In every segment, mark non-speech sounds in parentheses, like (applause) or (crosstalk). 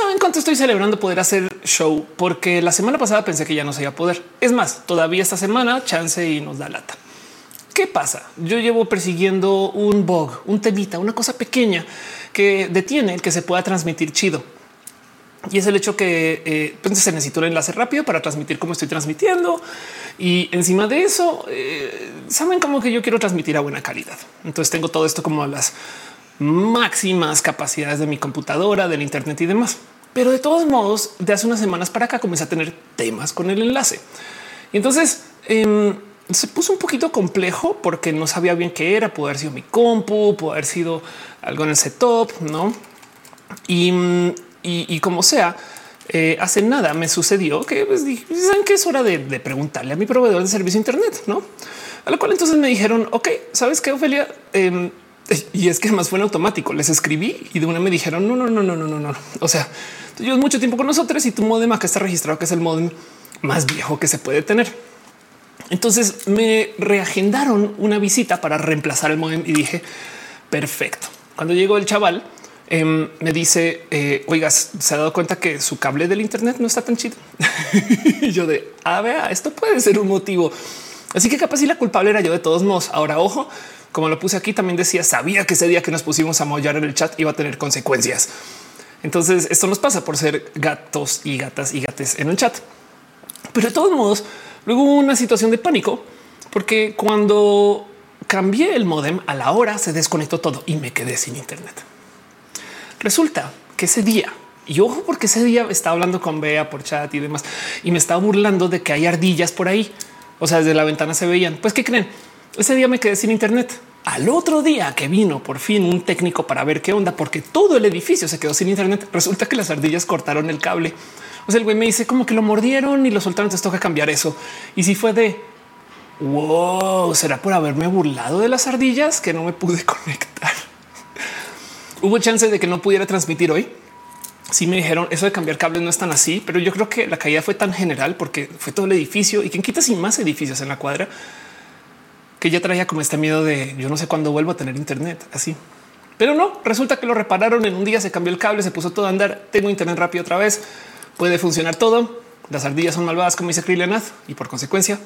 saben cuánto estoy celebrando poder hacer show, porque la semana pasada pensé que ya no se iba a poder. Es más, todavía esta semana chance y nos da lata. ¿Qué pasa? Yo llevo persiguiendo un bug, un temita, una cosa pequeña que detiene el que se pueda transmitir chido. Y es el hecho que eh, pues, se necesita un enlace rápido para transmitir como estoy transmitiendo. Y encima de eso, eh, saben como que yo quiero transmitir a buena calidad. Entonces tengo todo esto como las máximas capacidades de mi computadora, del Internet y demás. Pero de todos modos, de hace unas semanas para acá comencé a tener temas con el enlace. Y entonces em, se puso un poquito complejo porque no sabía bien qué era. Pudo haber sido mi compu, pudo haber sido algo en el setup, no? Y y, como sea, eh, hace nada me sucedió que pues, saben que es hora de, preguntarle a mi proveedor de servicio Internet, no? A lo cual entonces me dijeron, ok, sabes qué, Ofelia? Em, (laughs) y es que además fue en automático. Les escribí y de una me dijeron no, no, no, no, no, no, no. O sea, tú llevas mucho tiempo con nosotros y tu modem acá está registrado que es el modem más viejo que se puede tener. Entonces me reagendaron una visita para reemplazar el modem y dije perfecto. Cuando llegó el chaval, Em, me dice, eh, oigas, se ha dado cuenta que su cable del Internet no está tan chido. (laughs) y yo de, a ah, ver, esto puede ser un motivo. Así que capaz si la culpable era yo de todos modos. Ahora, ojo, como lo puse aquí, también decía, sabía que ese día que nos pusimos a mollar en el chat iba a tener consecuencias. Entonces esto nos pasa por ser gatos y gatas y gates en el chat. Pero de todos modos, luego hubo una situación de pánico porque cuando cambié el modem a la hora se desconectó todo y me quedé sin internet. Resulta que ese día, y ojo, porque ese día estaba hablando con Bea por chat y demás, y me estaba burlando de que hay ardillas por ahí. O sea, desde la ventana se veían. Pues, ¿qué creen? Ese día me quedé sin internet. Al otro día que vino por fin un técnico para ver qué onda, porque todo el edificio se quedó sin internet, resulta que las ardillas cortaron el cable. O sea, el güey me dice como que lo mordieron y lo soltaron, entonces toca cambiar eso. Y si fue de wow, será por haberme burlado de las ardillas que no me pude (laughs) conectar hubo chance de que no pudiera transmitir hoy. Sí me dijeron eso de cambiar cables no es tan así, pero yo creo que la caída fue tan general porque fue todo el edificio y quien quita sin más edificios en la cuadra que ya traía como este miedo de yo no sé cuándo vuelvo a tener internet así. Pero no, resulta que lo repararon en un día, se cambió el cable, se puso todo a andar. Tengo internet rápido otra vez, puede funcionar todo. Las ardillas son malvadas, como dice Krillanath, y por consecuencia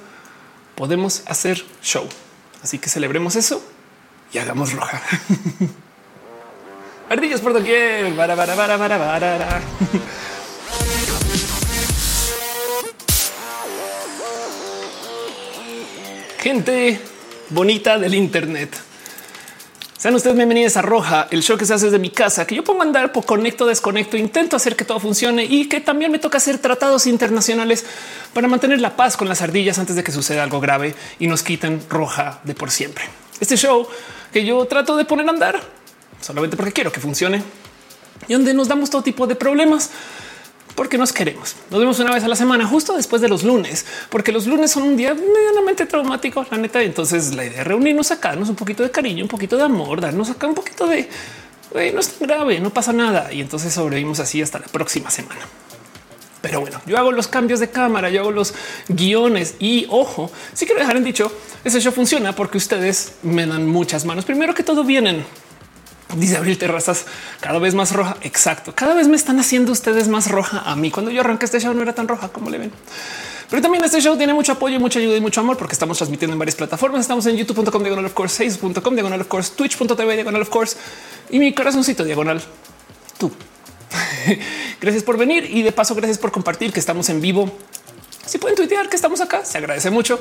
podemos hacer show. Así que celebremos eso y hagamos roja. (laughs) Ardillas por doquier. Para, para, para, para, para. Gente bonita del Internet. Sean ustedes bienvenidos a Roja, el show que se hace desde mi casa, que yo pongo a andar, por conecto, desconecto, intento hacer que todo funcione y que también me toca hacer tratados internacionales para mantener la paz con las ardillas antes de que suceda algo grave y nos quiten roja de por siempre. Este show que yo trato de poner a andar solamente porque quiero que funcione y donde nos damos todo tipo de problemas porque nos queremos. Nos vemos una vez a la semana, justo después de los lunes, porque los lunes son un día medianamente traumático, la neta. Entonces la idea es reunirnos acá, darnos un poquito de cariño, un poquito de amor, darnos acá un poquito de no es tan grave, no pasa nada. Y entonces sobrevivimos así hasta la próxima semana. Pero bueno, yo hago los cambios de cámara, yo hago los guiones y ojo, sí quiero dejar en dicho, ese show funciona porque ustedes me dan muchas manos. Primero que todo vienen Dice Abril Terrazas cada vez más roja. Exacto. Cada vez me están haciendo ustedes más roja a mí. Cuando yo arranqué este show no era tan roja como le ven. Pero también este show tiene mucho apoyo, mucha ayuda y mucho amor porque estamos transmitiendo en varias plataformas. Estamos en youtube.com diagonal of course, facebook.com diagonal of course, twitch.tv diagonal of course y mi corazoncito diagonal tú. (laughs) gracias por venir y de paso gracias por compartir que estamos en vivo. Si pueden tuitear que estamos acá, se agradece mucho.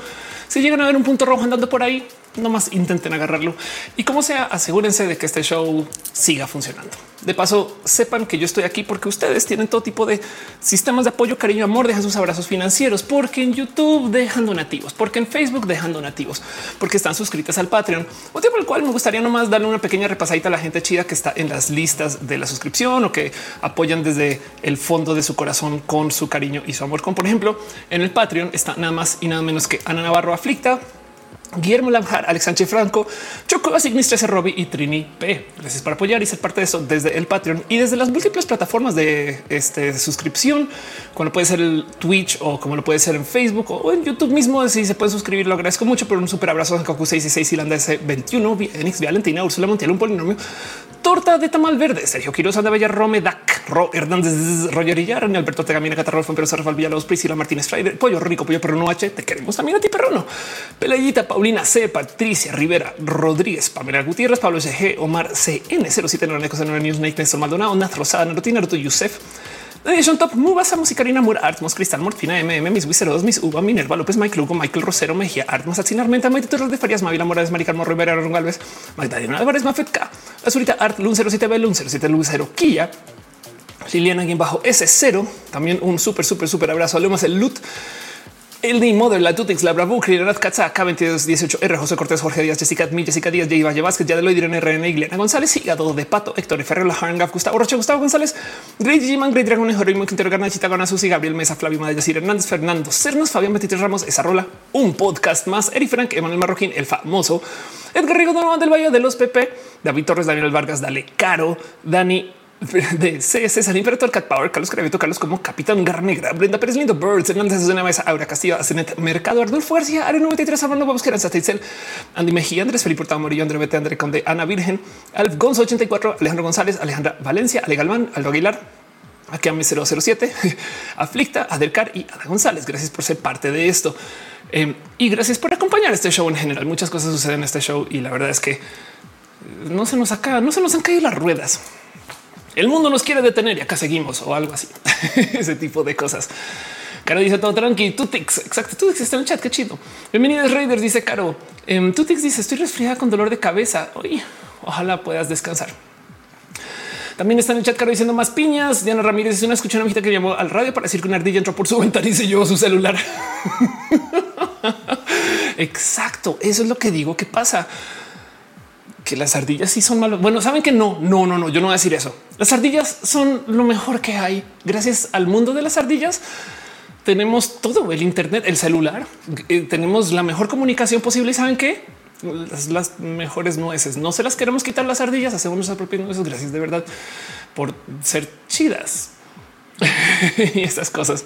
Si llegan a ver un punto rojo andando por ahí, no más intenten agarrarlo y como sea, asegúrense de que este show siga funcionando. De paso, sepan que yo estoy aquí porque ustedes tienen todo tipo de sistemas de apoyo, cariño, amor, dejan sus abrazos financieros, porque en YouTube dejan donativos, porque en Facebook dejan donativos, porque están suscritas al Patreon, motivo por el cual me gustaría nomás darle una pequeña repasadita a la gente chida que está en las listas de la suscripción o que apoyan desde el fondo de su corazón con su cariño y su amor. Como por ejemplo, en el Patreon está nada más y nada menos que Ana Navarro Aflicta, Guillermo Lamjar, Alex Sánchez Franco, Choco Asignistra Robbie y Trini P. Gracias por apoyar y ser parte de eso desde el Patreon y desde las múltiples plataformas de este, suscripción, como puede ser el Twitch o como lo puede ser en Facebook o en YouTube mismo. Si se puede suscribir, lo agradezco mucho. Pero un super abrazo a Kaku 66 Ilanda S21, Enix Valentina, Úrsula Montiel, un polinomio, torta de tamal verde, Sergio Quiroz, de Bella Rome, Dac. Ro Hernández, Roger Illar, Alberto Tegamina, Catarro, Pero Rafael Villalobos, Priscila Martínez Freire, Pollo Rico, Pollo Perro No H. Te queremos también a ti, perrono. Pelayita, Paulina C, Patricia Rivera, Rodríguez, Pamela Gutiérrez, Pablo SG, Omar CN, 07 News, Nate, Néstor Maldonado, Nath Rosada, Naruto, Naruto, Yusef, Nation Top, Mubasa, Musicarina, Mur, Artmos, Cristal, Morfina, MM, Mis Wiseros, Mis Uva, Minerva, López, Mike Lugo, Michael Rosero, Mejía, Artmos, Atsinar, Menta, Maite Torres de Farias, Mavila Morales, Maricarmo, Rivera, Ron Galvez, Magdalena Álvarez, Mafetka, Azurita Art, Lun 07B, Lun 07 Lucero, Kia, Liliana, aquí bajo S0, también un súper, súper, súper abrazo. Hablemos el loot. El de Mother, la Tutix, la Bravo, Criminalidad Katza, K2218R, José Cortés, Jorge Díaz, Jessica Mi, Jessica Díaz, Jay Valle Vázquez, ya de Irene RN, Igliana González, Hígado de Pato, Héctor Ferrer, La Harangaf, Gustavo Rocha, Gustavo González, Great G-Man, Great Dragon, Jerónimo Quintero, Garna, Chita, Gana, Susi, Gabriel Mesa, Flavio Madrid, Yacir Hernández, Fernando Cernos, Fabián Betitres Ramos, esa rola, un podcast más, Eri Frank, Emanuel Marroquín, el famoso, Edgar Rigo, Donovan del Valle de los PP, David Torres, Daniel Vargas, Dale Caro, Dani (laughs) de CS, Imperator, Cat Power, Carlos Cravito, Carlos como Capitán Garnegra, Brenda Pérez Lindo, Birds, Hernández de Mesa, Aura Castillo, Asenet Mercado, Ardul Fuerza, Are 93, Armando Vamos, Queranza, Teitzel, Andy Mejía, Andrés Felipe Hurtado Morillo, André Bete, André Conde, Ana Virgen, Alf Gonzo 84, Alejandro González, Alejandra Valencia, Ale Galván, Aldo Aguilar, aquí a 007, (laughs) Aflicta, Adelcar y Ada González. Gracias por ser parte de esto. Eh, y gracias por acompañar este show en general. Muchas cosas suceden en este show y la verdad es que no se nos acaba, no se nos han caído las ruedas. El mundo nos quiere detener y acá seguimos o algo así. (laughs) Ese tipo de cosas. Caro dice todo tranqui. Tutix, exacto. Tutix está en el chat. Qué chido. Bienvenidos Raiders, dice Caro. Um, Tutix dice estoy resfriada con dolor de cabeza. Ojalá puedas descansar. También está en el chat Caro diciendo más piñas. Diana Ramírez es una escucha una que llamó al radio para decir que una ardilla entró por su ventana y se llevó su celular. (laughs) Exacto. Eso es lo que digo que pasa que las ardillas sí son malos. Bueno, saben que no, no, no, no, yo no voy a decir eso. Las ardillas son lo mejor que hay. Gracias al mundo de las ardillas tenemos todo el Internet, el celular, eh, tenemos la mejor comunicación posible. Y saben que las, mejores nueces no se las queremos quitar las ardillas, hacemos nuestras propias nueces. Gracias de verdad por ser chidas (laughs) y estas cosas.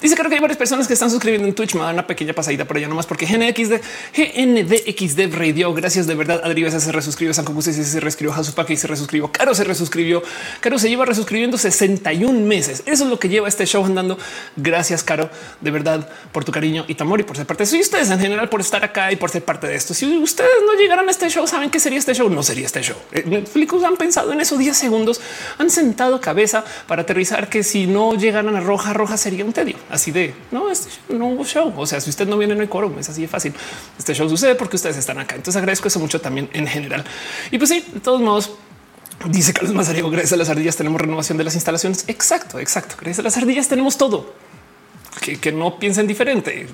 Dice creo que hay varias personas que están suscribiendo en Twitch. Me da una pequeña pasadita por allá nomás porque GNXD, GNDXD Radio. Gracias de verdad. Adri se resuscribió. San Comuse se resuscribió. Jesús Paque se resuscribió. Caro se resuscribió. Caro se lleva resuscribiendo 61 meses. Eso es lo que lleva este show andando. Gracias, Caro, de verdad por tu cariño y tu amor y por ser parte de eso. Y ustedes en general por estar acá y por ser parte de esto. Si ustedes no llegaran a este show, saben qué sería este show. No sería este show. Eh, Netflix han pensado en esos 10 segundos, han sentado cabeza para aterrizar que si no llegaran a roja, roja sería un así de no, este no hubo show. O sea, si usted no viene, no hay quórum. Es así de fácil. Este show sucede porque ustedes están acá. Entonces agradezco eso mucho también en general. Y pues sí, de todos modos, dice Carlos Mazariego, gracias a las ardillas tenemos renovación de las instalaciones. Exacto, exacto. Gracias a las ardillas tenemos todo. Que, que no piensen diferente,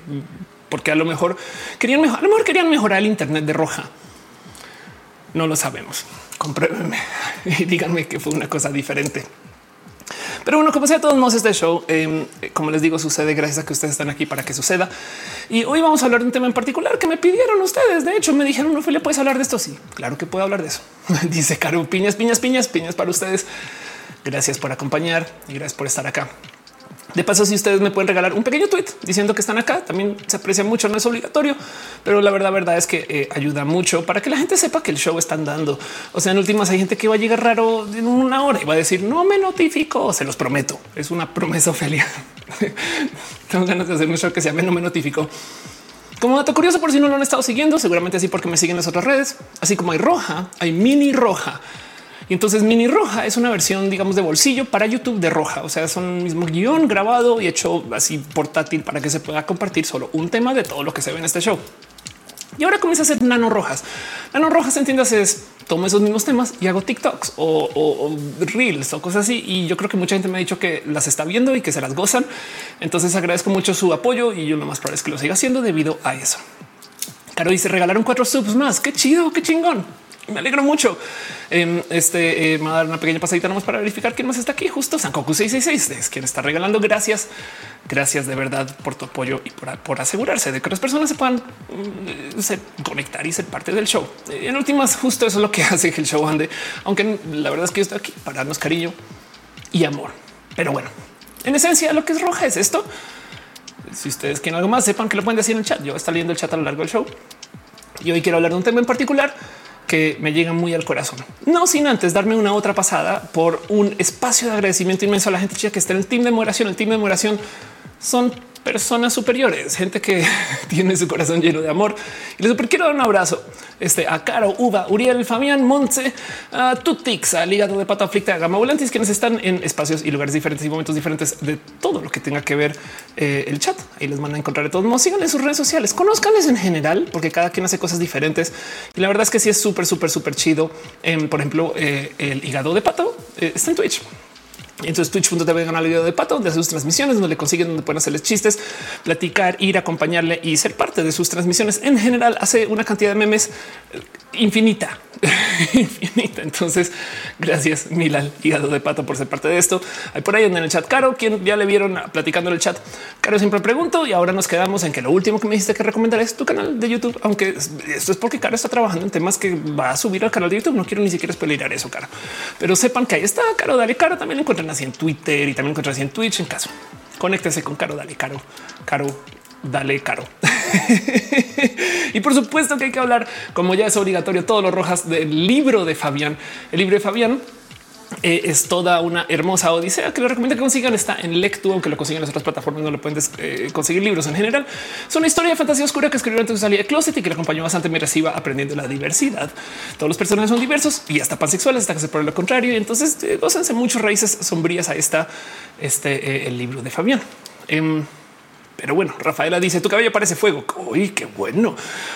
porque a lo mejor querían mejor, a lo mejor querían mejorar el Internet de roja. No lo sabemos. Compruébenme (laughs) y díganme que fue una cosa diferente. Pero bueno, como sea, todos modos, este show, em, como les digo, sucede gracias a que ustedes están aquí para que suceda. Y hoy vamos a hablar de un tema en particular que me pidieron ustedes. De hecho, me dijeron, no, le puedes hablar de esto. Sí, claro que puedo hablar de eso. (laughs) Dice Caro, piñas, piñas, piñas, piñas para ustedes. Gracias por acompañar y gracias por estar acá. De paso, si ustedes me pueden regalar un pequeño tweet diciendo que están acá, también se aprecia mucho, no es obligatorio, pero la verdad, verdad es que eh, ayuda mucho para que la gente sepa que el show están dando. O sea, en últimas hay gente que va a llegar raro en una hora y va a decir no me notifico, se los prometo. Es una promesa, Ophelia. (laughs) Tengo ganas de hacer un show que se llame no me notifico. Como dato curioso, por si no lo han estado siguiendo, seguramente así porque me siguen las otras redes, así como hay roja, hay mini roja y entonces Mini Roja es una versión, digamos, de bolsillo para YouTube de Roja. O sea, es un mismo guion grabado y hecho así portátil para que se pueda compartir solo un tema de todo lo que se ve en este show. Y ahora comienza a hacer nano rojas. Nano rojas, entiendas, es tomo esos mismos temas y hago TikToks o, reels o cosas así. Y yo creo que mucha gente me ha dicho que las está viendo y que se las gozan. Entonces agradezco mucho su apoyo y yo lo más probable es que lo siga haciendo debido a eso. Caro dice regalaron cuatro subs más. Qué chido, qué chingón me alegro mucho. Em, este eh, me va a dar una pequeña pasadita nomás para verificar quién más está aquí. Justo Sankoku 666 es quien está regalando. Gracias. Gracias de verdad por tu apoyo y por, asegurarse de que las personas se puedan mm, conectar y ser parte del show. Eh, en últimas, justo eso es lo que (laughs) hace que el show ande, aunque la verdad es que yo estoy aquí para darnos cariño y amor. Pero bueno, en esencia, lo que es roja es esto. Si ustedes quieren algo más, sepan que lo pueden decir en el chat. Yo está leyendo el chat a lo largo del show y hoy quiero hablar de un tema en particular que me llega muy al corazón. No sin antes darme una otra pasada por un espacio de agradecimiento inmenso a la gente chica que está en el team de moderación. El team de moderación son personas superiores, gente que (laughs) tiene su corazón lleno de amor. Y les super quiero dar un abrazo este, a Caro, Uva, Uriel, Fabián, Montse, a Tutix, al hígado de pato aflicta, a Gama Volantis, quienes están en espacios y lugares diferentes y momentos diferentes de todo lo que tenga que ver eh, el chat. Ahí les van a encontrar de todos modos. Síganle en sus redes sociales, conozcanles en general, porque cada quien hace cosas diferentes. Y la verdad es que sí es súper, súper, súper chido. por ejemplo, eh, el hígado de pato eh, está en Twitch. Entonces twitch.tv canal video de pato donde hace sus transmisiones, donde le consiguen, donde pueden hacerles chistes, platicar, ir, acompañarle y ser parte de sus transmisiones. En general hace una cantidad de memes infinita, (laughs) infinita. Entonces, gracias Milal, hígado de pato por ser parte de esto. Hay por ahí en el chat Caro, quien ya le vieron platicando en el chat. Caro siempre pregunto y ahora nos quedamos en que lo último que me dijiste que recomendar es tu canal de YouTube, aunque esto es porque Caro está trabajando en temas que va a subir al canal de YouTube. No quiero ni siquiera spoilerar eso, Caro, pero sepan que ahí está Caro. Dale Caro. También encuentran así en Twitter y también encuentran en Twitch. En caso, conéctese con Caro. Dale Caro, Caro, dale Caro. (laughs) y por supuesto que hay que hablar, como ya es obligatorio, todos los rojas del libro de Fabián. El libro de Fabián eh, es toda una hermosa odisea que les recomiendo que consigan. Está en Lectu, aunque lo consiguen en las otras plataformas, no lo pueden eh, conseguir libros en general. Es una historia de fantasía oscura que escribió antes de su salida de closet y que le acompañó bastante reciba aprendiendo la diversidad. Todos los personajes son diversos y hasta pansexuales hasta que se pruebe lo contrario. Y entonces eh, gócense muchas raíces sombrías a esta, este, el libro de Fabián. Em, pero bueno, Rafaela dice tu cabello parece fuego. Uy, qué bueno.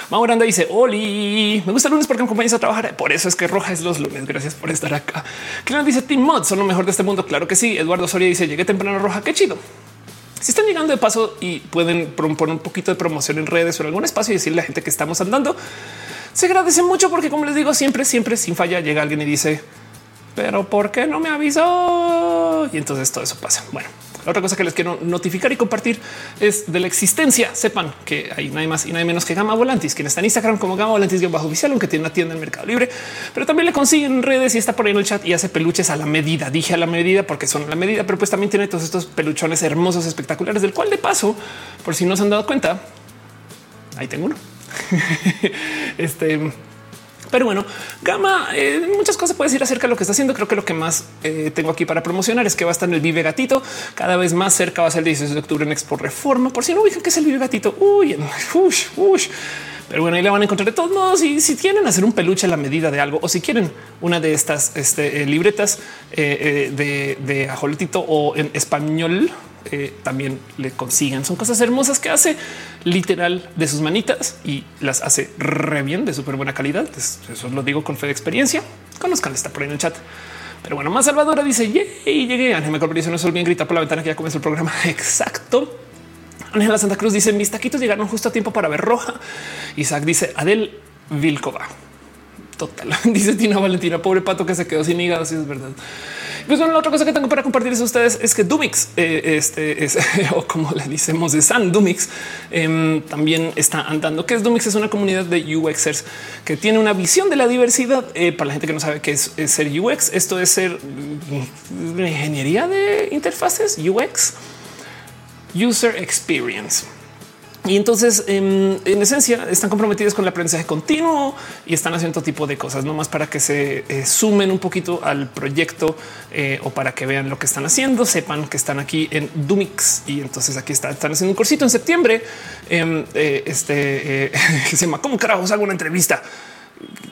Mauranda dice Oli, me gusta el lunes porque me acompañas a trabajar. Por eso es que roja es los lunes. Gracias por estar acá. Clan dice Team Mod son lo mejor de este mundo. Claro que sí. Eduardo Soria dice llegué temprano roja. Qué chido. Si están llegando de paso y pueden poner un poquito de promoción en redes o en algún espacio y decirle a la gente que estamos andando, se agradece mucho porque como les digo, siempre, siempre sin falla llega alguien y dice, pero ¿por qué no me avisó? Y entonces todo eso pasa. Bueno, otra cosa que les quiero notificar y compartir es de la existencia. Sepan que hay nadie más y nadie menos que Gama Volantis, quien está en Instagram como Gama Volantis bajo oficial, aunque tiene una tienda en Mercado Libre, pero también le consiguen redes y está por ahí en el chat y hace peluches a la medida. Dije a la medida porque son a la medida, pero pues también tiene todos estos peluchones hermosos, espectaculares, del cual de paso, por si no se han dado cuenta, ahí tengo uno. (laughs) este pero bueno, Gama, eh, muchas cosas puedes decir acerca de lo que está haciendo. Creo que lo que más eh, tengo aquí para promocionar es que va a estar en el Vive Gatito. Cada vez más cerca va a ser el 16 de octubre en Expo Reforma. Por si no ubican que es el Vive Gatito. Uy, ush, ush. Pero bueno, ahí la van a encontrar de todos modos. Y si quieren hacer un peluche a la medida de algo, o si quieren una de estas este, eh, libretas de, de o en español, también le consiguen. Son cosas hermosas que hace literal de sus manitas y las hace re bien de súper buena calidad. Eso lo digo con fe de experiencia. Conozcan, está por ahí en el chat. Pero bueno, más Salvadora dice y llegué. Ángel Corporación no es bien grita por la ventana que ya comenzó el programa. (laughs) Exacto. Ángela Santa Cruz dice mis taquitos llegaron justo a tiempo para ver roja. Isaac dice Adel Vilcova. Total. (laughs) Dice Tina Valentina, pobre pato que se quedó sin hígado. Si es verdad. Pues bueno, la otra cosa que tengo para compartirles a ustedes es que Dumix, eh, este es (laughs) o como le decimos de San Dumix, em, también está andando. Que es Dumix? Es una comunidad de UXers que tiene una visión de la diversidad eh, para la gente que no sabe qué es, ser UX. Esto es ser mm, ingeniería de interfaces UX, User Experience. Y entonces, em, en, esencia, están comprometidos con el aprendizaje continuo y están haciendo tipo de cosas, no más para que se eh, sumen un poquito al proyecto eh, o para que vean lo que están haciendo, sepan que están aquí en Dumix. Y entonces aquí están haciendo un cursito en septiembre. Em, eh, este (laughs) que se llama ¿Cómo carajos hago una entrevista?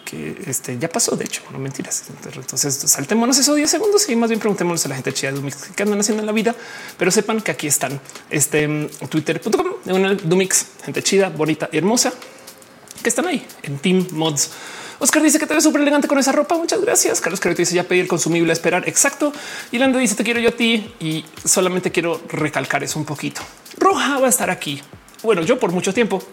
Que este ya pasó. De hecho, no mentiras. Entonces saltémonos eso 10 segundos y más bien preguntémonos a la gente chida de Dumix que andan haciendo en la vida, pero sepan que aquí están este twitter.com de una Dumix, gente chida, bonita y hermosa que están ahí en Team Mods. Oscar dice que te ves súper elegante con esa ropa. Muchas gracias. Carlos Carrito dice ya pedí el consumible a esperar. Exacto. Y Landa dice te quiero yo a ti y solamente quiero recalcar eso un poquito. Roja va a estar aquí. Bueno, yo por mucho tiempo.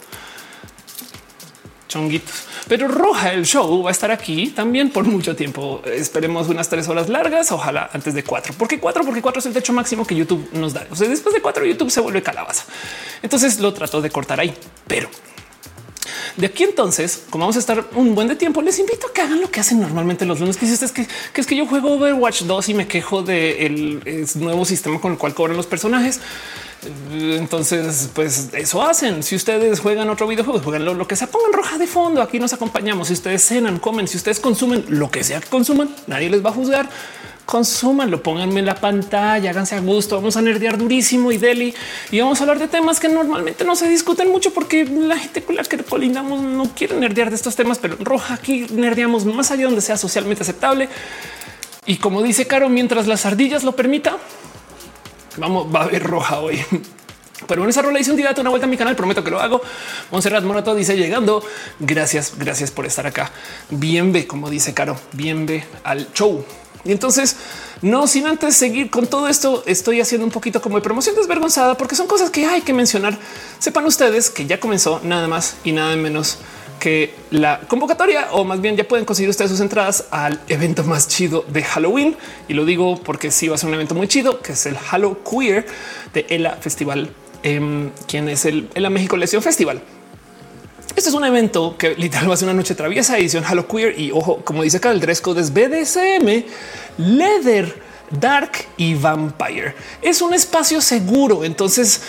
Pero Roja, el show va a estar aquí también por mucho tiempo. Esperemos unas tres horas largas, ojalá antes de cuatro. ¿Por qué cuatro? Porque cuatro es el techo máximo que YouTube nos da. O sea, después de cuatro YouTube se vuelve calabaza. Entonces lo trato de cortar ahí, pero De aquí entonces, como vamos a estar un buen de tiempo, les invito a que hagan lo que hacen normalmente los lunes. Que ustedes que, que es que yo juego Overwatch 2 y me quejo del de nuevo sistema con el cual cobran los personajes. Entonces, pues eso hacen. Si ustedes juegan otro videojuego, juegan lo, que se pongan roja de fondo. Aquí nos acompañamos. Si ustedes cenan, comen, si ustedes consumen lo que sea que consuman, nadie les va a juzgar. Consúmanlo, pónganme en la pantalla, háganse a gusto. Vamos a nerdear durísimo y deli y vamos a hablar de temas que normalmente no se discuten mucho porque la gente con la que colindamos no quiere nerdear de estos temas, pero roja aquí nerdeamos más allá donde sea socialmente aceptable. Y como dice Caro, mientras las ardillas lo permita, Vamos, va a haber roja hoy. Pero en esa rola hice un día una vuelta a mi canal, prometo que lo hago. Monserrat Morato dice llegando. Gracias, gracias por estar acá. Bien ve, como dice Caro, bien ve al show. Y entonces, no sin antes seguir con todo esto, estoy haciendo un poquito como de promoción desvergonzada porque son cosas que hay que mencionar. Sepan ustedes que ya comenzó nada más y nada menos que la convocatoria o más bien ya pueden conseguir ustedes sus entradas al evento más chido de Halloween. Y lo digo porque sí va a ser un evento muy chido, que es el Halo Queer de ELA Festival, eh, quien es el ELA México Lesión Festival. Este es un evento que literal va a ser una noche traviesa, edición Halo Queer y ojo, como dice acá, el dress code es BDSM, leather, Dark y Vampire. Es un espacio seguro. Entonces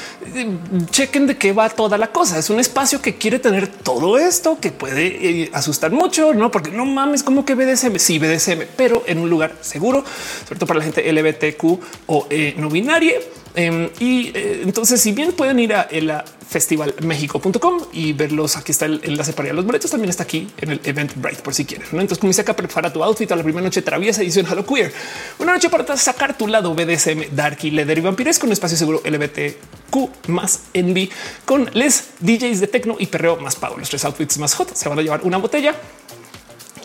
chequen de qué va toda la cosa. Es un espacio que quiere tener todo esto que puede eh, asustar mucho, no? Porque no mames, como que BDSM, sí, BDSM, pero en un lugar seguro, sobre todo para la gente LBTQ o eh, no binaria. Em, y eh, entonces, si bien pueden ir a la festivalmexico.com y verlos. Aquí está el enlace para los boletos. También está aquí en el Eventbrite por si quieren. ¿no? Entonces, dice acá, prepara tu outfit a la primera noche traviesa edición Halo Queer. Una noche para sacar tu lado BDSM, Darky, Leather y Vampires con espacio seguro LBTQ más Envy con les DJs de tecno y perreo más pago. Los tres outfits más hot se van a llevar una botella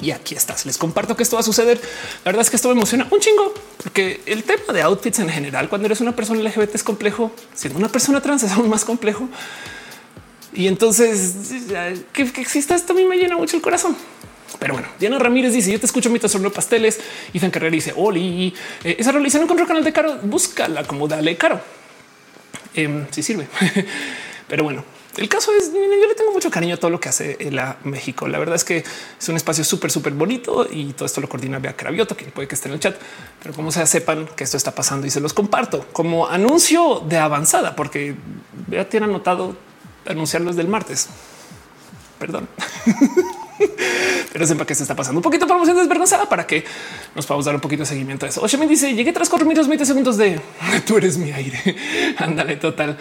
y aquí estás. Les comparto que esto va a suceder. La verdad es que esto me emociona un chingo porque el tema de outfits en general, cuando eres una persona LGBT es complejo, siendo una persona trans es aún más complejo. Y entonces que, exista esto a mí me llena mucho el corazón. Pero bueno, Diana Ramírez dice: Yo te escucho mientras de pasteles. Ethan Carrera dice: Oli, eh, esa realización con el canal de Caro. Búscala como dale Caro. Eh, si sirve. (laughs) Pero bueno, el caso es, yo le tengo mucho cariño a todo lo que hace la México. La verdad es que es un espacio súper, súper bonito y todo esto lo coordina Bea Cravioto, que puede que esté en el chat, pero como sea, sepan que esto está pasando y se los comparto como anuncio de avanzada, porque Bea tiene anotado anunciarlos del martes. Perdón. (laughs) pero sepa que se está pasando un poquito promoción desvergonzada para que nos podamos dar un poquito de seguimiento a eso. Oye, me dice llegué tras cuatro minutos, 20 segundos de (laughs) tú eres mi aire. Ándale, total.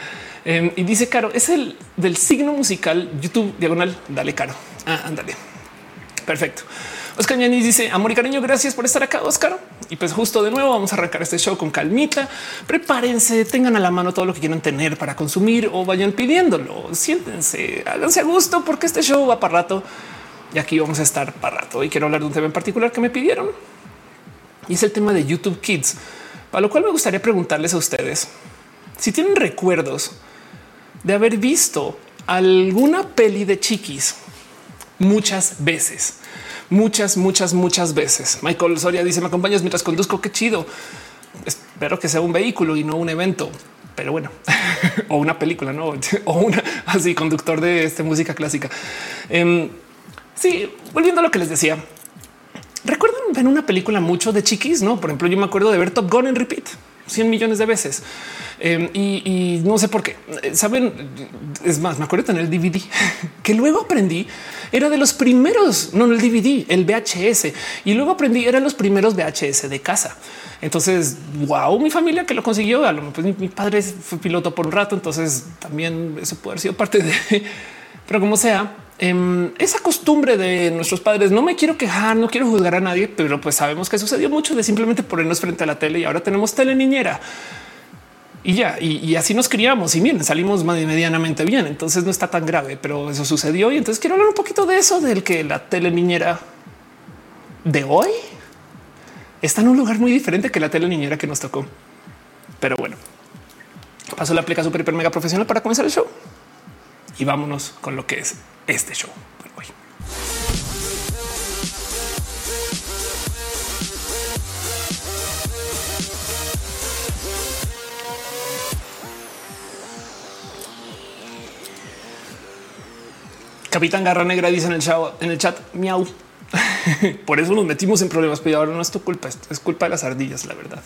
Em, y dice Caro, es el del signo musical YouTube diagonal. Dale, Caro. Ah, ándale. Perfecto. Oscar Yanis dice amor y cariño. Gracias por estar acá, Oscar. Y pues justo de nuevo vamos a arrancar este show con calmita. Prepárense, tengan a la mano todo lo que quieran tener para consumir o vayan pidiéndolo. Siéntense, háganse a gusto porque este show va para rato y aquí vamos a estar para rato. Y quiero hablar de un tema en particular que me pidieron y es el tema de YouTube Kids, para lo cual me gustaría preguntarles a ustedes si tienen recuerdos de haber visto alguna peli de chiquis muchas veces, muchas, muchas, muchas veces. Michael Soria dice: Me acompañas mientras conduzco. Qué chido. Espero que sea un vehículo y no un evento, pero bueno, (laughs) o una película, no, (laughs) o una así conductor de esta música clásica. Em, sí, volviendo a lo que les decía, recuerdan ver una película mucho de chiquis, no? Por ejemplo, yo me acuerdo de ver Top Gun en repeat 100 millones de veces. Em, y, no sé por qué. Saben, es más, me acuerdo tener el DVD (laughs) que luego aprendí era de los primeros, no el DVD, el VHS. Y luego aprendí eran los primeros VHS de casa. Entonces, wow, mi familia que lo consiguió. Pues, mi, mi padre fue piloto por un rato, entonces también eso puede haber sido parte de, (laughs) pero como sea, em, esa costumbre de nuestros padres, no me quiero quejar, no quiero juzgar a nadie, pero pues sabemos que sucedió mucho de simplemente ponernos frente a la tele y ahora tenemos tele niñera y ya, y, así nos criamos y miren, salimos medianamente bien. Entonces no está tan grave, pero eso sucedió. Y entonces quiero hablar un poquito de eso, del que la tele niñera de hoy está en un lugar muy diferente que la tele niñera que nos tocó. Pero bueno, paso la aplicación super hiper mega profesional para comenzar el show y vámonos con lo que es este show. Capitán Garra Negra dice en el, en el chat miau. (laughs) Por eso nos metimos en problemas, pero ahora no es tu culpa, es culpa de las ardillas, la verdad.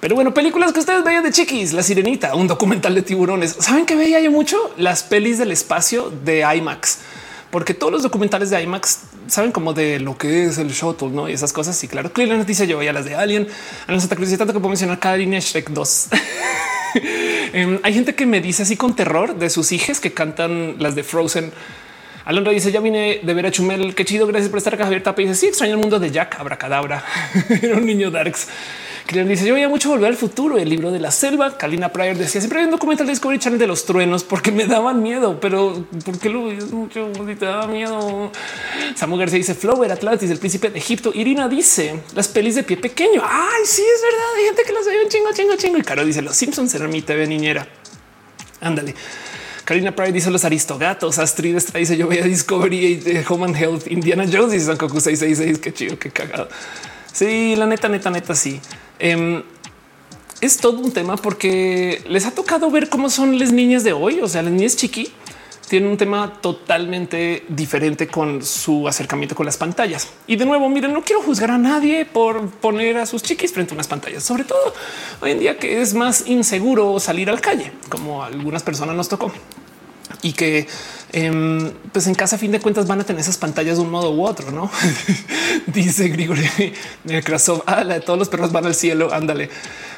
Pero bueno, películas que ustedes veían de chiquis, La Sirenita, un documental de tiburones. ¿Saben que veía yo mucho? Las pelis del espacio de IMAX, porque todos los documentales de IMAX saben como de lo que es el shuttle, ¿no? Y esas cosas. Y claro, Cleveland dice yo veía las de Alien, a los Santa Cruz y tanto que puedo mencionar cada línea Shrek 2. Hay gente que me dice así con terror de sus hijas que cantan las de Frozen. Alondra dice ya vine de ver a Chumel. Qué chido. Gracias por estar acá. Javier Tapa dice sí extraño el mundo de Jack Abracadabra. (laughs) Era un niño darks que dice yo veía mucho volver al futuro, el libro de la selva. Kalina Pryor decía siempre hay un documental de Discovery Channel de los truenos porque me daban miedo, pero porque lo ves mucho y te daba miedo. Samu García dice Flower Atlantis, el príncipe de Egipto. Irina dice las pelis de pie pequeño. Ay, sí, es verdad. Hay gente que las ve un chingo, chingo, chingo. Y Caro dice los Simpsons eran mi TV niñera. Ándale. Karina Pride dice los aristogatos. Astrid dice yo veía Discovery, eh, Home and Health, Indiana Jones y San Cocu 666. Qué chido, qué cagado. Sí, la neta, neta, neta, sí. Em, es todo un tema porque les ha tocado ver cómo son las niñas de hoy. O sea, las niñas chiqui tienen un tema totalmente diferente con su acercamiento con las pantallas. Y de nuevo, miren, no quiero juzgar a nadie por poner a sus chiquis frente a unas pantallas, sobre todo hoy en día que es más inseguro salir al calle, como algunas personas nos tocó y que em, pues en casa a fin de cuentas van a tener esas pantallas de un modo u otro, ¿no? (laughs) dice Grigori Krasov, ah, la de todos los perros van al cielo, ándale.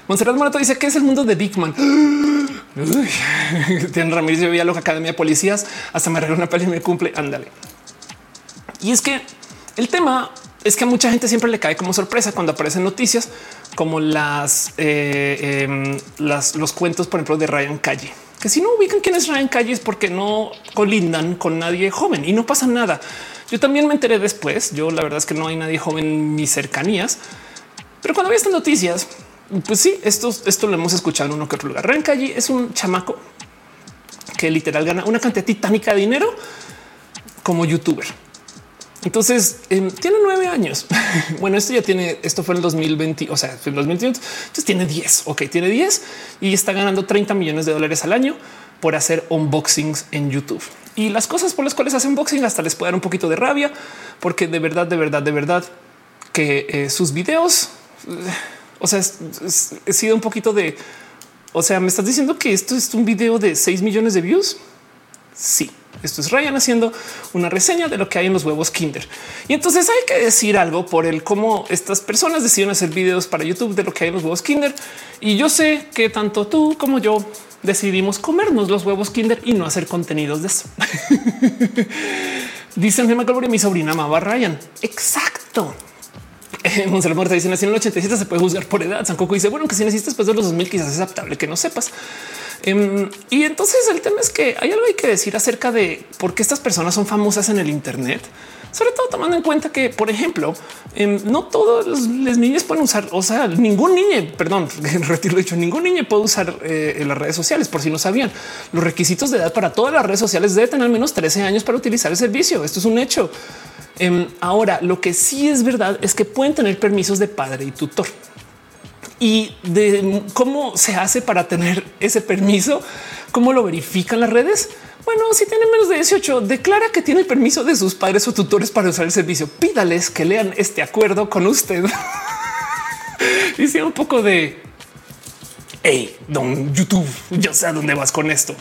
Monserrat Morato dice que es el mundo de Dickman. (gasps) (laughs) Tienen Ramírez, yo vi a Academia de Policías, hasta me regaló una peli y me cumple, ándale. Y es que el tema es que a mucha gente siempre le cae como sorpresa cuando aparecen noticias como las, eh, em, los cuentos, por ejemplo, de Ryan Calle que si no ubican quién es Ryan Calle es porque no colindan con nadie joven y no pasa nada. Yo también me enteré después. Yo la verdad es que no hay nadie joven en mis cercanías, pero cuando vi estas noticias, pues sí, esto, esto lo hemos escuchado en uno que otro lugar. Ryan Calle es un chamaco que literal gana una cantidad titánica de dinero como youtuber. Entonces em, tiene nueve años. (laughs) bueno, esto ya tiene, esto fue en el 2020, o sea, en el 2021. Entonces tiene 10. Ok, tiene 10 y está ganando 30 millones de dólares al año por hacer unboxings en YouTube. Y las cosas por las cuales hace unboxing hasta les puede dar un poquito de rabia, porque de verdad, de verdad, de verdad que eh, sus videos, o sea, he sido un poquito de, o sea, me estás diciendo que esto es un video de 6 millones de views. Sí, esto es Ryan haciendo una reseña de lo que hay en los huevos Kinder. Y entonces hay que decir algo por el cómo estas personas deciden hacer videos para YouTube de lo que hay en los huevos Kinder. Y yo sé que tanto tú como yo decidimos comernos los huevos Kinder y no hacer contenidos de eso. (laughs) Dicen Gemma Calvary, mi sobrina amaba a Ryan. Exacto. Monserrat Muerta dice nació en el 87 se puede juzgar por edad. San Coco dice bueno que si naciste después de los 2000 quizás es aceptable que no sepas. Em, y entonces el tema es que hay algo hay que decir acerca de por qué estas personas son famosas en el Internet, sobre todo tomando en cuenta que, por ejemplo, em, no todos los niños pueden usar, o sea, ningún niño, perdón, (laughs) retiro dicho, ningún niño puede usar eh, las redes sociales. Por si no sabían, los requisitos de edad para todas las redes sociales debe tener al menos 13 años para utilizar el servicio. Esto es un hecho. Em, ahora, lo que sí es verdad es que pueden tener permisos de padre y tutor y de cómo se hace para tener ese permiso, cómo lo verifican las redes. Bueno, si tiene menos de 18, declara que tiene el permiso de sus padres o tutores para usar el servicio. Pídales que lean este acuerdo con usted. (laughs) Dice un poco de hey, don YouTube, yo sé a dónde vas con esto.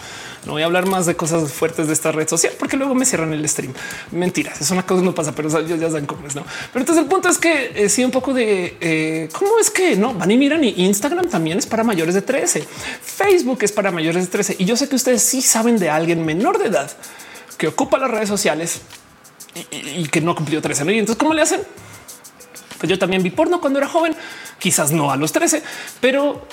No voy a hablar más de cosas fuertes de esta red social porque luego me cierran el stream. Mentiras, es una cosa no pasa, pero ya, ya saben cómo es. No, pero entonces el punto es que eh, un poco de eh, cómo es que no van y miran y Instagram también es para mayores de 13, Facebook es para mayores de 13 y yo sé que ustedes sí saben de alguien menor de edad que ocupa las redes sociales y, que no cumplió 13. Y entonces, ¿cómo le hacen? Pues yo también vi porno cuando era joven, quizás no a los 13, pero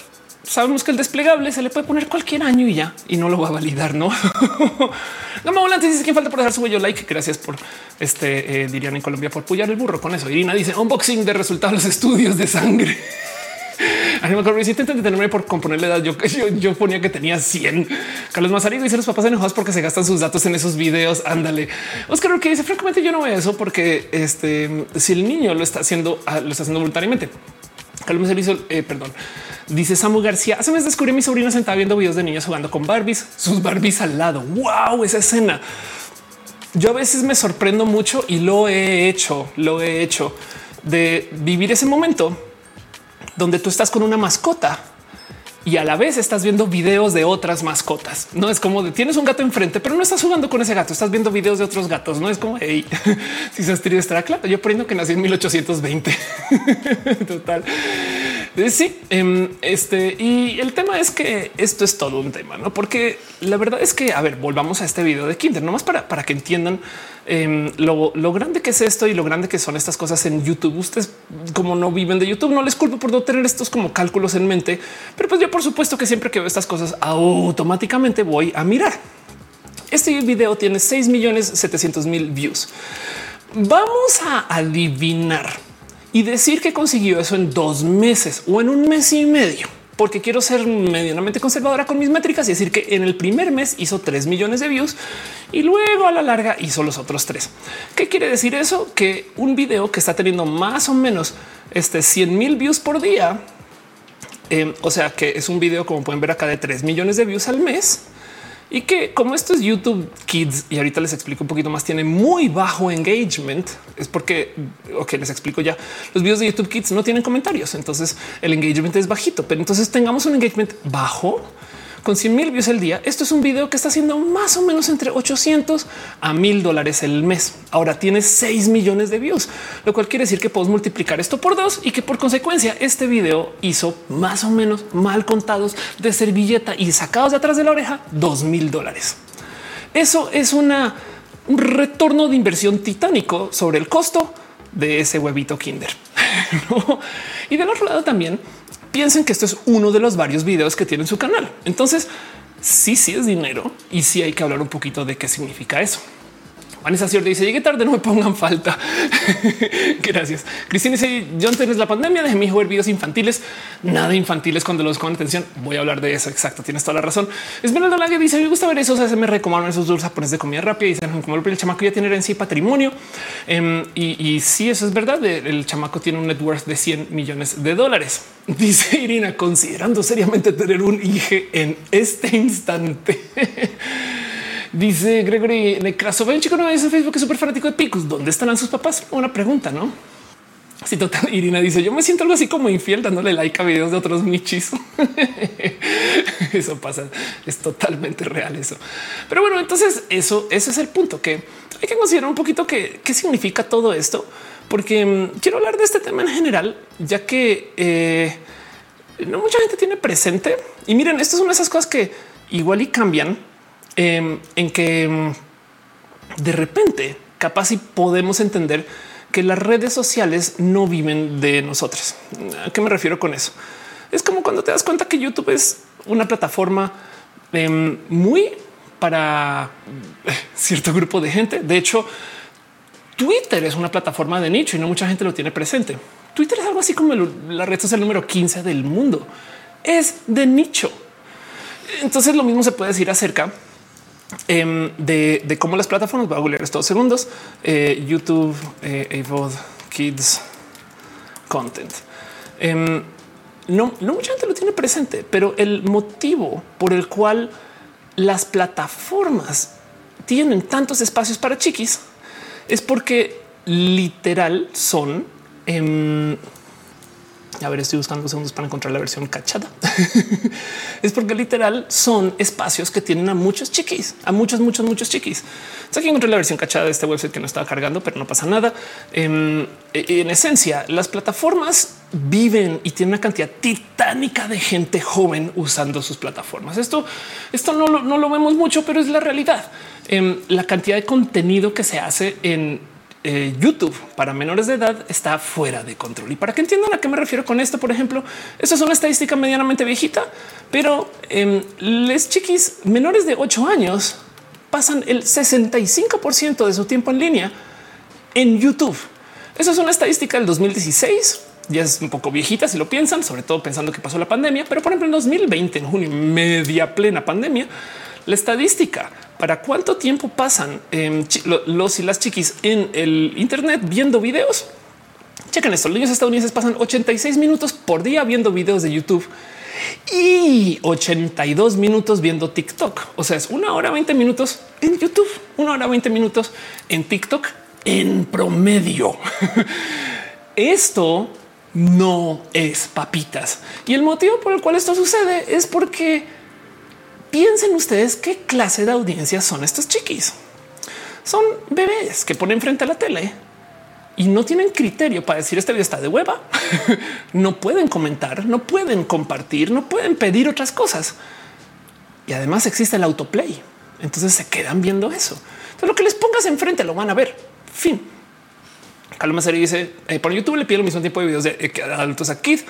sabemos que el desplegable se le puede poner cualquier año y ya y no lo va a validar. No, (laughs) Gama Volante dice que falta por dejar su bello like. Gracias por este, eh, dirían en Colombia, por pullar el burro con eso. Irina dice unboxing de resultados de los (laughs) estudios de sangre. (laughs) Si intentan detenerme por componerle edad, yo, yo, ponía que tenía 100. Carlos Mazarigo dice los papás enojados porque se gastan sus datos en esos videos. Ándale. Oscar que dice francamente yo no veo eso porque este si el niño lo está haciendo, ah, lo está haciendo voluntariamente. Carlos hizo, eh, perdón. Dice Samu García. Hace mes descubrí a mi sobrina sentada viendo videos de niños jugando con Barbies, sus Barbies al lado. Wow, esa escena. yo a veces me sorprendo mucho y lo he hecho, lo he hecho de vivir ese momento donde tú estás con una mascota y a la vez estás viendo videos de otras mascotas. No es como de tienes un gato enfrente, pero no estás jugando con ese gato. Estás viendo videos de otros gatos. No es como hey, (laughs) si se estará claro. Yo prendo que nací en 1820. (laughs) Total. Eh, sí, em, este y el tema es que esto es todo un tema, no? Porque la verdad es que, a ver, volvamos a este video de Kinder, nomás para, para que entiendan em, lo, lo, grande que es esto y lo grande que son estas cosas en YouTube. Ustedes, como no viven de YouTube, no les culpo por no tener estos como cálculos en mente, pero pues yo, por supuesto, que siempre que veo estas cosas, automáticamente voy a mirar. Este video tiene 6 millones 700 mil views. Vamos a adivinar y decir que consiguió eso en dos meses o en un mes y medio, porque quiero ser medianamente conservadora con mis métricas y decir que en el primer mes hizo 3 millones de views y luego a la larga hizo los otros tres. ¿Qué quiere decir eso? Que un video que está teniendo más o menos este 100 mil views por día, eh, o sea que es un video como pueden ver acá de 3 millones de views al mes y que como esto es YouTube Kids y ahorita les explico un poquito más, tiene muy bajo engagement. Es porque, ok, les explico ya. Los videos de YouTube Kids no tienen comentarios, entonces el engagement es bajito, pero entonces tengamos un engagement bajo con 100 mil views al día. Esto es un video que está haciendo más o menos entre 800 a mil dólares el mes. Ahora tiene 6 millones de views, lo cual quiere decir que podemos multiplicar esto por dos y que por consecuencia este video hizo más o menos mal contados de servilleta y sacados de atrás de la oreja 2 mil dólares. Eso es una, un retorno de inversión titánico sobre el costo de ese huevito Kinder. (laughs) Y del otro lado también piensen que esto es uno de los varios videos que tiene en su canal. Entonces, sí, sí es dinero y sí hay que hablar un poquito de qué significa eso. Vanessa Cior dice llegué tarde, no me pongan falta. (laughs) Gracias. Cristina dice John tenés la pandemia, de mi ver videos infantiles, nada infantiles cuando los con atención. Voy a hablar de eso. Exacto. Tienes toda la razón. Esmeralda Lague dice me gusta ver esos me recomiendan esos dulces japoneses de comida rápida. Dicen como el chamaco ya tiene en sí patrimonio. Em, y, si eso es verdad. El chamaco tiene un net worth de 100 millones de dólares. (laughs) Dice Irina, considerando seriamente tener un hijo en este instante. (laughs) Dice Gregory Necraso, un chico no es en Facebook, es súper fanático de Picus. ¿Dónde estarán sus papás? Una pregunta, ¿no? Si total, Irina dice, yo me siento algo así como infiel dándole like a videos de otros michis. (laughs) eso pasa, es totalmente real eso. Pero bueno, entonces eso, ese es el punto que hay que considerar un poquito qué significa todo esto, porque mm, quiero hablar de este tema en general, ya que eh, no mucha gente tiene presente. Y miren, esto es una de esas cosas que igual y cambian Em, en que em, de repente capaz y podemos entender que las redes sociales no viven de nosotros. ¿A qué me refiero con eso? Es como cuando te das cuenta que YouTube es una plataforma em, muy para cierto grupo de gente. De hecho, Twitter es una plataforma de nicho y no mucha gente lo tiene presente. Twitter es algo así como la red social número 15 del mundo. Es de nicho. Entonces lo mismo se puede decir acerca Em, de, cómo las plataformas, voy a googlear estos segundos, eh, YouTube, eh, Kids Content. Em, no, no mucha gente lo tiene presente, pero el motivo por el cual las plataformas tienen tantos espacios para chiquis es porque literal son em, a ver, estoy buscando segundos para encontrar la versión cachada. (laughs) es porque literal son espacios que tienen a muchos chiquis, a muchos, muchos, muchos chiquis. Entonces aquí encontré la versión cachada de este website que no estaba cargando, pero no pasa nada. Em, e, en, esencia, las plataformas viven y tienen una cantidad titánica de gente joven usando sus plataformas. Esto, esto no, lo, no lo vemos mucho, pero es la realidad. Em, la cantidad de contenido que se hace en eh, YouTube para menores de edad está fuera de control. Y para que entiendan a qué me refiero con esto, por ejemplo, esto es una estadística medianamente viejita, pero eh, les chiquis menores de 8 años pasan el 65% de su tiempo en línea en YouTube. Eso es una estadística del 2016. Ya es un poco viejita si lo piensan, sobre todo pensando que pasó la pandemia, pero por ejemplo en 2020, en junio, media plena pandemia, la estadística para cuánto tiempo pasan em, los y las chiquis en el Internet viendo videos. Chequen esto. Los niños estadounidenses pasan 86 minutos por día viendo videos de YouTube y 82 minutos viendo TikTok. O sea, es una hora 20 minutos en YouTube. una hora 20 minutos en TikTok en promedio. (laughs) esto no es papitas. Y el motivo por el cual esto sucede es porque piensen ustedes qué clase de audiencia son estos chiquis. Son bebés que ponen frente a la tele y no tienen criterio para decir este video está de hueva. (laughs) no pueden comentar, no pueden compartir, no pueden pedir otras cosas. Y además existe el autoplay. Entonces se quedan viendo eso. Entonces lo que les pongas enfrente lo van a ver. Fin. Calma dice eh, por YouTube le pido el mismo tiempo de videos de eh, adultos a Kid.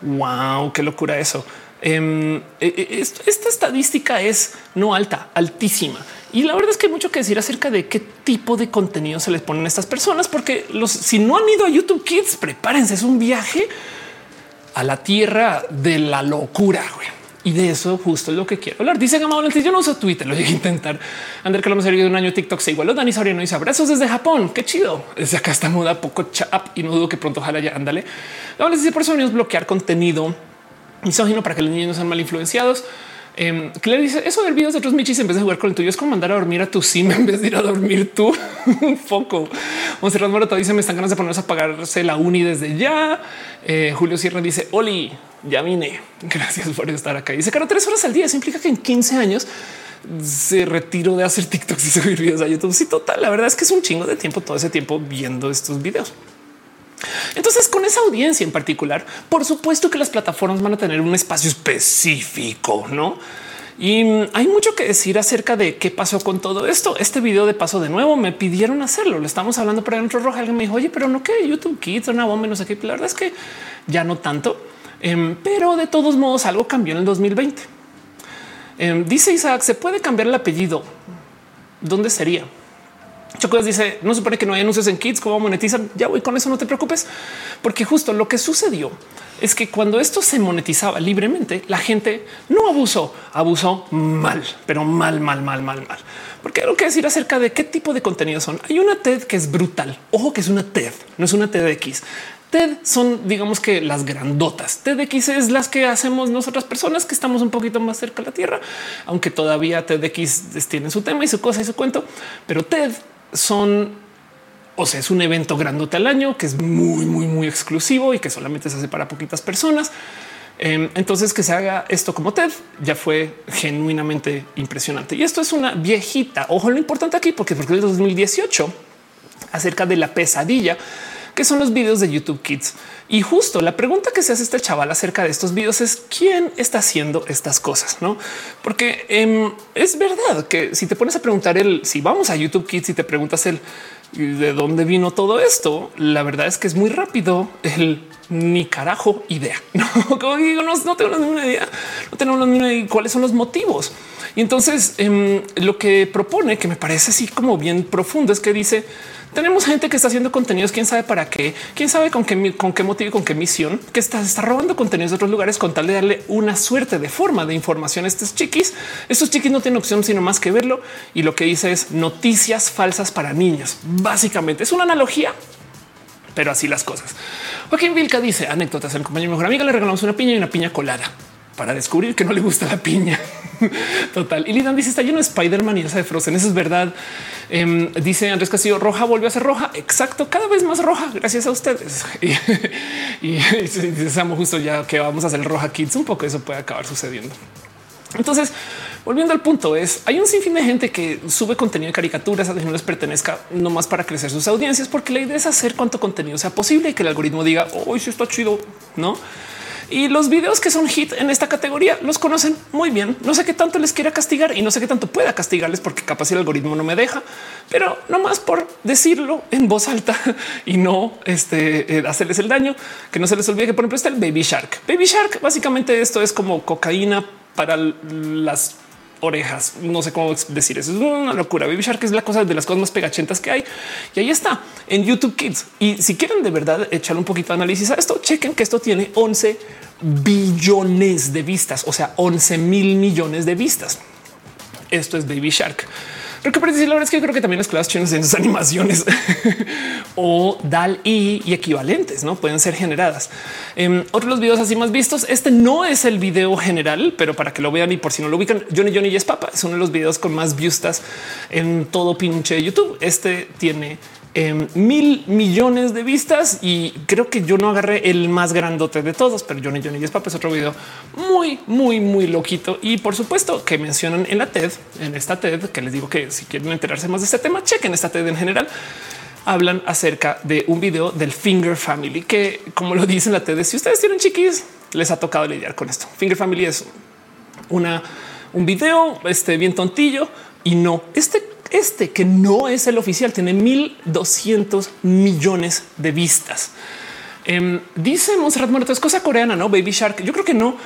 Wow, qué locura eso. Em, eh, esta estadística es no alta, altísima. Y la verdad es que hay mucho que decir acerca de qué tipo de contenido se les ponen a estas personas, porque los, si no han ido a YouTube Kids, prepárense, es un viaje a la tierra de la locura. Y de eso justo es lo que quiero hablar. Dice Gama Yo no uso Twitter, (laughs) lo voy a intentar. André lo hemos de un año TikTok se igualó. Dani Soriano dice abrazos desde Japón. Qué chido. Desde acá está moda poco chap y no dudo que pronto ojalá ya ándale. Decir por eso venimos bloquear contenido misógino para que los niños no sean mal influenciados. Eh, Claire dice eso del video de otros michis en vez de jugar con el tuyo es como mandar a dormir a tu sim en vez de ir a dormir tú (laughs) un foco. Monserrat Morato dice me están ganas de ponerse a pagarse la uni desde ya. Eh, Julio Sierra dice Oli, ya vine. Gracias por estar acá. Dice caro tres horas al día. Eso implica que en 15 años se retiró de hacer TikToks y (laughs) subir videos a YouTube. Sí, total. La verdad es que es un chingo de tiempo todo ese tiempo viendo estos videos. Entonces, con esa audiencia en particular, por supuesto que las plataformas van a tener un espacio específico, no? Y hay mucho que decir acerca de qué pasó con todo esto. Este video de paso de nuevo me pidieron hacerlo. Le estamos hablando por dentro roja. Alguien me dijo, oye, pero no que YouTube Kids, una bomba, no sé qué. La verdad es que ya no tanto, em, pero de todos modos algo cambió en el 2020. Em, dice Isaac, se puede cambiar el apellido. ¿Dónde sería? Chocos dice no supone que no hay anuncios en Kids, cómo monetizan. Ya voy con eso, no te preocupes, porque justo lo que sucedió es que cuando esto se monetizaba libremente, la gente no abusó, abusó mal, pero mal, mal, mal, mal, mal. Porque hay algo que decir acerca de qué tipo de contenido son. Hay una TED que es brutal. Ojo que es una TED, no es una TEDx. TED son, digamos que las grandotas. TEDx es las que hacemos nosotras personas que estamos un poquito más cerca de la tierra, aunque todavía TEDx tiene su tema y su cosa y su cuento, pero TED son, o sea, es un evento grandote al año que es muy, muy, muy exclusivo y que solamente se hace para poquitas personas. Em, entonces que se haga esto como TED ya fue genuinamente impresionante. Y esto es una viejita. Ojo, lo importante aquí, porque porque el 2018 acerca de la pesadilla que son los videos de YouTube Kids. Y justo la pregunta que se hace este chaval acerca de estos videos es quién está haciendo estas cosas, no? Porque em, es verdad que si te pones a preguntar el si vamos a YouTube Kids y te preguntas el de dónde vino todo esto, la verdad es que es muy rápido el ni carajo idea. (laughs) No, como digo, no, tengo ninguna idea, no tenemos ni idea cuáles son los motivos. Y entonces em, lo que propone, que me parece así como bien profundo, es que dice tenemos gente que está haciendo contenidos, quién sabe para qué, quién sabe con qué, con qué motivo y con qué misión, que está, está robando contenidos de otros lugares con tal de darle una suerte de forma de información a estos chiquis. Estos chiquis no tienen opción sino más que verlo. Y lo que dice es noticias falsas para niños. Básicamente es una analogía, pero así las cosas. Joaquín Vilca dice anécdotas. El compañero mejor amiga le regalamos una piña y una piña colada para descubrir que no le gusta la piña. (laughs) Total. Y Lidan dice está lleno de Spider-Man y esa de Frozen. Eso es verdad. Em, dice Andrés Castillo roja volvió a ser roja. Exacto. Cada vez más roja. Gracias a ustedes. (laughs) y, dice justo ya que vamos a hacer roja kids. Un poco eso puede acabar sucediendo. Entonces, volviendo al punto es hay un sinfín de gente que sube contenido de caricaturas a que no les pertenezca nomás para crecer sus audiencias, porque la idea es hacer cuanto contenido sea posible y que el algoritmo diga hoy si está chido, no? Y los videos que son hit en esta categoría los conocen muy bien. No sé qué tanto les quiera castigar y no sé qué tanto pueda castigarles porque capaz el algoritmo no me deja, pero no más por decirlo en voz alta (laughs) y no este, eh, hacerles el daño, que no se les olvide que por ejemplo está el Baby Shark. Baby Shark, básicamente esto es como cocaína para las orejas. No sé cómo decir eso. Es una locura. Baby Shark es la cosa de las cosas más pegachentas que hay. Y ahí está en YouTube Kids. Y si quieren de verdad echar un poquito de análisis a esto, chequen que esto tiene 11 billones de vistas, o sea, 11 mil millones de vistas. Esto es Baby Shark. Pero que decir la verdad es que yo creo que también las clases chinas en sus animaciones (laughs) o DAL y, y equivalentes no pueden ser generadas. Eh, otros los videos así más vistos. Este no es el video general, pero para que lo vean y por si no lo ubican, Johnny Johnny y es papa. Es uno de los videos con más vistas en todo pinche YouTube. Este tiene Em, mil millones de vistas y creo que yo no agarré el más grandote de todos, pero Johnny Johnny es es otro video muy, muy, muy loquito. Y por supuesto que mencionan en la TED, en esta TED, que les digo que si quieren enterarse más de este tema, chequen esta TED en general. Hablan acerca de un video del Finger Family, que como lo dicen la TED, si ustedes tienen chiquis, les ha tocado lidiar con esto. Finger Family es una, un video este, bien tontillo y no este este que no es el oficial tiene 1200 millones de vistas. Eh, dice Monserrat Muerto es cosa coreana, no Baby Shark. Yo creo que no.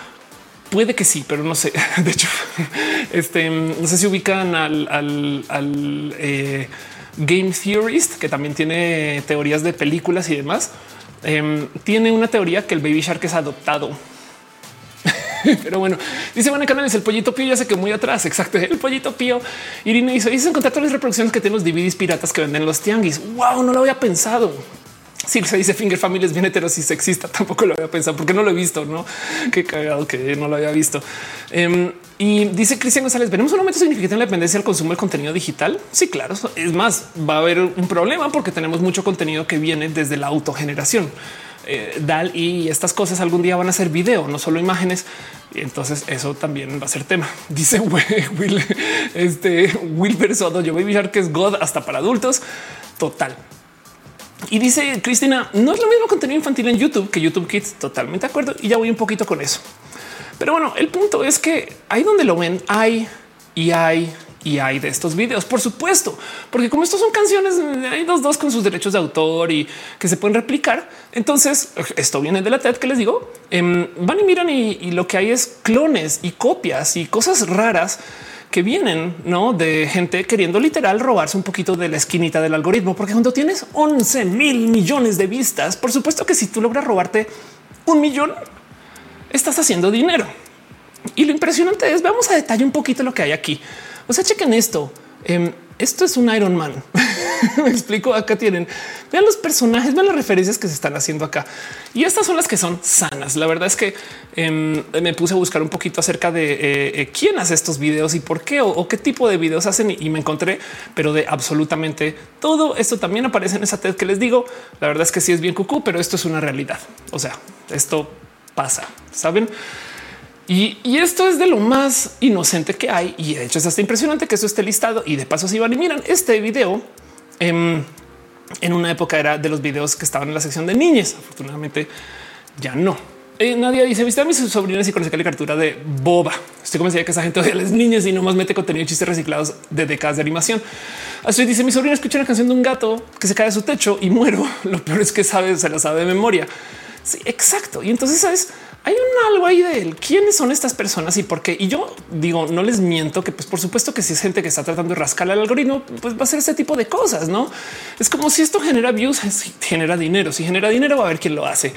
Puede que sí, pero no sé. (laughs) De hecho, (laughs) este no sé si ubican al, al, eh, Game Theorist, que también tiene teorías de películas y demás. Em, tiene una teoría que el Baby Shark es adoptado (laughs) Pero bueno, dice Van Canales, el pollito pío ya sé que muy atrás. Exacto. El pollito pío. Irina dice: Dice encontrar todas las reproducciones que tienen los DVDs piratas que venden los tianguis. Wow, no lo había pensado. Si se dice Finger Family es bien heteros y sexista, (laughs) tampoco lo había pensado porque no lo he visto, no? Qué cagado que no lo había visto. Em, y dice Cristian González, ¿venemos un aumento significativo en la dependencia del consumo del contenido digital? Sí, claro. Es más, va a haber un problema porque tenemos mucho contenido que viene desde la autogeneración. Eh, DAL y estas cosas algún día van a ser video, no solo imágenes. Y entonces eso también va a ser tema. (laughs) Dice Will, este Wilber Soto, yo voy a que es God hasta para adultos. Total. Y dice Cristina, no es lo mismo contenido infantil en YouTube que YouTube Kids. Totalmente de acuerdo. Y ya voy un poquito con eso. Pero bueno, el punto es que ahí donde lo ven, hay y hay y hay de estos videos, por supuesto, porque como estos son canciones, hay dos, dos con sus derechos de autor y que se pueden replicar. Entonces, esto viene de la TED que les digo. Em, van y miran y, lo que hay es clones y copias y cosas raras que vienen ¿no? de gente queriendo literal robarse un poquito de la esquinita del algoritmo, porque cuando tienes 11 mil millones de vistas, por supuesto que si tú logras robarte un millón, estás haciendo dinero. Y lo impresionante es, veamos a detalle un poquito lo que hay aquí. O sea, chequen esto. Em, esto es un Iron Man. (laughs) Me explico. Acá tienen, vean los personajes, vean las referencias que se están haciendo acá. Y estas son las que son sanas. La verdad es que em, me puse a buscar un poquito acerca de eh, eh, quién hace estos videos y por qué o, qué tipo de videos hacen. Y, me encontré, pero de absolutamente todo esto también aparece en esa TED que les digo. La verdad es que sí es bien cucú, pero esto es una realidad. O sea, esto pasa, saben? Y, esto es de lo más inocente que hay. Y de hecho es hasta impresionante que eso esté listado. Y de paso, si van y miran este video, em, en una época era de los videos que estaban en la sección de niñas. Afortunadamente ya no. Eh, nadie dice viste a mis sobrinas y con esa caricatura de boba. Estoy convencida que esa gente odia a las niñas y no más mete contenido de chistes reciclados de décadas de animación. Así dice mi sobrina escucha una canción de un gato que se cae de su techo y muero. (laughs) Lo peor es que sabe, se la sabe de memoria. Sí, exacto. Y entonces sabes, hay un algo ahí de él. quiénes son estas personas y por qué. Y yo digo, no les miento que, pues, por supuesto que si es gente que está tratando de rascar al algoritmo, pues va a ser ese tipo de cosas. No es como si esto genera views, genera dinero. Si genera dinero, va a ver quién lo hace.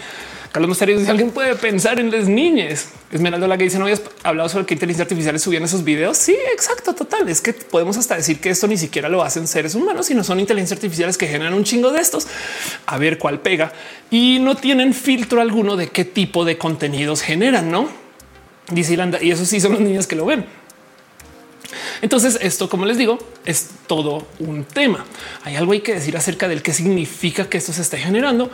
Carlos Mosterio si alguien puede pensar en las niñas. Esmeralda la que dice no habías hablado sobre que inteligencia artificial subían esos videos. Sí, exacto, total. Es que podemos hasta decir que esto ni siquiera lo hacen seres humanos, sino son inteligencias artificiales que generan un chingo de estos a ver cuál pega y no tienen filtro alguno de qué tipo de contenidos generan, no? Dice Irlanda y eso sí son los niños que lo ven. Entonces, esto, como les digo, es todo un tema. Hay algo hay que decir acerca del qué significa que esto se esté generando,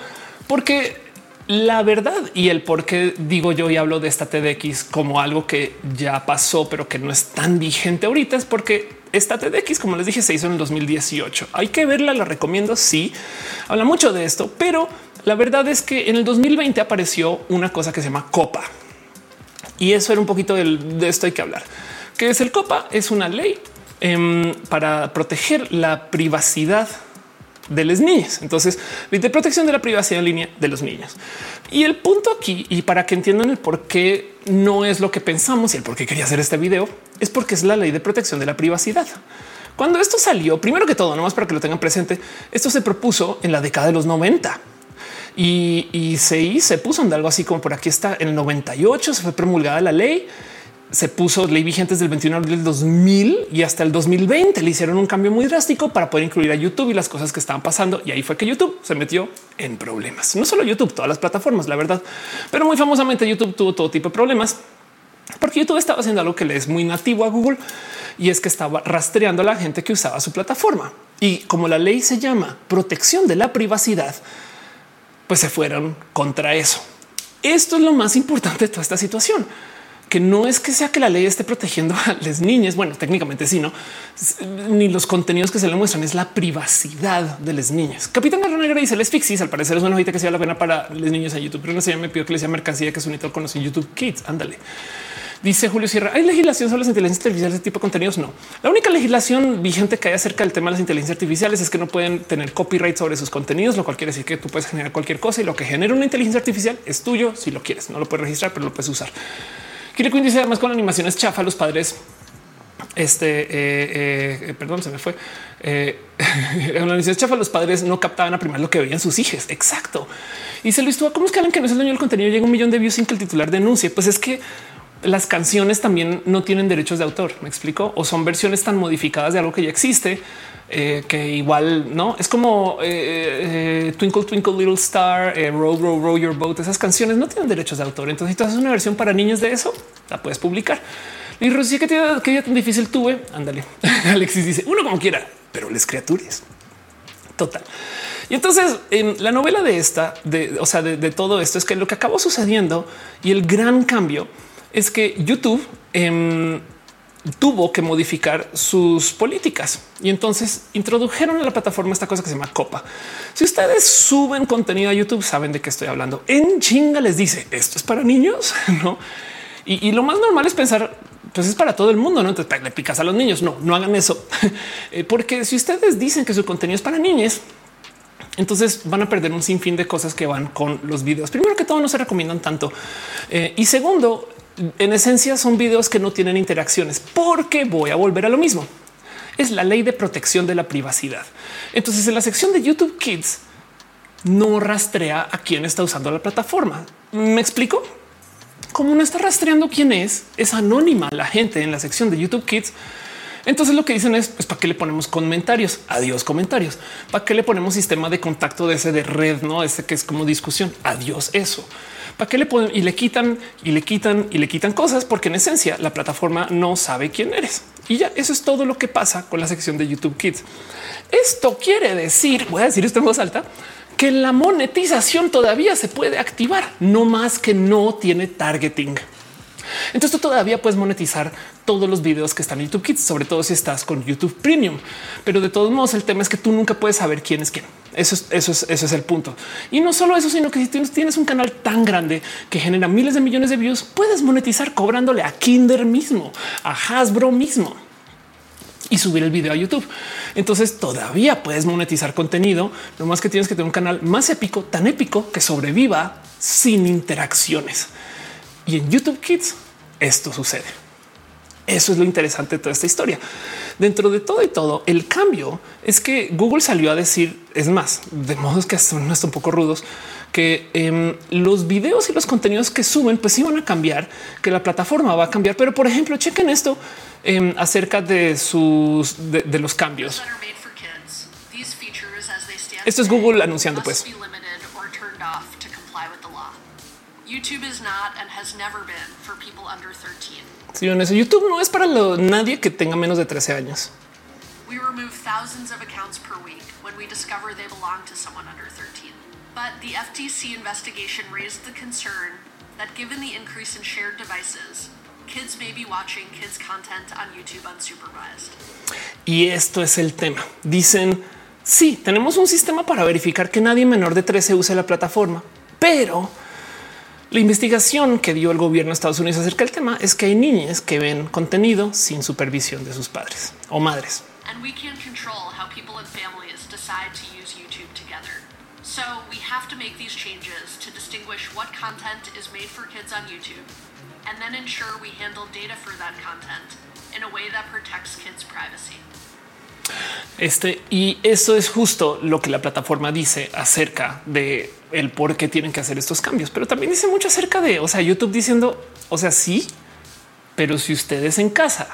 porque la verdad y el por qué digo yo y hablo de esta TDX como algo que ya pasó, pero que no es tan vigente ahorita, es porque esta TDX, como les dije, se hizo en el 2018. Hay que verla, la recomiendo. Sí, habla mucho de esto, pero la verdad es que en el 2020 apareció una cosa que se llama Copa y eso era un poquito de esto hay que hablar. Que es el Copa? Es una ley em, para proteger la privacidad de las niñas. Entonces, de protección de la privacidad en línea de los niños. Y el punto aquí, y para que entiendan el por qué no es lo que pensamos y el por qué quería hacer este video, es porque es la ley de protección de la privacidad. Cuando esto salió, primero que todo, nomás para que lo tengan presente, esto se propuso en la década de los 90 y, se, se puso en algo así como por aquí está en el 98 se fue promulgada la ley se puso ley vigente desde el 21 de abril del 2000 y hasta el 2020 le hicieron un cambio muy drástico para poder incluir a YouTube y las cosas que estaban pasando. Y ahí fue que YouTube se metió en problemas. No solo YouTube, todas las plataformas, la verdad, pero muy famosamente YouTube tuvo todo tipo de problemas porque YouTube estaba haciendo algo que le es muy nativo a Google y es que estaba rastreando a la gente que usaba su plataforma. Y como la ley se llama protección de la privacidad, pues se fueron contra eso. Esto es lo más importante de toda esta situación que no es que sea que la ley esté protegiendo a las niñas. Bueno, técnicamente sí, no, ni los contenidos que se le muestran es la privacidad de las niñas. Capitán Garra Negra dice les fixis. Al parecer es una hojita que sea la pena para los niños en YouTube, pero no sé, me pidió que le sea mercancía que es un hito conocido en YouTube Kids. Ándale. Dice Julio Sierra, ¿hay legislación sobre las inteligencias artificiales de tipo de contenidos? No. La única legislación vigente que hay acerca del tema de las inteligencias artificiales es que no pueden tener copyright sobre sus contenidos, lo cual quiere decir que tú puedes generar cualquier cosa y lo que genera una inteligencia artificial es tuyo si lo quieres. No lo puedes registrar, pero lo puedes usar. Kire Queen dice además con animaciones chafa, los padres este, eh, eh, perdón, se me fue. Eh, (laughs) en chafa, los padres no captaban a primar lo que veían sus hijos. Exacto. Y se lo estuvo. ¿Cómo es que hablan que no es el dueño del contenido? Llega un millón de views sin que el titular denuncie. Pues es que las canciones también no tienen derechos de autor. Me explico o son versiones tan modificadas de algo que ya existe eh, que igual no es como eh, eh, Twinkle Twinkle Little Star, Row Row Row Your Boat. Esas canciones no tienen derechos de autor. Entonces, si tú haces una versión para niños de eso, la puedes publicar. Y Rosy, que día tan difícil tuve. Ándale. (laughs) Alexis dice uno como quiera, pero les criaturas. Total. Y entonces en la novela de esta, de, o sea, de, todo esto es que lo que acabó sucediendo y el gran cambio es que YouTube em, tuvo que modificar sus políticas y entonces introdujeron a la plataforma esta cosa que se llama Copa. Si ustedes suben contenido a YouTube, saben de qué estoy hablando. En chinga les dice esto es para niños, (laughs) no? Y, lo más normal es pensar, pues es para todo el mundo, no? Entonces le picas a los niños. No, no hagan eso, (laughs) eh, porque si ustedes dicen que su contenido es para niños, entonces van a perder un sinfín de cosas que van con los videos. Primero que todo, no se recomiendan tanto. Eh, y segundo, en esencia son videos que no tienen interacciones porque voy a volver a lo mismo. Es la ley de protección de la privacidad. Entonces en la sección de YouTube Kids no rastrea a quién está usando la plataforma. ¿Me explico? Como no está rastreando quién es, es anónima la gente en la sección de YouTube Kids. Entonces lo que dicen es pues para qué le ponemos comentarios. Adiós comentarios. Para qué le ponemos sistema de contacto de ese de red, no ese que es como discusión. Adiós eso. ¿Para qué le ponen y le quitan y le quitan y le quitan cosas? Porque en esencia la plataforma no sabe quién eres. Y ya eso es todo lo que pasa con la sección de YouTube Kids. Esto quiere decir, voy a decir esto en voz alta, que la monetización todavía se puede activar, no más que no tiene targeting. Entonces tú todavía puedes monetizar todos los videos que están en YouTube Kids, sobre todo si estás con YouTube Premium. Pero de todos modos, el tema es que tú nunca puedes saber quién es quién. Eso es, el punto. Y no solo eso, sino que si tienes un canal tan grande que genera miles de millones de views, puedes monetizar cobrándole a Kinder mismo, a Hasbro mismo y subir el video a YouTube. Entonces todavía puedes monetizar contenido, lo más que tienes que tener un canal más épico, tan épico que sobreviva sin interacciones. Y en YouTube Kids esto sucede. Eso es lo interesante de toda esta historia. Dentro de todo y todo, el cambio es que Google salió a decir, es más, de modos que son un poco rudos, que em, los videos y los contenidos que suben pues iban a cambiar, que la plataforma va a cambiar. Pero por ejemplo, chequen esto em, acerca de sus de los cambios. Esto es Google anunciando pues. YouTube is not and has never been for people under 13. Sí, en eso YouTube no es para lo, nadie que tenga menos de 13 años. We remove thousands of accounts per week when we discover they belong to someone under 13. But the FTC investigation raised the concern that given the increase in shared devices, kids may be watching kids content on YouTube unsupervised. Y esto es el tema. Dicen, sí, tenemos un sistema para verificar que nadie menor de 13 use la plataforma, pero la investigación que dio el gobierno de Estados Unidos acerca del tema es que hay niñas que ven contenido sin supervisión de sus padres o madres. And we can control how people and families decide to use YouTube together. So we have to make these changes to distinguish what content is made for kids on YouTube and then ensure we handle data for that content in a way that protects kids' privacy. Este y eso es justo lo que la plataforma dice acerca de el por qué tienen que hacer estos cambios, pero también dice mucho acerca de, o sea, YouTube diciendo, o sea, sí, Pero si ustedes en casa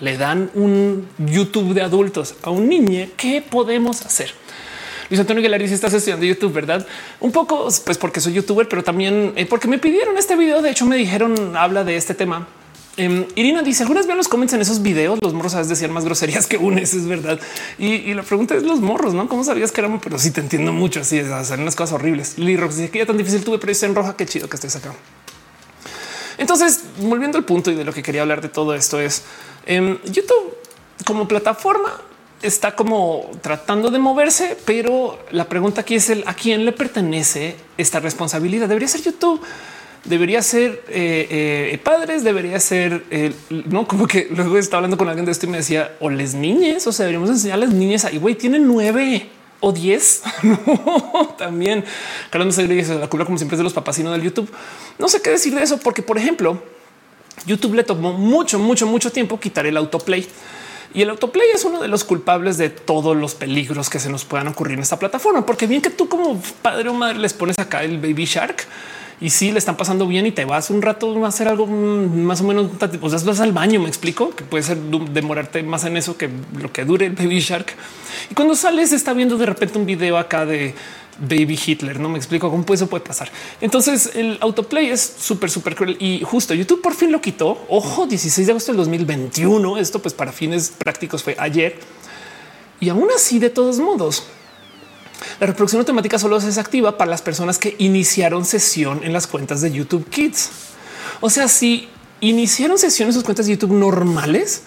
le dan un YouTube de adultos a un niño, ¿qué podemos hacer? Luis Antonio Guilari, si estás estudiando YouTube, ¿verdad? Un poco, pues porque soy youtuber, pero también eh, porque me pidieron este video. De hecho, me dijeron, habla de este tema. Eh, Irina dice, algunas veces los comments en esos videos, los morros veces decían más groserías que unes, es verdad. Y, la pregunta es los morros, ¿no? ¿Cómo sabías que éramos? Pero sí te entiendo mucho, así es, hacer unas cosas horribles. Lili Rox dice que ya tan difícil tuve, pero en roja, qué chido que estés acá. Entonces, volviendo al punto y de lo que quería hablar de todo esto es eh, YouTube como plataforma está como tratando de moverse, pero la pregunta aquí es el a quién le pertenece esta responsabilidad. Debería ser YouTube, debería ser eh, eh, padres, debería ser no como que luego estaba hablando con alguien de esto y me decía o les niñes, o sea, deberíamos enseñar a las niñas ahí, güey, tienen nueve o diez. (laughs) también Carlos me dice la culpa como siempre es de los papás y no del YouTube. No sé qué decir de eso, porque por ejemplo, YouTube le tomó mucho, mucho, mucho tiempo quitar el autoplay. Y el autoplay es uno de los culpables de todos los peligros que se nos puedan ocurrir en esta plataforma, porque bien que tú como padre o madre les pones acá el baby shark y si le están pasando bien y te vas un rato a hacer algo más o menos, pues vas al baño, me explico que puede ser demorarte más en eso que lo que dure el baby shark. Y cuando sales está viendo de repente un video acá de baby Hitler. No me explico cómo eso puede pasar. Entonces el autoplay es súper, súper cruel y justo YouTube por fin lo quitó. Ojo, 16 de agosto del 2021. Esto pues para fines prácticos fue ayer. Y aún así, de todos modos, la reproducción automática solo se desactiva para las personas que iniciaron sesión en las cuentas de YouTube Kids. O sea, si iniciaron sesión en sus cuentas de YouTube normales,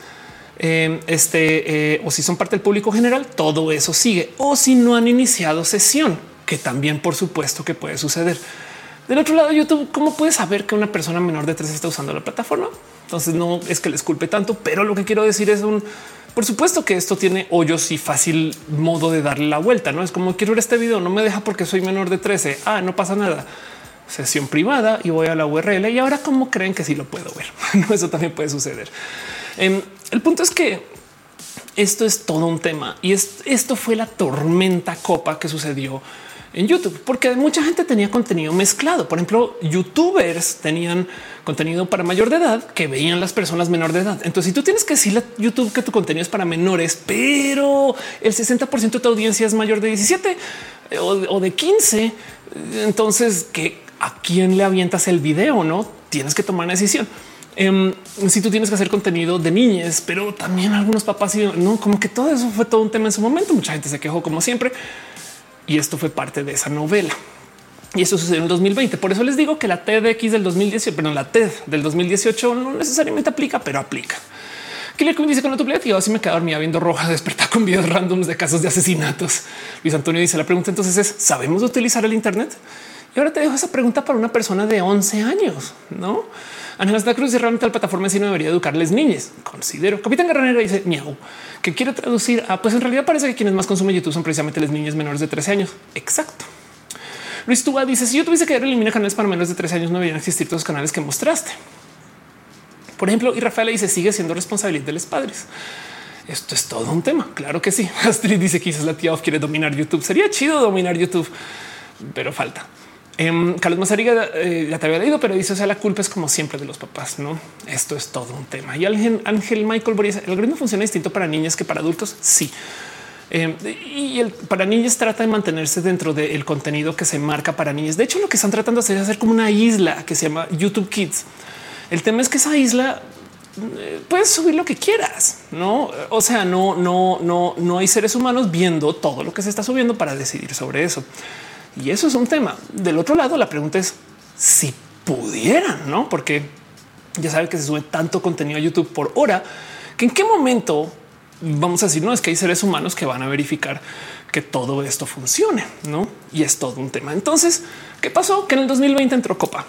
eh, este, eh, o si son parte del público general, todo eso sigue. O si no han iniciado sesión, que también por supuesto que puede suceder. Del otro lado, YouTube, ¿cómo puedes saber que una persona menor de tres está usando la plataforma? Entonces no es que les culpe tanto, pero lo que quiero decir es un, por supuesto que esto tiene hoyos y fácil modo de darle la vuelta. No es como quiero ver este video, no me deja porque soy menor de 13. Ah, no pasa nada. Sesión privada y voy a la URL y ahora cómo creen que sí lo puedo ver. (laughs) eso también puede suceder. Em, el punto es que esto es todo un tema y esto fue la tormenta copa que sucedió en YouTube, porque mucha gente tenía contenido mezclado. Por ejemplo, youtubers tenían contenido para mayor de edad que veían las personas menor de edad. Entonces, si tú tienes que decirle a YouTube que tu contenido es para menores, pero el 60% de tu audiencia es mayor de 17 eh, o, de 15, entonces que a quién le avientas el video, no tienes que tomar una decisión. Em, si tú tienes que hacer contenido de niñas, pero también algunos papás y no como que todo eso fue todo un tema en su momento. Mucha gente se quejó como siempre, y esto fue parte de esa novela. Y eso sucedió en el 2020. Por eso les digo que la TEDx del 2018, pero la TED del 2018 no necesariamente aplica, pero aplica. Killer Queen dice con autoplay activado si me quedé dormida viendo roja, despertar con videos randoms de casos de asesinatos. Luis Antonio dice la pregunta entonces es ¿sabemos utilizar el Internet? Y ahora te dejo esa pregunta para una persona de 11 años, ¿no? Santa Cruz y realmente la plataforma sí no debería educarles niñas. Considero. Capitán Garranera dice miau, que quiere traducir a pues en realidad parece que quienes más consumen YouTube son precisamente las niñas menores de 13 años. Exacto. Luis Tuba dice si yo tuviese que eliminar canales para menores de 13 años no deberían existir todos los canales que mostraste. Por ejemplo, y Rafael dice sigue siendo responsabilidad de los padres. Esto es todo un tema. Claro que sí. (laughs) Astrid dice quizás la tía quiere dominar YouTube. Sería chido dominar YouTube, pero falta. Em, Carlos Mazariga eh, ya te había leído, pero dice: O sea, la culpa es como siempre de los papás. No, esto es todo un tema. Y Ángel, Ángel Michael Boris, el algoritmo funciona distinto para niñas que para adultos. Sí. Em, y para niñas trata de mantenerse dentro del contenido que se marca para niñas. De hecho, lo que están tratando de hacer es hacer como una isla que se llama YouTube Kids. El tema es que esa isla eh, puedes subir lo que quieras, no? O sea, no, no, no, no hay seres humanos viendo todo lo que se está subiendo para decidir sobre eso. Y eso es un tema. Del otro lado, la pregunta es si pudieran, no? Porque ya saben que se sube tanto contenido a YouTube por hora que en qué momento vamos a decir no es que hay seres humanos que van a verificar que todo esto funcione, no? Y es todo un tema. Entonces, ¿qué pasó? Que en el 2020 entró Copa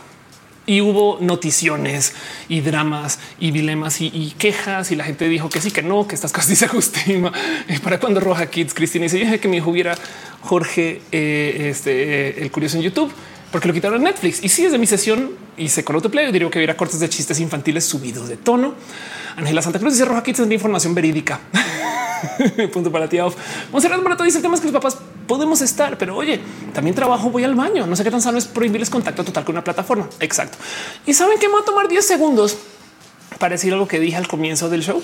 y hubo noticiones y dramas y dilemas y, quejas y la gente dijo que sí, que no, que estas cosas (laughs) dice Agustín para cuando Roja Kids, Cristina y se dije que mi hijo hubiera Jorge eh, este, eh, el curioso en YouTube porque lo quitaron Netflix y si es de mi sesión se con autoplay diría que hubiera cortes de chistes infantiles subidos de tono. Ángela Santa Cruz dice Roja Kids tendría información verídica. (laughs) Punto para ti. Monserrat Barato dice el tema es que los papás podemos estar, pero oye, también trabajo, voy al baño. No sé qué tan sano es prohibirles contacto total con una plataforma. Exacto. Y saben que me va a tomar 10 segundos para decir algo que dije al comienzo del show.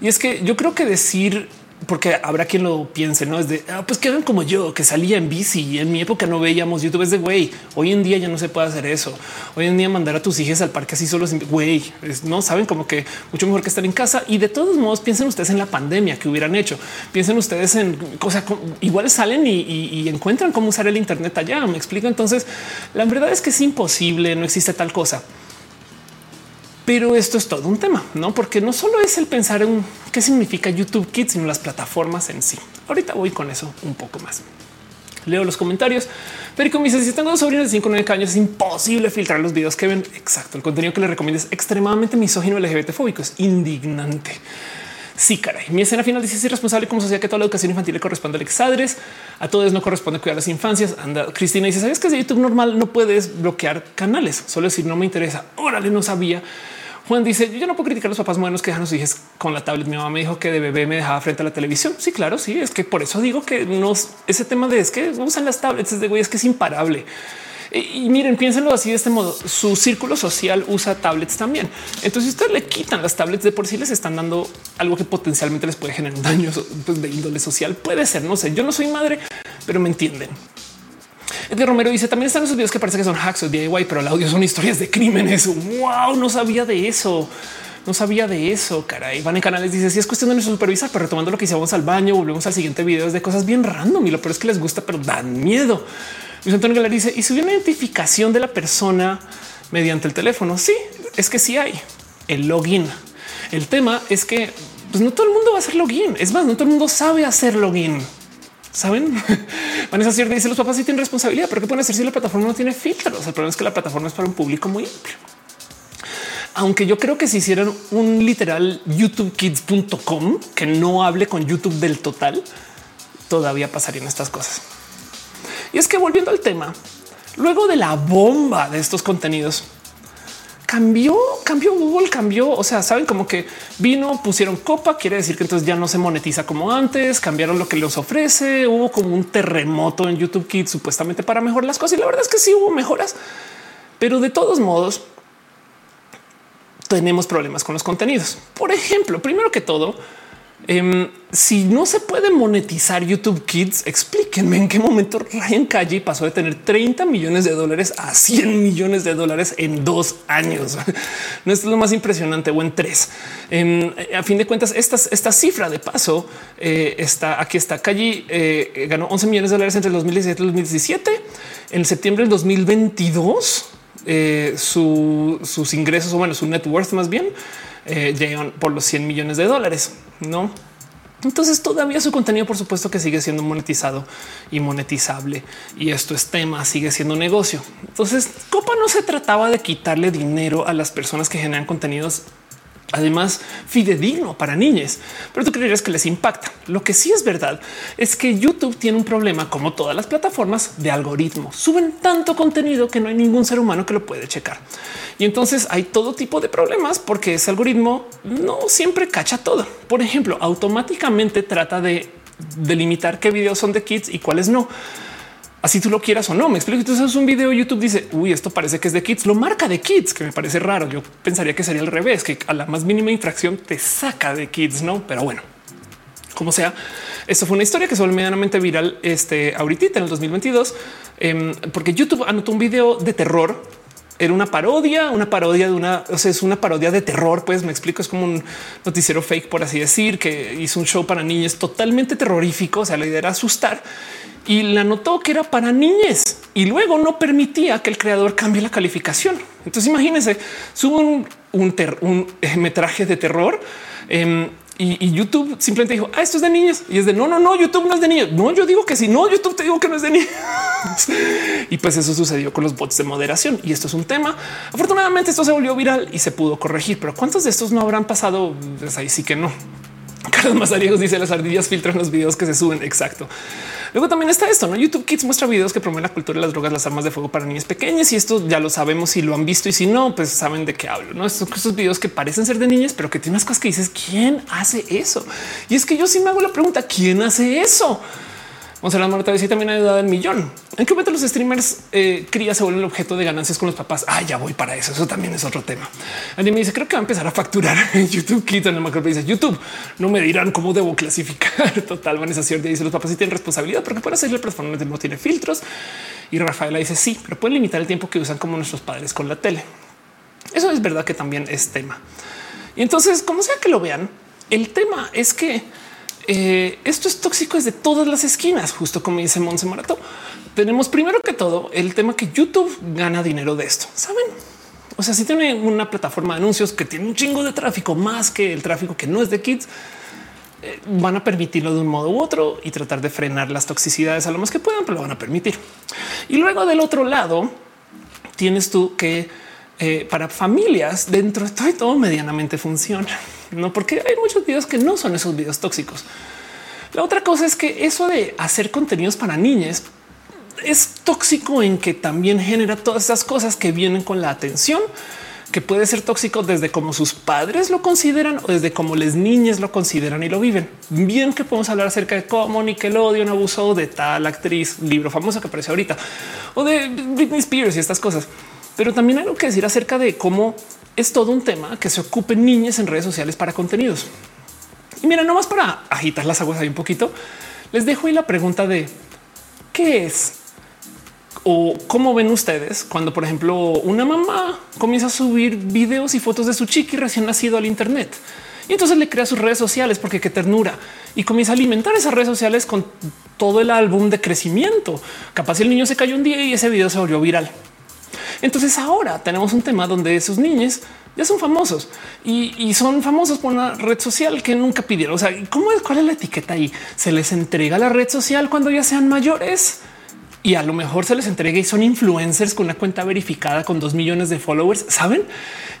Y es que yo creo que decir porque habrá quien lo piense, no es de ah, pues quedan como yo que salía en bici y en mi época no veíamos YouTube. Es de güey. Hoy en día ya no se puede hacer eso. Hoy en día mandar a tus hijas al parque así solo güey, no saben como que mucho mejor que estar en casa. Y de todos modos, piensen ustedes en la pandemia que hubieran hecho. Piensen ustedes en cosas igual salen y encuentran cómo usar el Internet allá. Me explico. Entonces, la verdad es que es imposible. No existe tal cosa. Pero esto es todo un tema, no? Porque no solo es el pensar en qué significa YouTube Kids, sino las plataformas en sí. Ahorita voy con eso un poco más. Leo los comentarios. Perico me dice: Si tengo dos sobrinos de 5 o 9 años, es imposible filtrar los videos que ven. Exacto. El contenido que le recomiendo es extremadamente misógino LGBT fóbico. Es indignante. Sí, caray. Mi escena final dice: Es irresponsable como sociedad que toda la educación infantil le corresponde a exadres. A todos no corresponde cuidar las infancias. Anda, Cristina dice: ¿Sabes que de YouTube normal no puedes bloquear canales? Solo decir no me interesa. Órale, no sabía. Juan dice: Yo no puedo criticar a los papás modernos que dejan a sus hijos con la tablet. Mi mamá me dijo que de bebé me dejaba frente a la televisión. Sí, claro, sí. Es que por eso digo que no ese tema de es que usan las tablets es de güey, es que es imparable. Y miren, piénsenlo así de este modo. Su círculo social usa tablets también. Entonces, si ustedes le quitan las tablets de por sí, les están dando algo que potencialmente les puede generar daños pues, de índole social. Puede ser, no sé. Yo no soy madre, pero me entienden. Edgar Romero dice también están esos videos que parece que son hacks o DIY, pero el audio son historias de crímenes. Wow, no sabía de eso. No sabía de eso. Caray, van en canales. Dice si es cuestión de nuestro supervisar, pero retomando lo que hicimos al baño, volvemos al siguiente video de cosas bien random y lo peor es que les gusta, pero dan miedo. Luis Antonio Galar dice y si hubiera una identificación de la persona mediante el teléfono. Sí, es que sí hay el login. El tema es que pues, no todo el mundo va a hacer login. Es más, no todo el mundo sabe hacer login. Saben? (laughs) Vanessa Cierta dice los papás sí tienen responsabilidad, pero qué pueden hacer si la plataforma no tiene filtros? El problema es que la plataforma es para un público muy amplio. Aunque yo creo que si hicieran un literal youtubekids.com que no hable con YouTube del total, todavía pasarían estas cosas. Y es que volviendo al tema, luego de la bomba de estos contenidos, cambió, cambió Google, cambió. O sea, saben como que vino, pusieron copa, quiere decir que entonces ya no se monetiza como antes, cambiaron lo que les ofrece. Hubo como un terremoto en YouTube Kids supuestamente para mejorar las cosas. Y la verdad es que sí hubo mejoras, pero de todos modos, tenemos problemas con los contenidos. Por ejemplo, primero que todo, Em, si no se puede monetizar YouTube Kids, explíquenme en qué momento Ryan Calle pasó de tener 30 millones de dólares a 100 millones de dólares en dos años. (laughs) No es lo más impresionante o en tres. Em, a fin de cuentas, esta, esta cifra de paso eh, está aquí. Está Calle eh, ganó 11 millones de dólares entre el 2017 y el 2017. En septiembre del 2022, eh, sus ingresos o bueno, su net worth más bien eh, por los 100 millones de dólares, no? Entonces todavía su contenido, por supuesto que sigue siendo monetizado y monetizable. Y esto es tema, sigue siendo negocio. Entonces Copa no se trataba de quitarle dinero a las personas que generan contenidos además fidedigno para niñas, pero tú creerías que les impacta. Lo que sí es verdad es que YouTube tiene un problema, como todas las plataformas de algoritmo. Suben tanto contenido que no hay ningún ser humano que lo puede checar. Y entonces hay todo tipo de problemas porque ese algoritmo no siempre cacha todo. Por ejemplo, automáticamente trata de delimitar qué videos son de kids y cuáles no así tú lo quieras o no. Me explico. Entonces es un video YouTube dice uy, esto parece que es de kids, lo marca de kids, que me parece raro. Yo pensaría que sería al revés, que a la más mínima infracción te saca de kids, no? Pero bueno, como sea, esto fue una historia que se volvió medianamente viral este ahorita en el 2022, em, porque YouTube anotó un video de terror. Era una parodia, una parodia de una, o sea, es una parodia de terror. Pues me explico, es como un noticiero fake, por así decir, que hizo un show para niños totalmente terrorífico. O sea, la idea era asustar y la notó que era para niñez y luego no permitía que el creador cambie la calificación. Entonces imagínense, subo un, un, (laughs) metraje de terror em, y, YouTube simplemente dijo ah, esto es de niños y es de no, no, no, YouTube no es de niños. No, yo digo que si no, YouTube te digo que no es de niños. (laughs) y pues eso sucedió con los bots de moderación y esto es un tema. Afortunadamente esto se volvió viral y se pudo corregir, pero cuántos de estos no habrán pasado? Pues ahí sí que no. Carlos Mazariegos dice las ardillas filtran los videos que se suben. Exacto. Luego también está esto, ¿no? YouTube Kids muestra videos que promueven la cultura de las drogas, las armas de fuego para niños pequeños y esto ya lo sabemos si lo han visto y si no, pues saben de qué hablo, ¿no? Estos, estos videos que parecen ser de niñas, pero que tienen unas cosas que dices, ¿quién hace eso? Y es que yo sí me hago la pregunta, ¿quién hace eso? Monserrat Marta dice también ha ayudado el millón. ¿En qué momento los streamers eh, crías se vuelven el objeto de ganancias con los papás? Ah, ya voy para eso. Eso también es otro tema. Alguien me dice, creo que va a empezar a facturar (laughs) en YouTube. Quito en el macro dice YouTube. No me dirán cómo debo clasificar. (laughs) Total, Vanessa Cior dice los papás sí tienen responsabilidad porque puede hacerle plataforma no tiene filtros. Y Rafaela dice sí, pero pueden limitar el tiempo que usan como nuestros padres con la tele. Eso es verdad que también es tema. Y entonces, como sea que lo vean, el tema es que eh, esto es tóxico desde todas las esquinas, justo como dice Monse Marato. Tenemos primero que todo el tema que YouTube gana dinero de esto. Saben? O sea, si tiene una plataforma de anuncios que tiene un chingo de tráfico más que el tráfico que no es de kids, eh, van a permitirlo de un modo u otro y tratar de frenar las toxicidades a lo más que puedan, pero lo van a permitir. Y luego del otro lado tienes tú que eh, para familias dentro de todo y todo medianamente funciona, no porque hay muchos videos que no son esos videos tóxicos. La otra cosa es que eso de hacer contenidos para niñas es tóxico en que también genera todas esas cosas que vienen con la atención, que puede ser tóxico desde cómo sus padres lo consideran o desde cómo las niñas lo consideran y lo viven. Bien que podemos hablar acerca de cómo Nickelodeon abusó de tal actriz, libro famoso que aparece ahorita, o de Britney Spears y estas cosas. Pero también hay algo que decir acerca de cómo es todo un tema que se ocupen niñas en redes sociales para contenidos. Y mira, nomás para agitar las aguas ahí un poquito, les dejo ahí la pregunta de qué es o cómo ven ustedes cuando, por ejemplo, una mamá comienza a subir videos y fotos de su chiqui recién nacido al Internet y entonces le crea sus redes sociales porque qué ternura y comienza a alimentar esas redes sociales con todo el álbum de crecimiento. Capaz el niño se cayó un día y ese video se volvió viral. Entonces ahora tenemos un tema donde esos niños ya son famosos y, son famosos por una red social que nunca pidieron. O sea, ¿cómo es? ¿Cuál es la etiqueta ahí? ¿Se les entrega la red social cuando ya sean mayores? Y a lo mejor se les entrega y son influencers con una cuenta verificada con dos millones de followers, saben?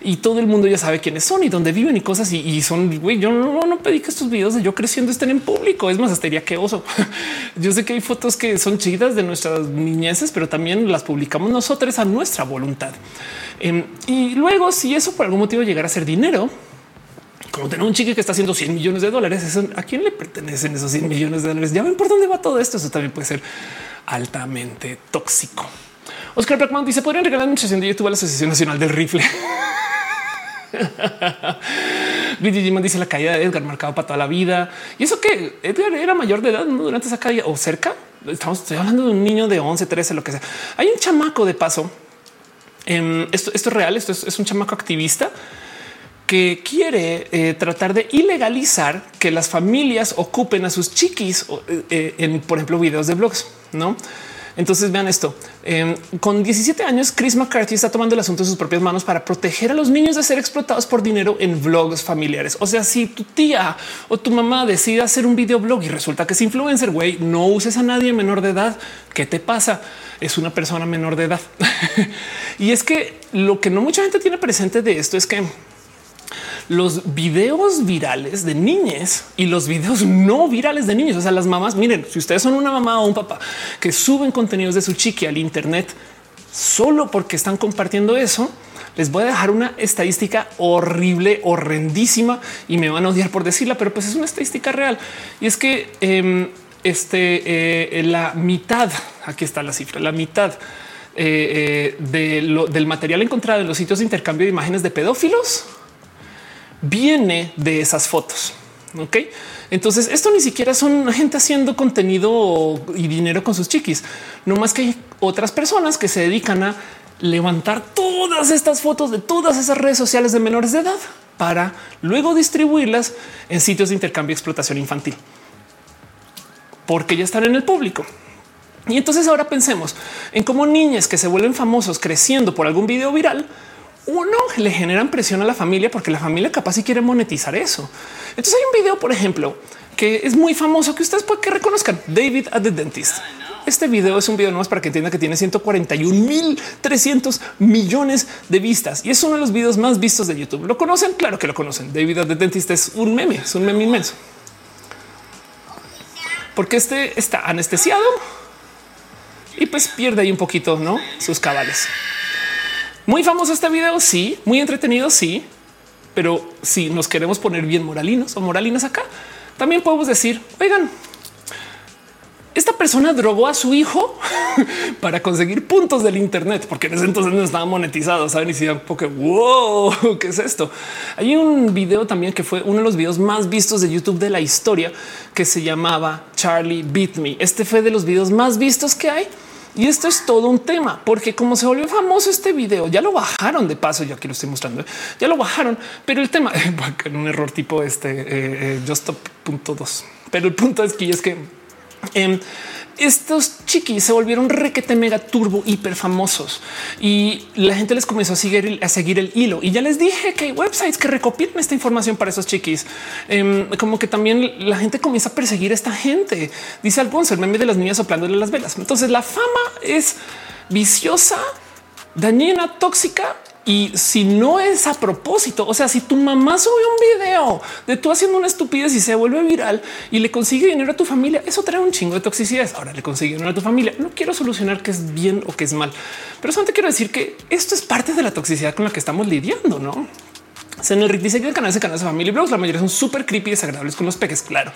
Y todo el mundo ya sabe quiénes son y dónde viven y cosas. Y, son güey, yo no, pedí que estos videos de yo creciendo estén en público. Es más, hasta que oso. (laughs) yo sé que hay fotos que son chidas de nuestras niñeces, pero también las publicamos nosotros a nuestra voluntad. Em, y luego, si eso por algún motivo llegara a ser dinero, como tener un chico que está haciendo 100 millones de dólares, ¿a quién le pertenecen esos 100 millones de dólares? Ya ven por dónde va todo esto. Eso también puede ser altamente tóxico. Oscar Blackman dice: Podrían regalar la administración de YouTube a la Asociación Nacional del Rifle. (laughs) Digimon dice la caída de Edgar marcado para toda la vida. Y eso que Edgar era mayor de edad durante esa caída o cerca. Estamos hablando de un niño de 11, 13, lo que sea. Hay un chamaco de paso. Em, esto, esto, es real. Esto es, un chamaco activista que quiere eh, tratar de ilegalizar que las familias ocupen a sus chiquis eh, eh, en, por ejemplo, videos de blogs. No, entonces vean esto. Em, con 17 años, Chris McCarthy está tomando el asunto en sus propias manos para proteger a los niños de ser explotados por dinero en blogs familiares. O sea, si tu tía o tu mamá decide hacer un videoblog y resulta que es influencer, güey, no uses a nadie menor de edad. ¿Qué te pasa? Es una persona menor de edad. (laughs) y es que lo que no mucha gente tiene presente de esto es que los videos virales de niñas y los videos no virales de niños. O sea, las mamás, miren, si ustedes son una mamá o un papá que suben contenidos de su chiqui al Internet solo porque están compartiendo eso, les voy a dejar una estadística horrible, horrendísima y me van a odiar por decirla, pero pues es una estadística real. Y es que em, este, eh, la mitad, aquí está la cifra, la mitad eh, eh, del material encontrado en los sitios de intercambio de imágenes de pedófilos viene de esas fotos. Ok, entonces esto ni siquiera son gente haciendo contenido y dinero con sus chiquis, no más que hay otras personas que se dedican a levantar todas estas fotos de todas esas redes sociales de menores de edad para luego distribuirlas en sitios de intercambio y explotación infantil, porque ya están en el público. Y entonces ahora pensemos en cómo niñas que se vuelven famosos creciendo por algún video viral uno le generan presión a la familia porque la familia capaz si quiere monetizar eso. Entonces hay un video, por ejemplo, que es muy famoso que ustedes pueden que reconozcan David at the dentist. Este video es un video más para que entienda que tiene 141 mil 300 millones de vistas y es uno de los videos más vistos de YouTube. ¿Lo conocen? Claro que lo conocen. David at the dentist es un meme, es un meme inmenso. Porque este está anestesiado y pues pierde ahí un poquito ¿no? sus cabales. Muy famoso este video, sí, muy entretenido, sí, pero si nos queremos poner bien moralinos o moralinas acá, también podemos decir, oigan, esta persona drogó a su hijo (laughs) para conseguir puntos del Internet, porque en ese entonces no estaba monetizado. Saben y decían, porque wow, qué es esto? Hay un video también que fue uno de los videos más vistos de YouTube de la historia que se llamaba Charlie Beat Me. Este fue de los videos más vistos que hay. Y esto es todo un tema, porque como se volvió famoso este video, ya lo bajaron de paso. Yo aquí lo estoy mostrando, ¿eh? ya lo bajaron, pero el tema (laughs) en un error tipo este eh, eh, just punto dos. Pero el punto es que es que Em, estos chiquis se volvieron requete mega turbo hiper famosos y la gente les comenzó a seguir, a seguir el hilo. Y ya les dije que hay websites que recopilan esta información para esos chiquis. Em, como que también la gente comienza a perseguir a esta gente. Dice Alfonso, el meme de las niñas soplándole las velas. Entonces la fama es viciosa, dañina, tóxica y si no es a propósito, o sea, si tu mamá sube un video de tú haciendo una estupidez y se vuelve viral y le consigue dinero a tu familia, eso trae un chingo de toxicidad. Ahora le consigue dinero a tu familia. No quiero solucionar que es bien o que es mal, pero solamente quiero decir que esto es parte de la toxicidad con la que estamos lidiando, no? Rick dice que el canal de canal de Family Blogs, la mayoría son súper creepy y desagradables con los peques. Claro,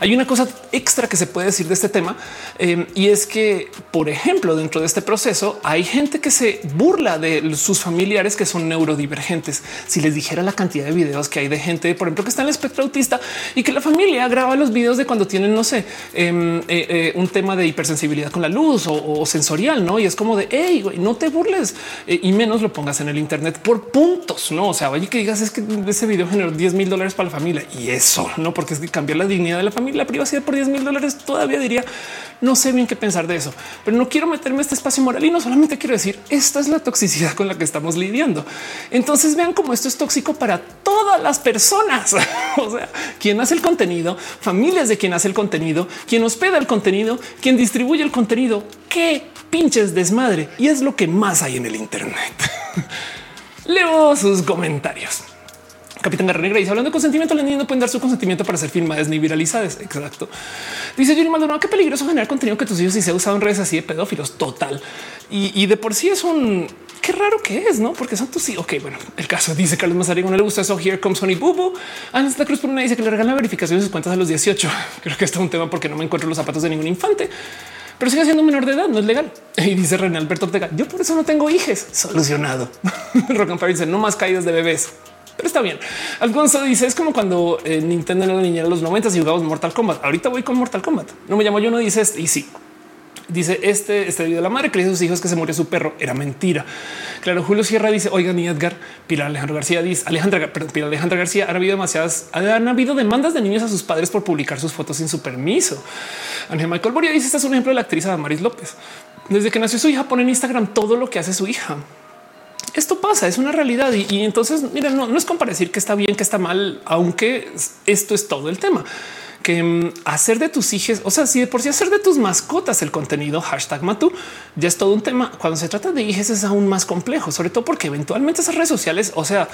hay una cosa extra que se puede decir de este tema eh, y es que, por ejemplo, dentro de este proceso hay gente que se burla de sus familiares que son neurodivergentes. Si les dijera la cantidad de videos que hay de gente, por ejemplo, que está en el espectro autista y que la familia graba los videos de cuando tienen, no sé, em, eh, eh, un tema de hipersensibilidad con la luz o, sensorial, no? Y es como de hey, no te burles y menos lo pongas en el Internet por puntos, no? O sea, vaya que digas es que ese video generó 10 mil dólares para la familia y eso no, porque es que cambiar la dignidad de la familia, la privacidad por 10 mil dólares. Todavía diría no sé bien qué pensar de eso, pero no quiero meterme a este espacio moral y no solamente quiero decir esta es la toxicidad con la que estamos lidiando. Entonces vean cómo esto es tóxico para todas las personas. (laughs) o sea, quien hace el contenido, familias de quien hace el contenido, quien hospeda el contenido, quien distribuye el contenido. Qué pinches desmadre y es lo que más hay en el Internet. (laughs) Leo sus comentarios. Capitán Garra Negra dice hablando de consentimiento, los niños no pueden dar su consentimiento para ser filmadas ni viralizadas. Exacto. Dice Yuri Maldonado, qué peligroso generar contenido que tus hijos y se ha usado en redes así de pedófilos. Total. Y, de por sí es un qué raro que es, no? Porque son tus hijos. Ok, bueno, el caso (laughs) dice Carlos Mazarín, no le gusta eso. Here comes Sony Bubu. Ana Cruz por una dice que le regalan la verificación de sus cuentas a los 18. (laughs) Creo que esto es un tema porque no me encuentro los zapatos de ningún infante pero sigue siendo menor de edad, no es legal. (laughs) Y dice René Alberto Ortega, yo por eso no tengo hijos. Solucionado. Rock and dice, no más caídas de bebés pero está bien. Alfonso dice es como cuando eh, Nintendo era niña en los 90 y jugamos Mortal Kombat. Ahorita voy con Mortal Kombat. No me llamo yo, no dice y sí. Dice este, este video de la madre que dice a sus hijos que se murió su perro. Era mentira. Claro, Julio Sierra dice, oigan, y Edgar, Pilar Alejandro García dice, Alejandra, perdón, Pilar Alejandra García, han habido demasiadas, habido demandas de niños a sus padres por publicar sus fotos sin su permiso. Ángel Michael Boria dice, este es un ejemplo de la actriz Maris López. Desde que nació su hija, pone en Instagram todo lo que hace su hija esto pasa, es una realidad. Y, entonces, miren, no, es como decir que está bien, que está mal, aunque esto es todo el tema que mm, hacer de tus hijos, o sea, si de por sí hacer de tus mascotas el contenido hashtag Matu ya es todo un tema. Cuando se trata de hijos es aún más complejo, sobre todo porque eventualmente esas redes sociales, o sea,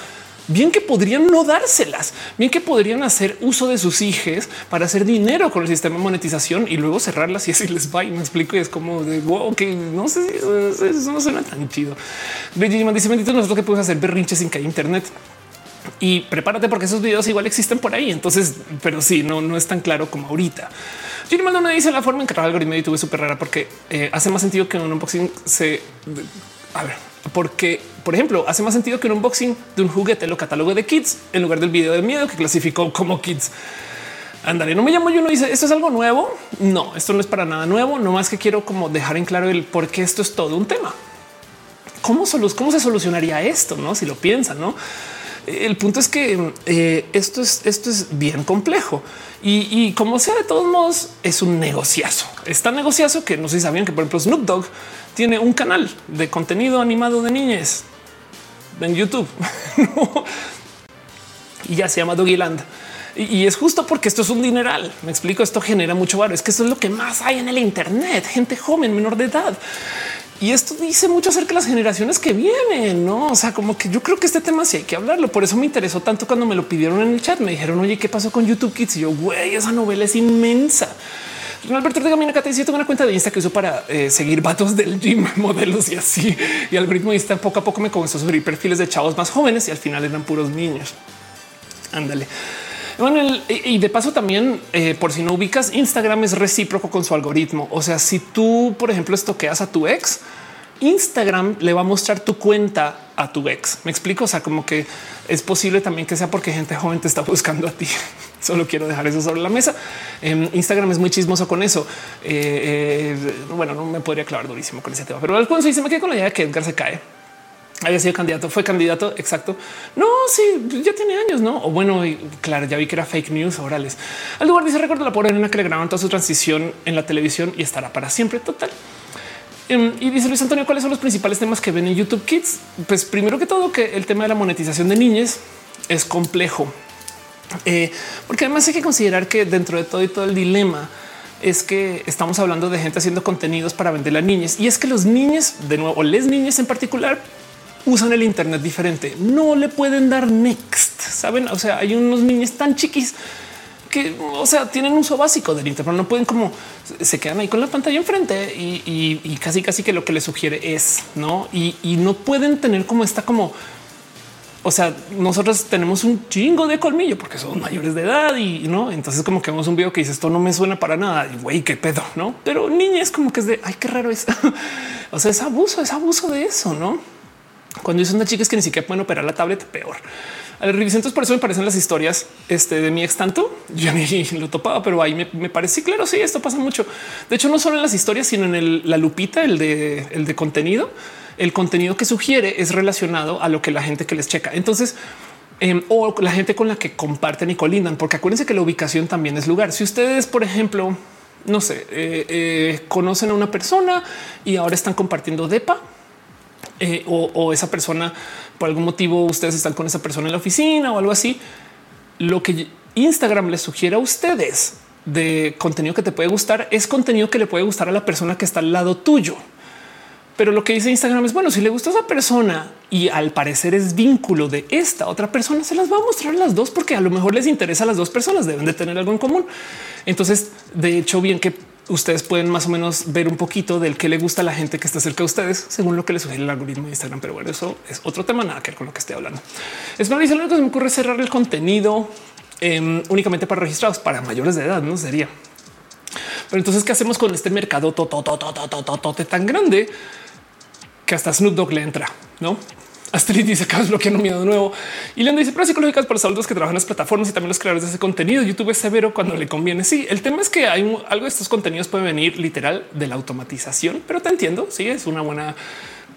bien que podrían no dárselas, bien que podrían hacer uso de sus hijos para hacer dinero con el sistema de monetización y luego cerrarlas y así les va. Y me explico. Y es como de wow, que no sé, eso no suena tan chido. Benjamin dice: Bendito nosotros que podemos hacer berrinches sin que haya internet y prepárate porque esos videos igual existen por ahí. Entonces, pero sí, no, no es tan claro como ahorita. Jimmy Maldonado dice la forma en que trabaja el algoritmo de YouTube es súper rara porque eh, hace más sentido que un unboxing se a ver, porque, por ejemplo, hace más sentido que un unboxing de un juguete lo catalogue de kids en lugar del video de miedo que clasificó como kids. Andaré, no me llamo yo, no dice esto es algo nuevo. No, esto no es para nada nuevo. No más que quiero como dejar en claro el por qué esto es todo un tema. ¿Cómo, cómo se solucionaría esto? No, si lo piensan, no? El punto es que eh, esto es esto es bien complejo y, como sea, de todos modos, es un negociazo. Es tan negociazo que no sé sabían que, por ejemplo, Snoop Dogg tiene un canal de contenido animado de niñas en YouTube (laughs) y ya se llama Doggyland. Y, es justo porque esto es un dineral. Me explico. Esto genera mucho valor. Es que esto es lo que más hay en el Internet. Gente joven, menor de edad. Y esto dice mucho acerca de las generaciones que vienen, no? O sea, como que yo creo que este tema sí hay que hablarlo. Por eso me interesó tanto cuando me lo pidieron en el chat. Me dijeron, oye, ¿qué pasó con YouTube Kids? Y yo, güey, esa novela es inmensa. Alberto de Gamina te dice tengo una cuenta de Insta que uso para eh, seguir vatos del gym, (laughs) modelos y así. Y algoritmo Insta poco a poco me comenzó a subir perfiles de chavos más jóvenes y al final eran puros niños. Ándale. Bueno, y de paso también, eh, por si no ubicas, Instagram es recíproco con su algoritmo. O sea, si tú, por ejemplo, estoqueas a tu ex, Instagram le va a mostrar tu cuenta a tu ex. Me explico. O sea, como que es posible también que sea porque gente joven te está buscando a ti. (laughs) Solo quiero dejar eso sobre la mesa. Em, Instagram es muy chismoso con eso. Eh, eh, bueno, no me podría clavar durísimo con ese tema, pero al punto se me quedé con la idea de que Edgar se cae. Había sido candidato, fue candidato. Exacto. No, sí, ya tiene años, no? O bueno, claro, ya vi que era fake news orales. Al lugar dice recuerdo la pobre nena que le grabaron toda su transición en la televisión y estará para siempre. Total. Em, y dice Luis Antonio, ¿cuáles son los principales temas que ven en YouTube Kids? Pues primero que todo, que el tema de la monetización de niñas es complejo, eh, porque además hay que considerar que dentro de todo y todo el dilema es que estamos hablando de gente haciendo contenidos para vender a niñas y es que los niños, de nuevo, les niñas en particular, usan el Internet diferente. No le pueden dar next. Saben? O sea, hay unos niños tan chiquis que, o sea, tienen uso básico del Internet, no pueden como se quedan ahí con la pantalla enfrente y, casi, casi que lo que les sugiere es no y, no pueden tener como esta como o sea, nosotros tenemos un chingo de colmillo porque somos mayores de edad y no. Entonces, como que vemos un video que dice esto no me suena para nada y güey, qué pedo, no? Pero niña es como que es de ay, qué raro es. (laughs) o sea, es abuso, es abuso de eso, no? Cuando es una chica es que ni siquiera pueden operar la tablet, peor. Al entonces por eso me parecen las historias este, de mi ex tanto. Yo ni (laughs) lo topaba, pero ahí me, me parece claro. Sí, esto pasa mucho. De hecho, no solo en las historias, sino en la lupita, el de, el de contenido. El contenido que sugiere es relacionado a lo que la gente que les checa. Entonces, em, o la gente con la que comparten y colindan, porque acuérdense que la ubicación también es lugar. Si ustedes, por ejemplo, no sé, eh, eh, conocen a una persona y ahora están compartiendo DEPA, eh, o, esa persona por algún motivo ustedes están con esa persona en la oficina o algo así. Lo que Instagram les sugiere a ustedes de contenido que te puede gustar es contenido que le puede gustar a la persona que está al lado tuyo. Pero lo que dice Instagram es bueno, si le gusta a esa persona y al parecer es vínculo de esta otra persona, se las va a mostrar las dos porque a lo mejor les interesa a las dos personas, deben de tener algo en común. Entonces, de hecho, bien que ustedes pueden más o menos ver un poquito del que le gusta a la gente que está cerca de ustedes, según lo que les sugiere el algoritmo de Instagram. Pero bueno, eso es otro tema, nada que ver con lo que estoy hablando. Es más, lo que se me ocurre cerrar el contenido em, únicamente para registrados, para mayores de edad, no sería. Pero entonces, ¿qué hacemos con este mercado tan grande que hasta Snoop Dogg le entra? No Astrid dice acá bloqueando miedo nuevo. Y le dice pero psicológicas para los adultos que trabajan en las plataformas y también los creadores de ese contenido. YouTube es severo cuando le conviene. Sí, el tema es que hay algo de estos contenidos puede venir literal de la automatización, pero te entiendo. Sí, es una buena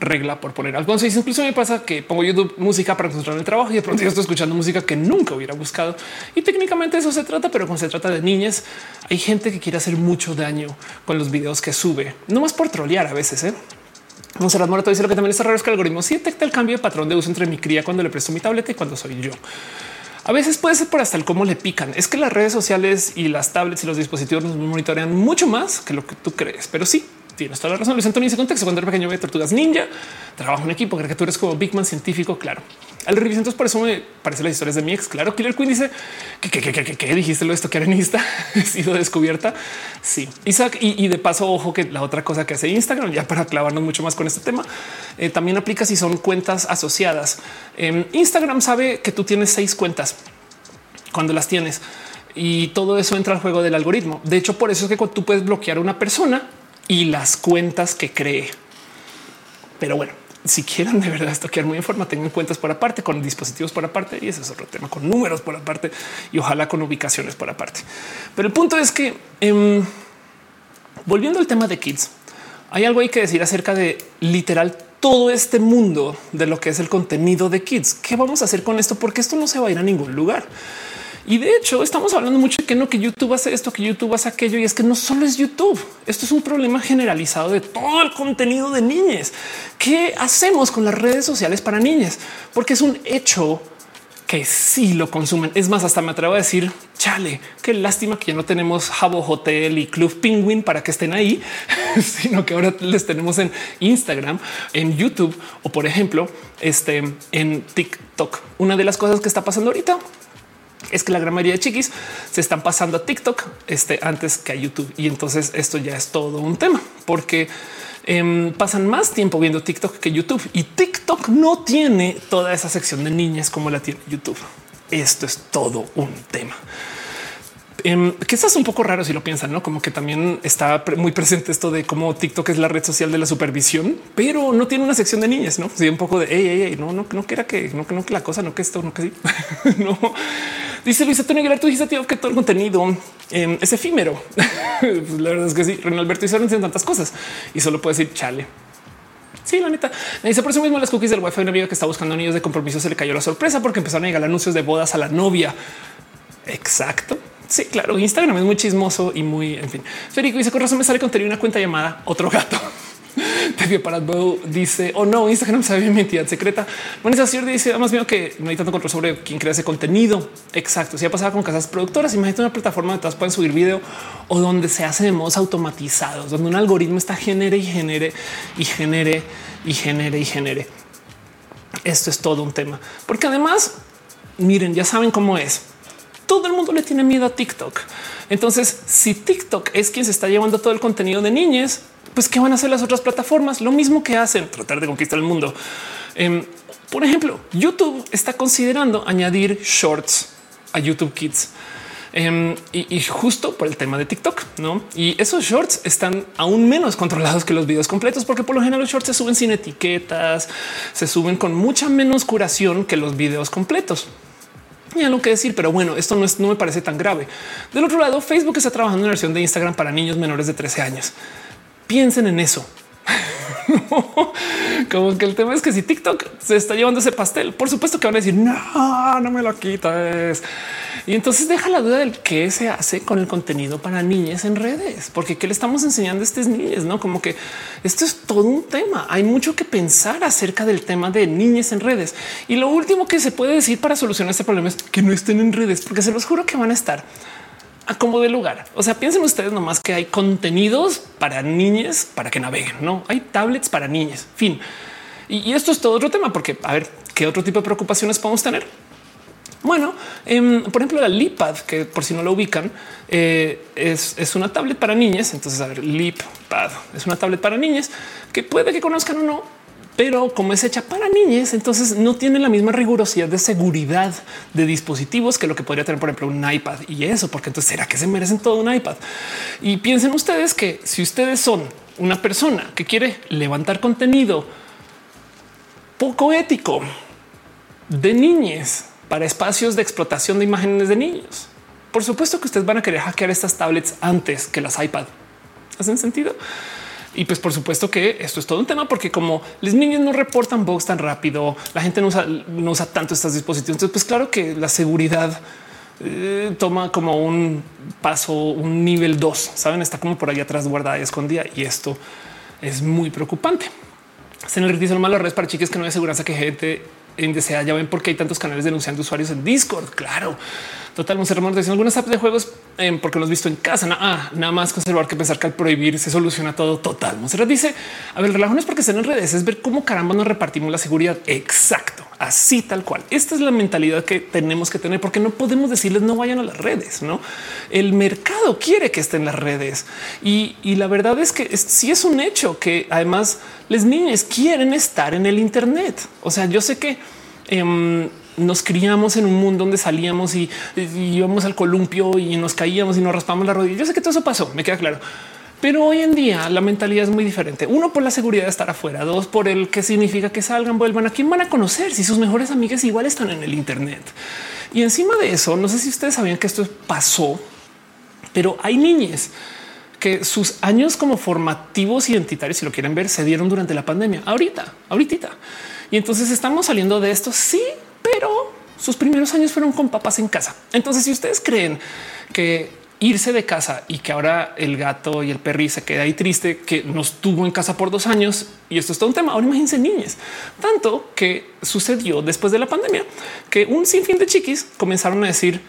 regla por poner algo. Entonces, incluso me pasa que pongo YouTube música para encontrar el trabajo y de pronto yo estoy escuchando música que nunca hubiera buscado. Y técnicamente eso se trata, pero cuando se trata de niñas, hay gente que quiere hacer mucho daño con los videos que sube, no más por trolear a veces. ¿eh? Monserrat Morato dice lo que también es raro es que el algoritmo sí detecta el cambio de patrón de uso entre mi cría cuando le presto mi tableta y cuando soy yo. A veces puede ser por hasta el cómo le pican. Es que las redes sociales y las tablets y los dispositivos nos monitorean mucho más que lo que tú crees, pero sí tienes toda la razón. Luis Antonio dice contexto cuando era pequeño de tortugas ninja, trabajo en equipo, eres como Big Man científico. Claro, al revés. Entonces, por eso me parecen las historias de mi ex. Claro, Killer Queen dice que, que, dijiste lo esto que arenista (laughs) ha sido descubierta. Sí, Isaac. Y, de paso, ojo que la otra cosa que hace Instagram, ya para clavarnos mucho más con este tema, eh, también aplica si son cuentas asociadas. Eh, Instagram sabe que tú tienes seis cuentas cuando las tienes y todo eso entra al juego del algoritmo. De hecho, por eso es que tú puedes bloquear a una persona y las cuentas que cree. Pero bueno, si quieren de verdad estoquear muy en forma, tengan cuentas por aparte, con dispositivos por aparte, y ese es otro tema, con números por aparte y ojalá con ubicaciones por aparte. Pero el punto es que em, volviendo al tema de kids, hay algo hay que decir acerca de literal todo este mundo de lo que es el contenido de kids. ¿Qué vamos a hacer con esto? Porque esto no se va a ir a ningún lugar. Y de hecho, estamos hablando mucho de que no, que YouTube hace esto, que YouTube hace aquello. Y es que no solo es YouTube. Esto es un problema generalizado de todo el contenido de niñas. ¿Qué hacemos con las redes sociales para niñas? Porque es un hecho que sí lo consumen. Es más, hasta me atrevo a decir, chale, qué lástima que ya no tenemos Jabo Hotel y Club Penguin para que estén ahí, (laughs) sino que ahora les tenemos en Instagram, en YouTube o por ejemplo, este en TikTok. Una de las cosas que está pasando ahorita es que la gran mayoría de chiquis se están pasando a TikTok este, antes que a YouTube. Y entonces esto ya es todo un tema porque em, pasan más tiempo viendo TikTok que YouTube y TikTok no tiene toda esa sección de niñas como la tiene YouTube. esto es todo un tema. Em, que estás un poco raro si lo piensan, no como que también está muy presente esto de cómo TikTok es la red social de la supervisión, pero no tiene una sección de niñas, no? Sí, un poco de hey, hey, no, no, no que que no, que no, que la cosa, no que esto, no que sí. (laughs) no dice Luis Antonio Aguilar. Tú dijiste tío, que todo el contenido em, es efímero. (laughs) pues la verdad es que sí. Renalberto hicieron tantas cosas y solo puede decir chale. Sí, la neta. Dice por eso mismo las cookies del wifi. Una amiga que está buscando anillos de compromiso se le cayó la sorpresa porque empezaron a llegar anuncios de bodas a la novia. Exacto. Sí, claro. Instagram es muy chismoso y muy, en fin. Federico dice con razón me sale contenido una cuenta llamada otro gato. (laughs) Te para dice oh, no, Instagram sabe mi identidad secreta. Bueno, esa dice además mío que no hay tanto control sobre quién crea ese contenido. Exacto. Si ha pasado con casas productoras, imagínate una plataforma donde todas pueden subir video o donde se hace de modos automatizados, donde un algoritmo está genere y genere y genere y genere y genere. Esto es todo un tema, porque además, miren, ya saben cómo es todo el mundo le tiene miedo a TikTok. Entonces, si TikTok es quien se está llevando todo el contenido de niñez, pues qué van a hacer las otras plataformas? Lo mismo que hacen, tratar de conquistar el mundo. Em, por ejemplo, YouTube está considerando añadir shorts a YouTube Kids. Em, y, justo por el tema de TikTok, no? Y esos shorts están aún menos controlados que los videos completos, porque por lo general los shorts se suben sin etiquetas, se suben con mucha menos curación que los videos completos ya no que decir, pero bueno, esto no, es, no me parece tan grave. Del otro lado, Facebook está trabajando en una versión de Instagram para niños menores de 13 años. Piensen en eso. (laughs) Como que el tema es que si TikTok se está llevando ese pastel, por supuesto que van a decir no, no me lo quites. Y entonces deja la duda del qué se hace con el contenido para niñas en redes, porque qué le estamos enseñando a estas niñas, no como que esto es todo un tema. Hay mucho que pensar acerca del tema de niñas en redes. Y lo último que se puede decir para solucionar este problema es que no estén en redes, porque se los juro que van a estar a como de lugar. O sea, piensen ustedes nomás que hay contenidos para niñas para que naveguen, no hay tablets para niñas. Fin. Y, esto es todo otro tema, porque a ver qué otro tipo de preocupaciones podemos tener. Bueno, em, por ejemplo, la Lipad, que por si no lo ubican, eh, es, es, una tablet para niñas. Entonces, a ver, Lipad es una tablet para niñas que puede que conozcan o no, pero como es hecha para niñas, entonces no tiene la misma rigurosidad de seguridad de dispositivos que lo que podría tener, por ejemplo, un iPad y eso, porque entonces será que se merecen todo un iPad. Y piensen ustedes que si ustedes son una persona que quiere levantar contenido poco ético de niñas para espacios de explotación de imágenes de niños, por supuesto que ustedes van a querer hackear estas tablets antes que las iPad. ¿Hacen sentido? Y pues por supuesto que esto es todo un tema porque como los niños no reportan bugs tan rápido, la gente no usa, no usa tanto estos dispositivos. Entonces, pues claro que la seguridad eh, toma como un paso, un nivel 2, saben, está como por ahí atrás guardada y escondida y esto es muy preocupante. Se enriquece mal las redes para chicas que no hay seguridad que gente indeseada. Ya ven por qué hay tantos canales denunciando usuarios en Discord. Claro, Total, dice algunas apps de juegos eh, porque lo has visto en casa. ah, nada más conservar que pensar que al prohibir se soluciona todo. Total. Monserrat dice a ver, el relajo es porque estén en redes, es ver cómo caramba nos repartimos la seguridad. Exacto, así tal cual. Esta es la mentalidad que tenemos que tener porque no podemos decirles no vayan a las redes. No, el mercado quiere que estén las redes y, la verdad es que sí es un hecho que además las niñas quieren estar en el Internet. O sea, yo sé que em, nos criamos en un mundo donde salíamos y, íbamos al columpio y nos caíamos y nos raspamos la rodilla. Yo sé que todo eso pasó, me queda claro. Pero hoy en día la mentalidad es muy diferente. Uno por la seguridad de estar afuera, dos por el que significa que salgan, vuelvan a quién van a conocer si sus mejores amigas igual están en el Internet. Y encima de eso, no sé si ustedes sabían que esto pasó, pero hay niñas que sus años como formativos identitarios, si lo quieren ver, se dieron durante la pandemia. Ahorita, ahorita. Y entonces estamos saliendo de esto. Sí, pero sus primeros años fueron con papás en casa. Entonces, si ustedes creen que irse de casa y que ahora el gato y el perri se queda ahí triste, que nos tuvo en casa por dos años y esto es todo un tema. Ahora imagínense niñas, tanto que sucedió después de la pandemia que un sinfín de chiquis comenzaron a decir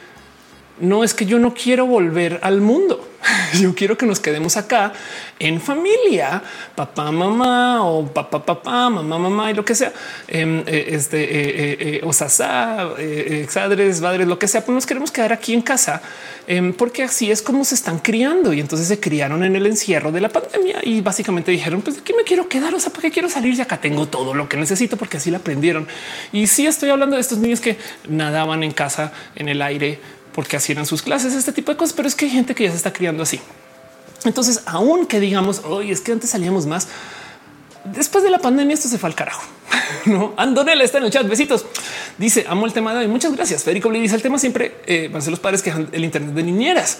no es que yo no quiero volver al mundo. (laughs) Yo quiero que nos quedemos acá en familia, papá, mamá o papá, papá, mamá, mamá y lo que sea. Em, eh, este eh, eh, o sasa, exadres, padres, lo que sea. Pues nos queremos quedar aquí en casa em, porque así es como se están criando y entonces se criaron en el encierro de la pandemia y básicamente dijeron pues qué me quiero quedar, o sea, porque quiero salir y acá tengo todo lo que necesito porque así la aprendieron. Y sí estoy hablando de estos niños que nadaban en casa en el aire porque así eran sus clases, este tipo de cosas, pero es que hay gente que ya se está criando así. Entonces, aún que digamos, hoy es que antes salíamos más, después de la pandemia esto se fue al carajo. (laughs) No, Andonela está en el chat. Besitos. Dice amo el tema de hoy. Muchas gracias. Federico le dice el tema siempre eh, van a ser los padres que el Internet de niñeras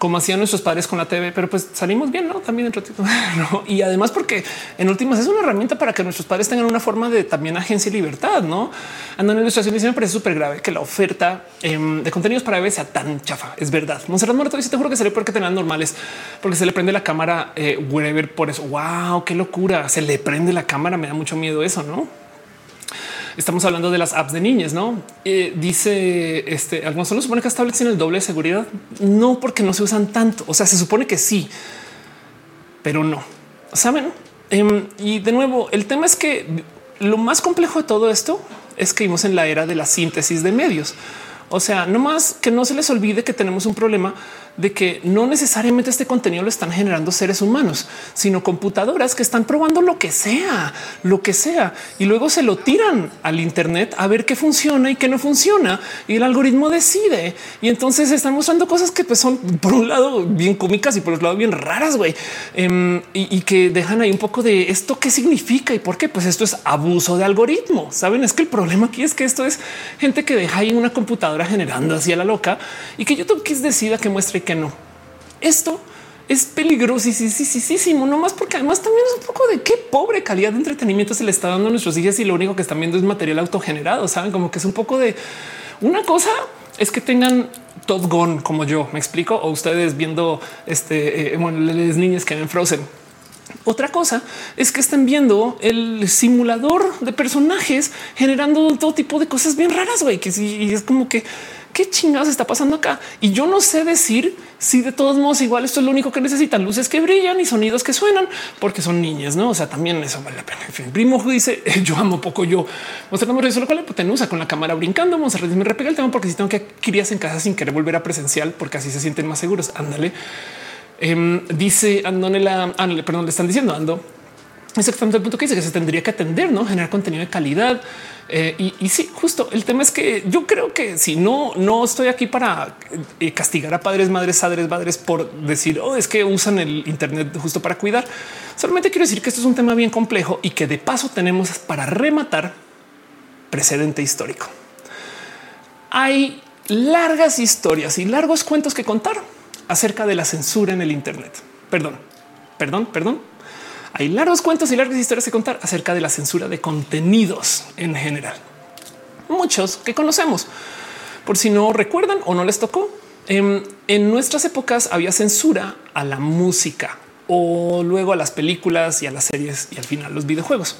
como hacían nuestros padres con la TV, pero pues salimos bien, no? También dentro (laughs) ¿no? Y además, porque en últimas es una herramienta para que nuestros padres tengan una forma de también agencia y libertad, no ando en ilustración. Y me parece súper grave que la oferta em, de contenidos para bebés sea tan chafa. Es verdad. Monserrat Morato dice: Te juro que se le porque tener normales, porque se le prende la cámara eh, por eso. Wow, qué locura. Se le prende la cámara. Me da mucho miedo eso, no? Estamos hablando de las apps de niñas, no eh, dice este. Algunos solo supone que las tablets tienen el doble de seguridad. No, porque no se usan tanto. O sea, se supone que sí, pero no saben. Em, y de nuevo, el tema es que lo más complejo de todo esto es que vivimos en la era de la síntesis de medios. O sea, no más que no se les olvide que tenemos un problema de que no necesariamente este contenido lo están generando seres humanos, sino computadoras que están probando lo que sea, lo que sea, y luego se lo tiran al Internet a ver qué funciona y qué no funciona. Y el algoritmo decide. Y entonces están mostrando cosas que pues, son por un lado bien cómicas y por otro lado bien raras, güey, em, y, que dejan ahí un poco de esto qué significa y por qué. Pues esto es abuso de algoritmo. Saben, es que el problema aquí es que esto es gente que deja ahí una computadora generando así a la loca y que YouTube quis decida que muestre que no. Esto es peligrosísimo, no más porque además también es un poco de qué pobre calidad de entretenimiento se le está dando a nuestros hijos y lo único que están viendo es material autogenerado. Saben como que es un poco de una cosa es que tengan Top Gun como yo me explico o ustedes viendo este eh, bueno, las niñas que ven Frozen. Otra cosa es que estén viendo el simulador de personajes generando todo tipo de cosas bien raras, güey, que sí, es como que qué chingados está pasando acá. Y yo no sé decir si de todos modos igual esto es lo único que necesitan, luces que brillan y sonidos que suenan, porque son niñas, ¿no? O sea, también eso vale la pena. En fin, Primo dice, (laughs) yo amo poco yo. Mostrando eso, lo cual usa con la cámara brincando. Monserrat me repega el tema porque si tengo que querías en casa sin querer volver a presencial, porque así se sienten más seguros. Ándale. Em, dice Andonela, ah, perdón, le están diciendo Ando. Exactamente el punto que dice que se tendría que atender, no generar contenido de calidad. Eh, y, sí, justo el tema es que yo creo que si no, no estoy aquí para eh, castigar a padres, madres, padres, madres por decir oh, es que usan el Internet justo para cuidar. Solamente quiero decir que esto es un tema bien complejo y que de paso tenemos para rematar precedente histórico. Hay largas historias y largos cuentos que contar acerca de la censura en el Internet. Perdón, perdón, perdón. Hay largos cuentos y largas historias que contar acerca de la censura de contenidos en general. Muchos que conocemos. Por si no recuerdan o no les tocó, en, en nuestras épocas había censura a la música o luego a las películas y a las series y al final los videojuegos.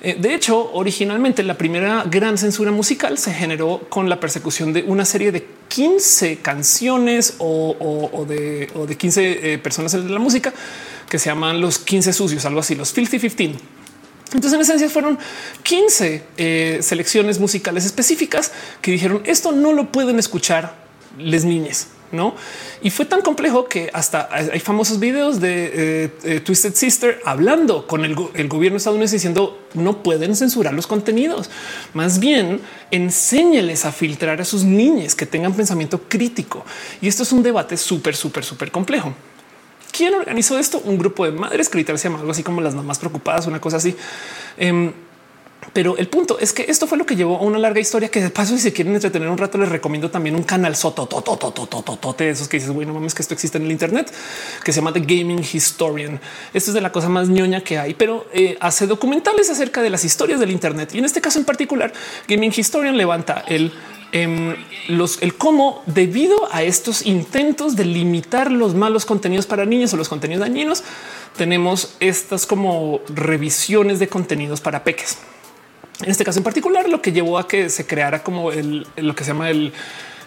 Eh, de hecho, originalmente la primera gran censura musical se generó con la persecución de una serie de 15 canciones o, de, 15 eh, personas de la música que se llaman los 15 sucios, algo así, los Filthy 15. Entonces, en esencia, fueron 15 eh, selecciones musicales específicas que dijeron esto no lo pueden escuchar les niñas no? Y fue tan complejo que hasta hay famosos videos de eh, eh, Twisted Sister hablando con el, gobierno estadounidense diciendo no pueden censurar los contenidos. Más bien enséñeles a filtrar a sus niñas que tengan pensamiento crítico. Y esto es un debate súper, súper, súper complejo. ¿Quién organizó esto? Un grupo de madres que se llama algo así como las mamás preocupadas, una cosa así. Em, pero el punto es que esto fue lo que llevó a una larga historia que de paso, si se quieren entretener un rato, les recomiendo también un canal soto, de esos que dices, bueno, mames, que esto existe en el Internet, que se llama The Gaming Historian. Esto es de la cosa más ñoña que hay, pero eh, hace documentales acerca de las historias del Internet. Y en este caso en particular, Gaming Historian levanta el em, el cómo debido a estos intentos de limitar los malos contenidos para niños o los contenidos dañinos, tenemos estas como revisiones de contenidos para peques. En este caso en particular, lo que llevó a que se creara como el, lo que se llama el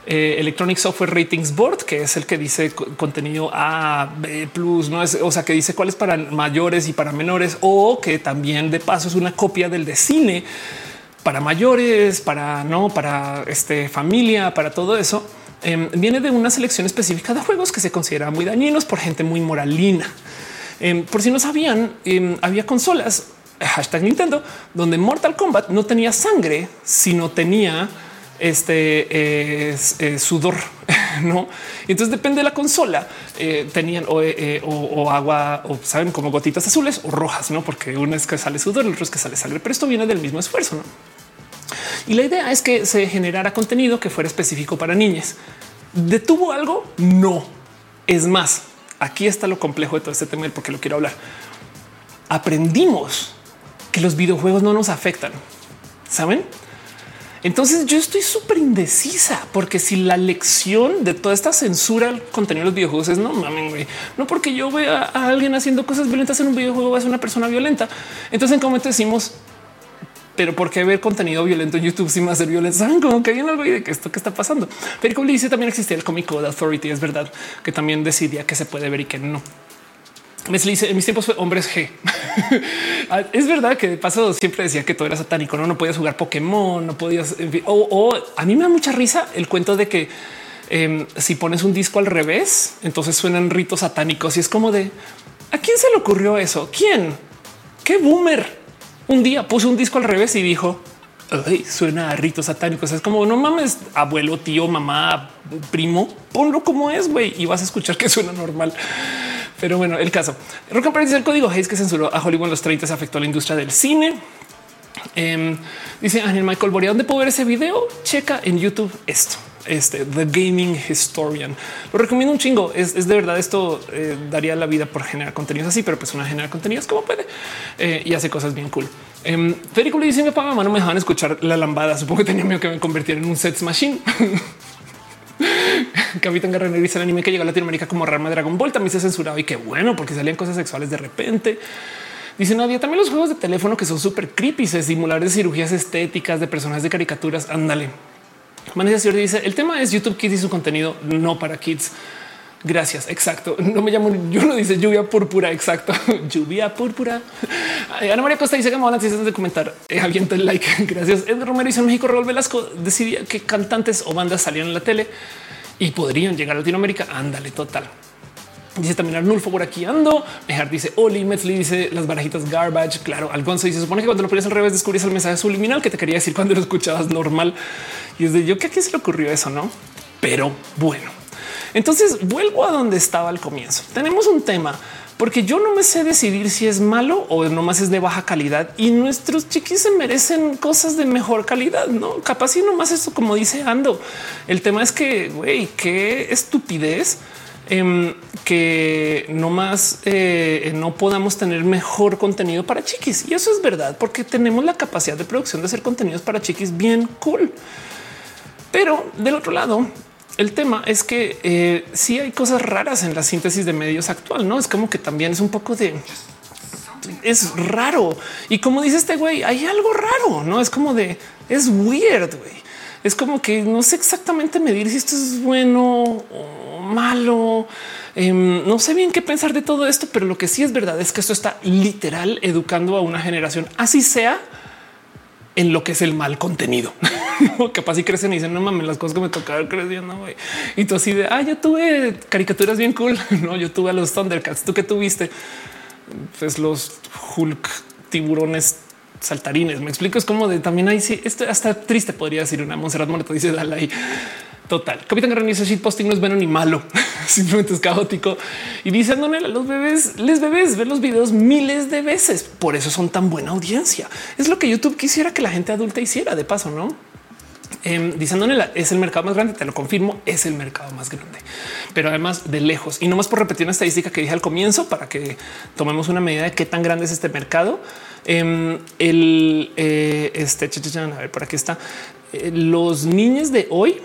eh, Electronic Software Ratings Board, que es el que dice contenido A, B no es, o sea, que dice cuál es para mayores y para menores, o que también de paso es una copia del de cine para mayores, para no, para este familia, para todo eso. em, viene de una selección específica de juegos que se consideran muy dañinos por gente muy moralina. Em, por si no sabían, em, había consolas hashtag Nintendo, donde Mortal Kombat no tenía sangre, sino tenía este eh, eh, sudor, (laughs) no? Entonces depende de la consola. Eh, tenían o, agua o saben como gotitas azules o rojas, no? Porque una es que sale sudor, el otro es que sale sangre, pero esto viene del mismo esfuerzo. ¿no? Y la idea es que se generara contenido que fuera específico para niñas. ¿Detuvo algo? No. Es más, aquí está lo complejo de todo este tema porque lo quiero hablar. Aprendimos que los videojuegos no nos afectan. ¿Saben? Entonces yo estoy súper indecisa porque si la lección de toda esta censura al contenido de los videojuegos es no mamen, güey, no porque yo vea a alguien haciendo cosas violentas en un videojuego es una persona violenta. Entonces en qué decimos, pero por qué ver contenido violento en YouTube sin violento? Saben como que hay algo de que esto que está pasando. Pero como dice, también existía el Comic Code Authority. Es verdad que también decidía que se puede ver y que no. Me dice en mis tiempos fue hombres G. (laughs) Ah, es verdad que de paso siempre decía que todo era satánico, no, no podías jugar Pokémon, no podías. o, a mí me da mucha risa el cuento de que em, si pones un disco al revés, entonces suenan ritos satánicos y es como de a quién se le ocurrió eso? ¿Quién? ¿Qué boomer? Un día puso un disco al revés y dijo suena a ritos satánicos. Es como no mames, abuelo, tío, mamá, primo, ponlo como es, güey, y vas a escuchar que suena normal. Pero bueno, el caso. Rock and dice el código Hayes que censuró a Hollywood en los 30 se afectó a la industria del cine. Em, dice Ángel Michael Boria, ¿dónde puedo ver ese video? Checa en YouTube esto. Este The Gaming Historian lo recomiendo un chingo. Es, de verdad, esto eh, daría la vida por generar contenidos así, pero pues una genera contenidos como puede eh, y hace cosas bien cool. Eh, Federico le dice: Mi papá, mamá no me dejaban escuchar la lambada. Supongo que tenía miedo que me convirtiera en un sets machine. (laughs) Capitán Guerrero dice el anime que llegó a Latinoamérica como Rama Dragon Ball también se censurado y qué bueno porque salían cosas sexuales de repente. Dice Nadia también los juegos de teléfono que son súper creepy, se simular de cirugías estéticas de personajes de caricaturas. Ándale. Vanessa dice el tema es YouTube Kids y su contenido no para kids. Gracias. Exacto. No me llamo yo no dice lluvia púrpura. Exacto. (laughs) lluvia púrpura. Ana María Costa dice que me van a de comentar. Eh, el like. (laughs) Gracias. Edgar Romero dice en México. Raúl Velasco decidía que cantantes o bandas salían en la tele y podrían llegar a Latinoamérica. Ándale, total. Dice también Arnulfo por aquí ando. Mejar dice Oli Metzli dice las barajitas garbage. Claro, Algonzo dice supone que cuando lo ponías al revés descubrías el mensaje subliminal que te quería decir cuando lo escuchabas normal. Y es de yo que a quién se le ocurrió eso, no? Pero bueno, entonces vuelvo a donde estaba al comienzo. Tenemos un tema porque yo no me sé decidir si es malo o nomás es de baja calidad y nuestros chiquis se merecen cosas de mejor calidad. No capaz y nomás esto, como dice Ando. El tema es que güey, qué estupidez Em, que no más eh, no podamos tener mejor contenido para chiquis. Y eso es verdad, porque tenemos la capacidad de producción de hacer contenidos para chiquis bien cool. Pero del otro lado, el tema es que eh, sí hay cosas raras en la síntesis de medios actual, no es como que también es un poco de es raro. Y como dice este güey, hay algo raro, no es como de es weird. Güey. Es como que no sé exactamente medir si esto es bueno o malo. Em, no sé bien qué pensar de todo esto, pero lo que sí es verdad es que esto está literal educando a una generación, así sea en lo que es el mal contenido. (laughs) Capaz si crecen y dicen no mames, las cosas que me tocaron creciendo. güey. Y tú así de ah, yo tuve caricaturas bien cool. (laughs) No, yo tuve a los Thundercats. Tú que tuviste pues los Hulk tiburones saltarines. Me explico. Es como de también hay sí, esto hasta triste podría decir una Monserrat Moreto dice Dalai Total. Capitán Guerrero dice shit posting no es bueno ni malo, (laughs) simplemente es caótico. Y dice Andonela, los bebés, les bebés ven los videos miles de veces. Por eso son tan buena audiencia. Es lo que YouTube quisiera que la gente adulta hiciera de paso, no? Eh, es el mercado más grande, te lo confirmo, es el mercado más grande, pero además de lejos. Y no más por repetir una estadística que dije al comienzo para que tomemos una medida de qué tan grande es este mercado. Em, el eh, este, a ver, por aquí está. Eh, los niños de hoy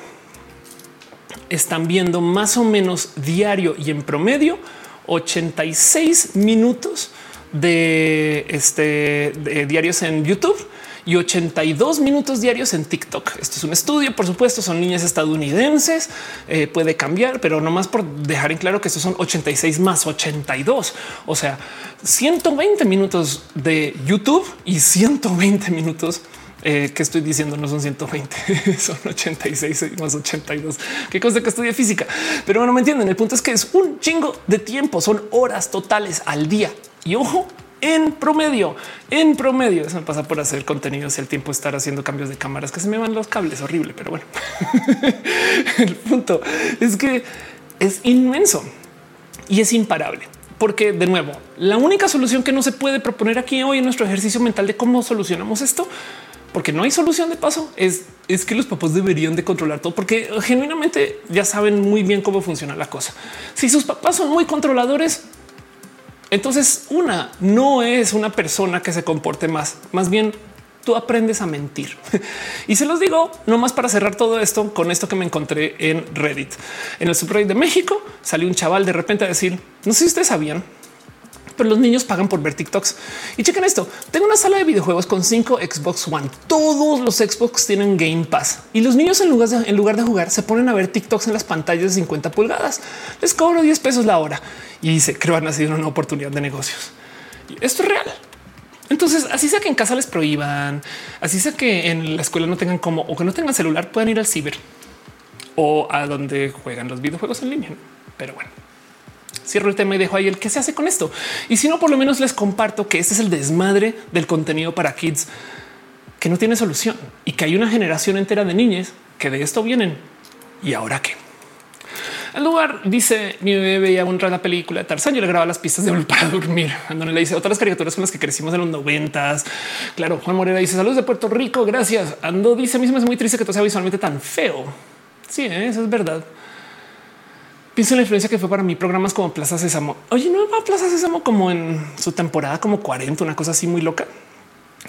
están viendo más o menos diario y en promedio 86 minutos de este diarios en YouTube y 82 minutos diarios en TikTok. Esto es un estudio, por supuesto, son niñas estadounidenses, eh, puede cambiar, pero no más por dejar en claro que estos son 86 más 82, o sea, 120 minutos de YouTube y 120 minutos eh, que estoy diciendo no son 120, (laughs) son 86 más 82. Qué cosa que estudia física, pero bueno, me entienden. El punto es que es un chingo de tiempo, son horas totales al día y ojo, en promedio, en promedio. Eso me pasa por hacer contenido y el tiempo estar haciendo cambios de cámaras que se me van los cables horrible, pero bueno, (laughs) el punto es que es inmenso y es imparable. Porque de nuevo, la única solución que no se puede proponer aquí hoy en nuestro ejercicio mental de cómo solucionamos esto, porque no hay solución de paso, es, es que los papás deberían de controlar todo, porque genuinamente ya saben muy bien cómo funciona la cosa. Si sus papás son muy controladores, entonces una no es una persona que se comporte más, más bien tú aprendes a mentir. (laughs) y se los digo nomás para cerrar todo esto con esto que me encontré en Reddit. En el subreddit de México salió un chaval de repente a decir, no sé si ustedes sabían, pero los niños pagan por ver TikToks. Y chequen esto. Tengo una sala de videojuegos con cinco Xbox One. Todos los Xbox tienen Game Pass y los niños en lugar de, en lugar de jugar se ponen a ver TikToks en las pantallas de 50 pulgadas. Les cobro 10 pesos la hora y se creo han sido una oportunidad de negocios. esto es real. Entonces, así sea que en casa les prohíban, así sea que en la escuela no tengan como o que no tengan celular, puedan ir al ciber o a donde juegan los videojuegos en línea. Pero bueno, cierro el tema y dejo ahí el qué se hace con esto. Y si no, por lo menos les comparto que este es el desmadre del contenido para kids que no tiene solución y que hay una generación entera de niñas que de esto vienen. ¿Y ahora qué? El lugar dice mi bebé veía un la película de Tarzán. Yo le grababa las pistas de para dormir. Andone le dice otras caricaturas con las que crecimos en los noventas. Claro, Juan Morera dice saludos de Puerto Rico. Gracias. Ando dice me es muy triste que todo sea visualmente tan feo. Sí, ¿eh? eso es verdad. Pienso en la influencia que fue para mí programas como Plaza Sésamo. Oye, no va Plaza Sésamo como en su temporada como 40, una cosa así muy loca.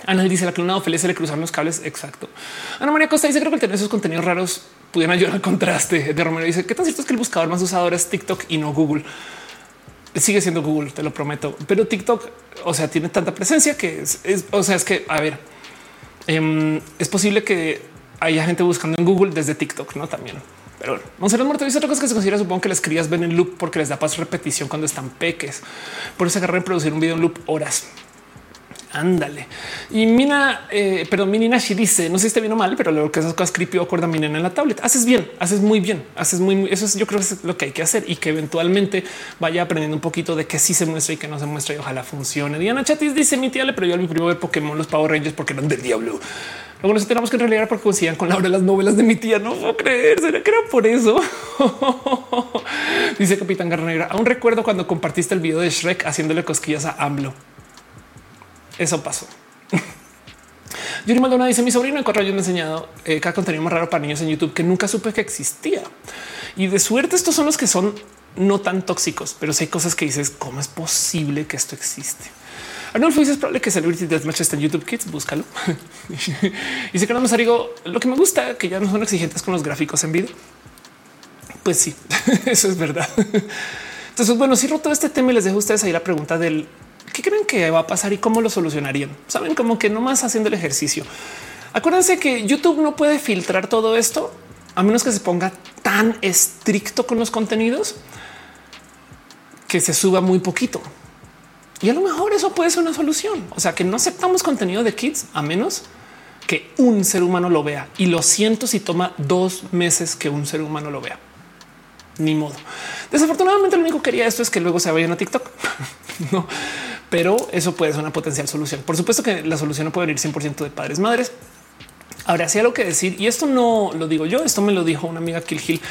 Ana dice la clonado feliz se le cruzaron los cables. Exacto. Ana María Costa dice creo que el tener esos contenidos raros pudieran ayudar al contraste. De Romero dice qué tan cierto es que el buscador más usado es TikTok y no Google. Sigue siendo Google, te lo prometo, pero TikTok, o sea, tiene tanta presencia que es, o sea, es que a ver, em, es posible que haya gente buscando en Google desde TikTok, no también. Pero bueno, Monserrat Muerto dice otra cosa que se considera, supongo que las crías ven en loop porque les da paz repetición cuando están peques. Por eso agarran producir un video en loop horas. Ándale. Y Mina, eh, perdón, mi Nashi dice, no sé si está bien o mal, pero lo que esas cosas creepy acuerda mi nena en la tablet. Haces bien, haces muy bien, haces muy, eso es, yo creo que es lo que hay que hacer y que eventualmente vaya aprendiendo un poquito de qué sí se muestra y qué no se muestra y ojalá funcione. Diana Chatis dice mi tía le prohibió a mi primo ver Pokémon los Power Rangers porque eran del diablo. Luego nos tenemos que realidad porque coincidían con la hora de las novelas de mi tía. No puedo creer, será que era por eso. (laughs) dice Capitán Garra Aún recuerdo cuando compartiste el video de Shrek haciéndole cosquillas a AMLO. Eso pasó. (laughs) Yuri Maldonado dice mi sobrino de cuatro años me ha enseñado eh, cada contenido más raro para niños en YouTube que nunca supe que existía. Y de suerte estos son los que son no tan tóxicos, pero si hay cosas que dices, ¿cómo es posible que esto existe? Arnulfo dice es probable que Celebrity Deathmatch esté en YouTube Kids, búscalo. (laughs) y si queremos digo, lo que me gusta que ya no son exigentes con los gráficos en video. Pues sí, (laughs) eso es verdad. Entonces, bueno, si roto este tema y les dejo a ustedes ahí la pregunta del ¿Qué creen que va a pasar y cómo lo solucionarían? Saben como que nomás haciendo el ejercicio. Acuérdense que YouTube no puede filtrar todo esto a menos que se ponga tan estricto con los contenidos que se suba muy poquito. Y a lo mejor eso puede ser una solución. O sea, que no aceptamos contenido de kids a menos que un ser humano lo vea. Y lo siento si toma dos meses que un ser humano lo vea. Ni modo. Desafortunadamente, lo único que quería esto es que luego se vayan a TikTok. (laughs) no, pero eso puede ser una potencial solución. Por supuesto que la solución no puede venir 100% de padres madres. Ahora, hacía lo que decir, y esto no lo digo yo, esto me lo dijo una amiga Kill Hill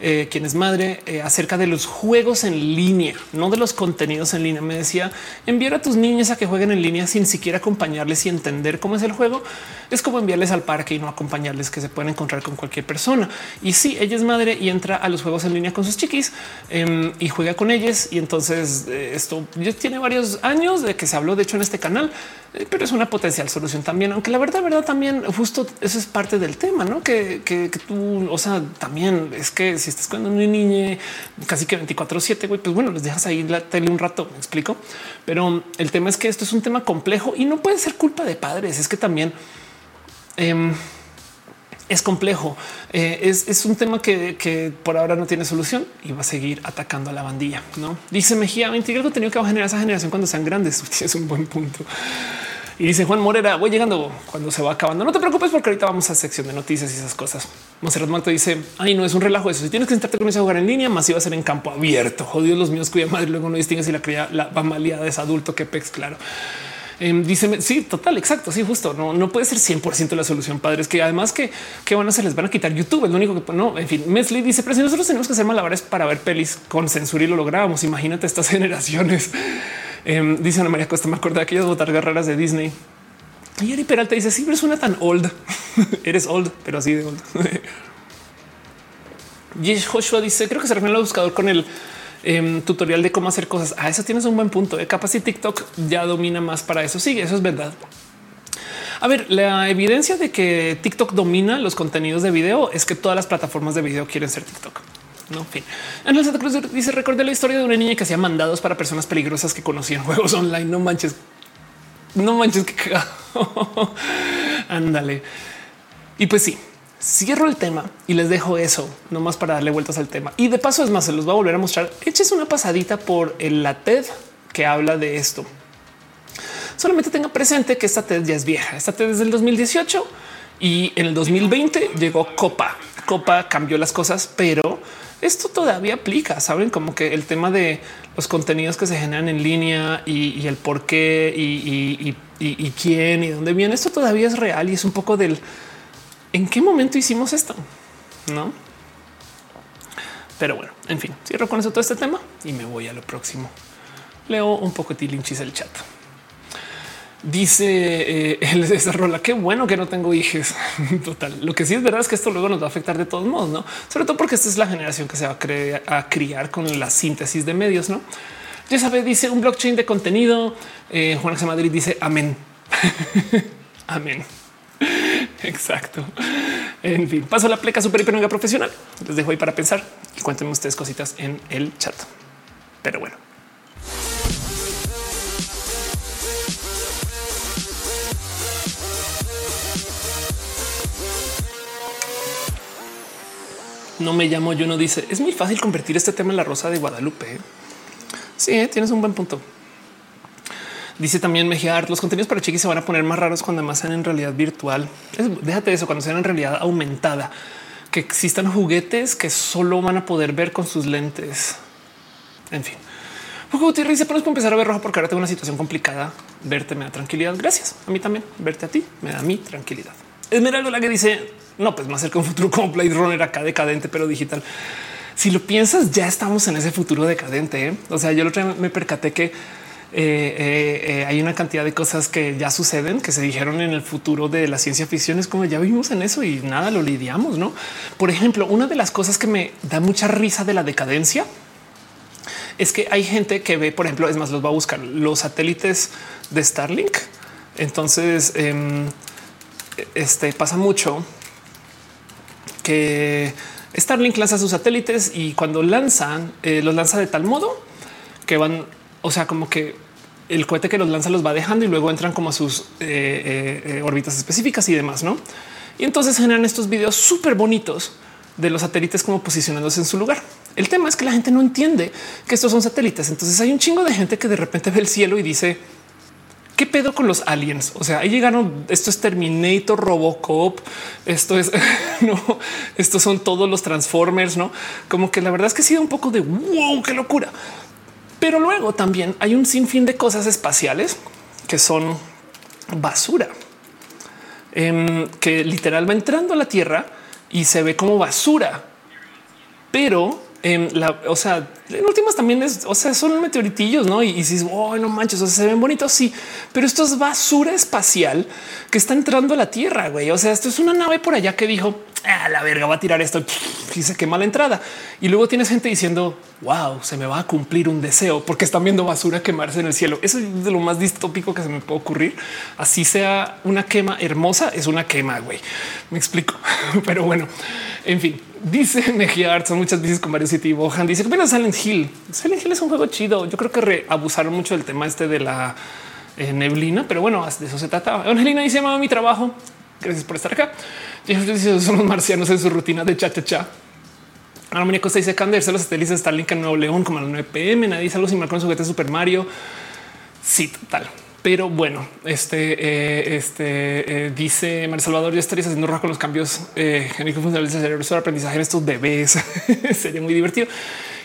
eh, quien es madre, eh, acerca de los juegos en línea, no de los contenidos en línea. Me decía enviar a tus niños a que jueguen en línea sin siquiera acompañarles y entender cómo es el juego. Es como enviarles al parque y no acompañarles que se pueden encontrar con cualquier persona. Y si ella es madre y entra a los juegos en línea con sus chiquis em, y juega con ellos. Y entonces eh, esto ya tiene varios años de que se habló, de hecho, en este canal, pero es una potencial solución también. Aunque la verdad, verdad, también justo eso es parte del tema, no que, que, tú, o sea, también es que si estás con una niña casi que 24 7, pues bueno, les dejas ahí la tele un rato, me explico. Pero el tema es que esto es un tema complejo y no puede ser culpa de padres. Es que también em, es complejo. Eh, es, un tema que, por ahora no tiene solución y va a seguir atacando a la bandilla. No dice Mejía, integrar contenido que va a generar esa generación cuando sean grandes. (laughs) Es un buen punto. Y dice Juan Morera, voy llegando cuando se va acabando. No te preocupes porque ahorita vamos a sección de noticias y esas cosas. Monserrat Mato dice, ay, no es un relajo eso. Si tienes que sentarte con ese jugar en línea, más iba a ser en campo abierto. Jodidos los míos cuya madre, luego no distingue si la cría la de es adulto que pex, claro. Eh, dice sí, total, exacto. Sí, justo no, no puede ser 100% la solución. Padres que además que, van a hacer, les van a quitar YouTube. Es lo único que no. En fin, Mesli dice, pero si nosotros tenemos que hacer malabares para ver pelis con censura y lo logramos. Imagínate estas (laughs) generaciones. Eh, dice Ana María Costa, me acuerdo de aquellas botargas raras de Disney. Y Ari Peralta dice: Sí, pero suena tan old. (laughs) Eres old, pero así de old. (laughs) Joshua dice: Creo que se refiere al buscador con el em, tutorial de cómo hacer cosas. A ah, eso tienes un buen punto. ¿eh? Capaz si TikTok ya domina más para eso. Sí, eso es verdad. A ver, la evidencia de que TikTok domina los contenidos de video es que todas las plataformas de video quieren ser TikTok. No, en fin. Ángel Santa Cruz dice: Recordé la historia de una niña que hacía mandados para personas peligrosas que conocían (laughs) juegos online. No manches, no manches, que (laughs) ándale. Y pues sí, cierro el tema y les dejo eso nomás para darle vueltas al tema. Y de paso, es más, se los voy a volver a mostrar. Eches una pasadita por la TED que habla de esto. Solamente tenga presente que esta TED ya es vieja. Esta TED es del 2018 y en el 2020 llegó Copa. Copa cambió las cosas, pero esto todavía aplica. Saben como que el tema de los contenidos que se generan en línea y, el por qué y, y, quién y dónde viene. Esto todavía es real y es un poco del en qué momento hicimos esto, no? Pero bueno, en fin, cierro con eso todo este tema y me voy a lo próximo. Leo un poco tilinchis el chat. Dice eh, (laughs) el esa rola. Qué bueno que no tengo hijos. (laughs) Total. Lo que sí es verdad es que esto luego nos va a afectar de todos modos, no? Sobre todo porque esta es la generación que se va a, a criar con la síntesis de medios, no? Ya sabe, dice un blockchain de contenido. Eh, Juan Madrid dice amén. (laughs) amén. (laughs) Exacto. En fin, paso la pleca super hiper profesional. Les dejo ahí para pensar y cuéntenme ustedes cositas en el chat. Pero bueno. no me llamo yo no dice es muy fácil convertir este tema en la rosa de Guadalupe. ¿eh? Sí, ¿eh? tienes un buen punto. Dice también Mejía los contenidos para chiquis se van a poner más raros cuando más sean en realidad virtual. déjate eso cuando sean en realidad aumentada, que existan juguetes que solo van a poder ver con sus lentes. En fin, Gutiérrez dice, pero empezar a ver rojo porque ahora tengo una situación complicada. Verte me da tranquilidad. Gracias. A mí también. Verte a ti me da mi tranquilidad. Esmeralda la que dice no, pues más cerca un futuro como Blade Runner acá decadente, pero digital. Si lo piensas, ya estamos en ese futuro decadente. ¿eh? O sea, yo lo me percaté que eh, eh, hay una cantidad de cosas que ya suceden, que se dijeron en el futuro de la ciencia ficción. Es como ya vivimos en eso y nada lo lidiamos. No, por ejemplo, una de las cosas que me da mucha risa de la decadencia es que hay gente que ve, por ejemplo, es más, los va a buscar los satélites de Starlink. Entonces, em, este pasa mucho que Starlink lanza sus satélites y cuando lanzan, eh, los lanza de tal modo que van, o sea, como que el cohete que los lanza los va dejando y luego entran como a sus eh, eh, órbitas específicas y demás, ¿no? Y entonces generan estos videos súper bonitos de los satélites como posicionándose en su lugar. El tema es que la gente no entiende que estos son satélites. Entonces hay un chingo de gente que de repente ve el cielo y dice, ¿Qué pedo con los aliens? O sea, ahí llegaron. Esto es Terminator, Robocop. Esto es (laughs) no, estos son todos los Transformers, no como que la verdad es que ha sido un poco de wow, qué locura. Pero luego también hay un sinfín de cosas espaciales que son basura, em, que literal va entrando a la Tierra y se ve como basura, pero la, o sea, en últimas también es, o sea, son meteoritillos, ¿no? Y, y si oh, no manches, o sea, se ven bonitos, sí, pero esto es basura espacial que está entrando a la Tierra, güey. O sea, esto es una nave por allá que dijo, ah, la verga, va a tirar esto y se quema la entrada. Y luego tienes gente diciendo, wow, se me va a cumplir un deseo porque están viendo basura quemarse en el cielo. Eso es de lo más distópico que se me puede ocurrir. Así sea una quema hermosa, es una quema, güey. Me explico. (laughs) Pero bueno, en fin, dice (laughs) Mejía son muchas veces con Mario City Bohan. Dice que bueno, Silent Hill. Silent Hill es un juego chido. Yo creo que abusaron mucho del tema este de la eh, neblina, pero bueno, de eso se trata. Angelina dice: Mamá, mi trabajo. Gracias por estar acá. Dice: Son los marcianos en su rutina de cha cha cha. Armonía Costa dice: Canderse los satélites de en Nuevo León como a las 9 pm. Nadie dice algo sin marcar su juguete Super Mario. Sí, total. Pero bueno, este, eh, este eh, dice María Salvador, ya estarías haciendo roja con los cambios eh, génicos funcionales de cerebro sobre aprendizaje en estos bebés. (laughs) Sería muy divertido.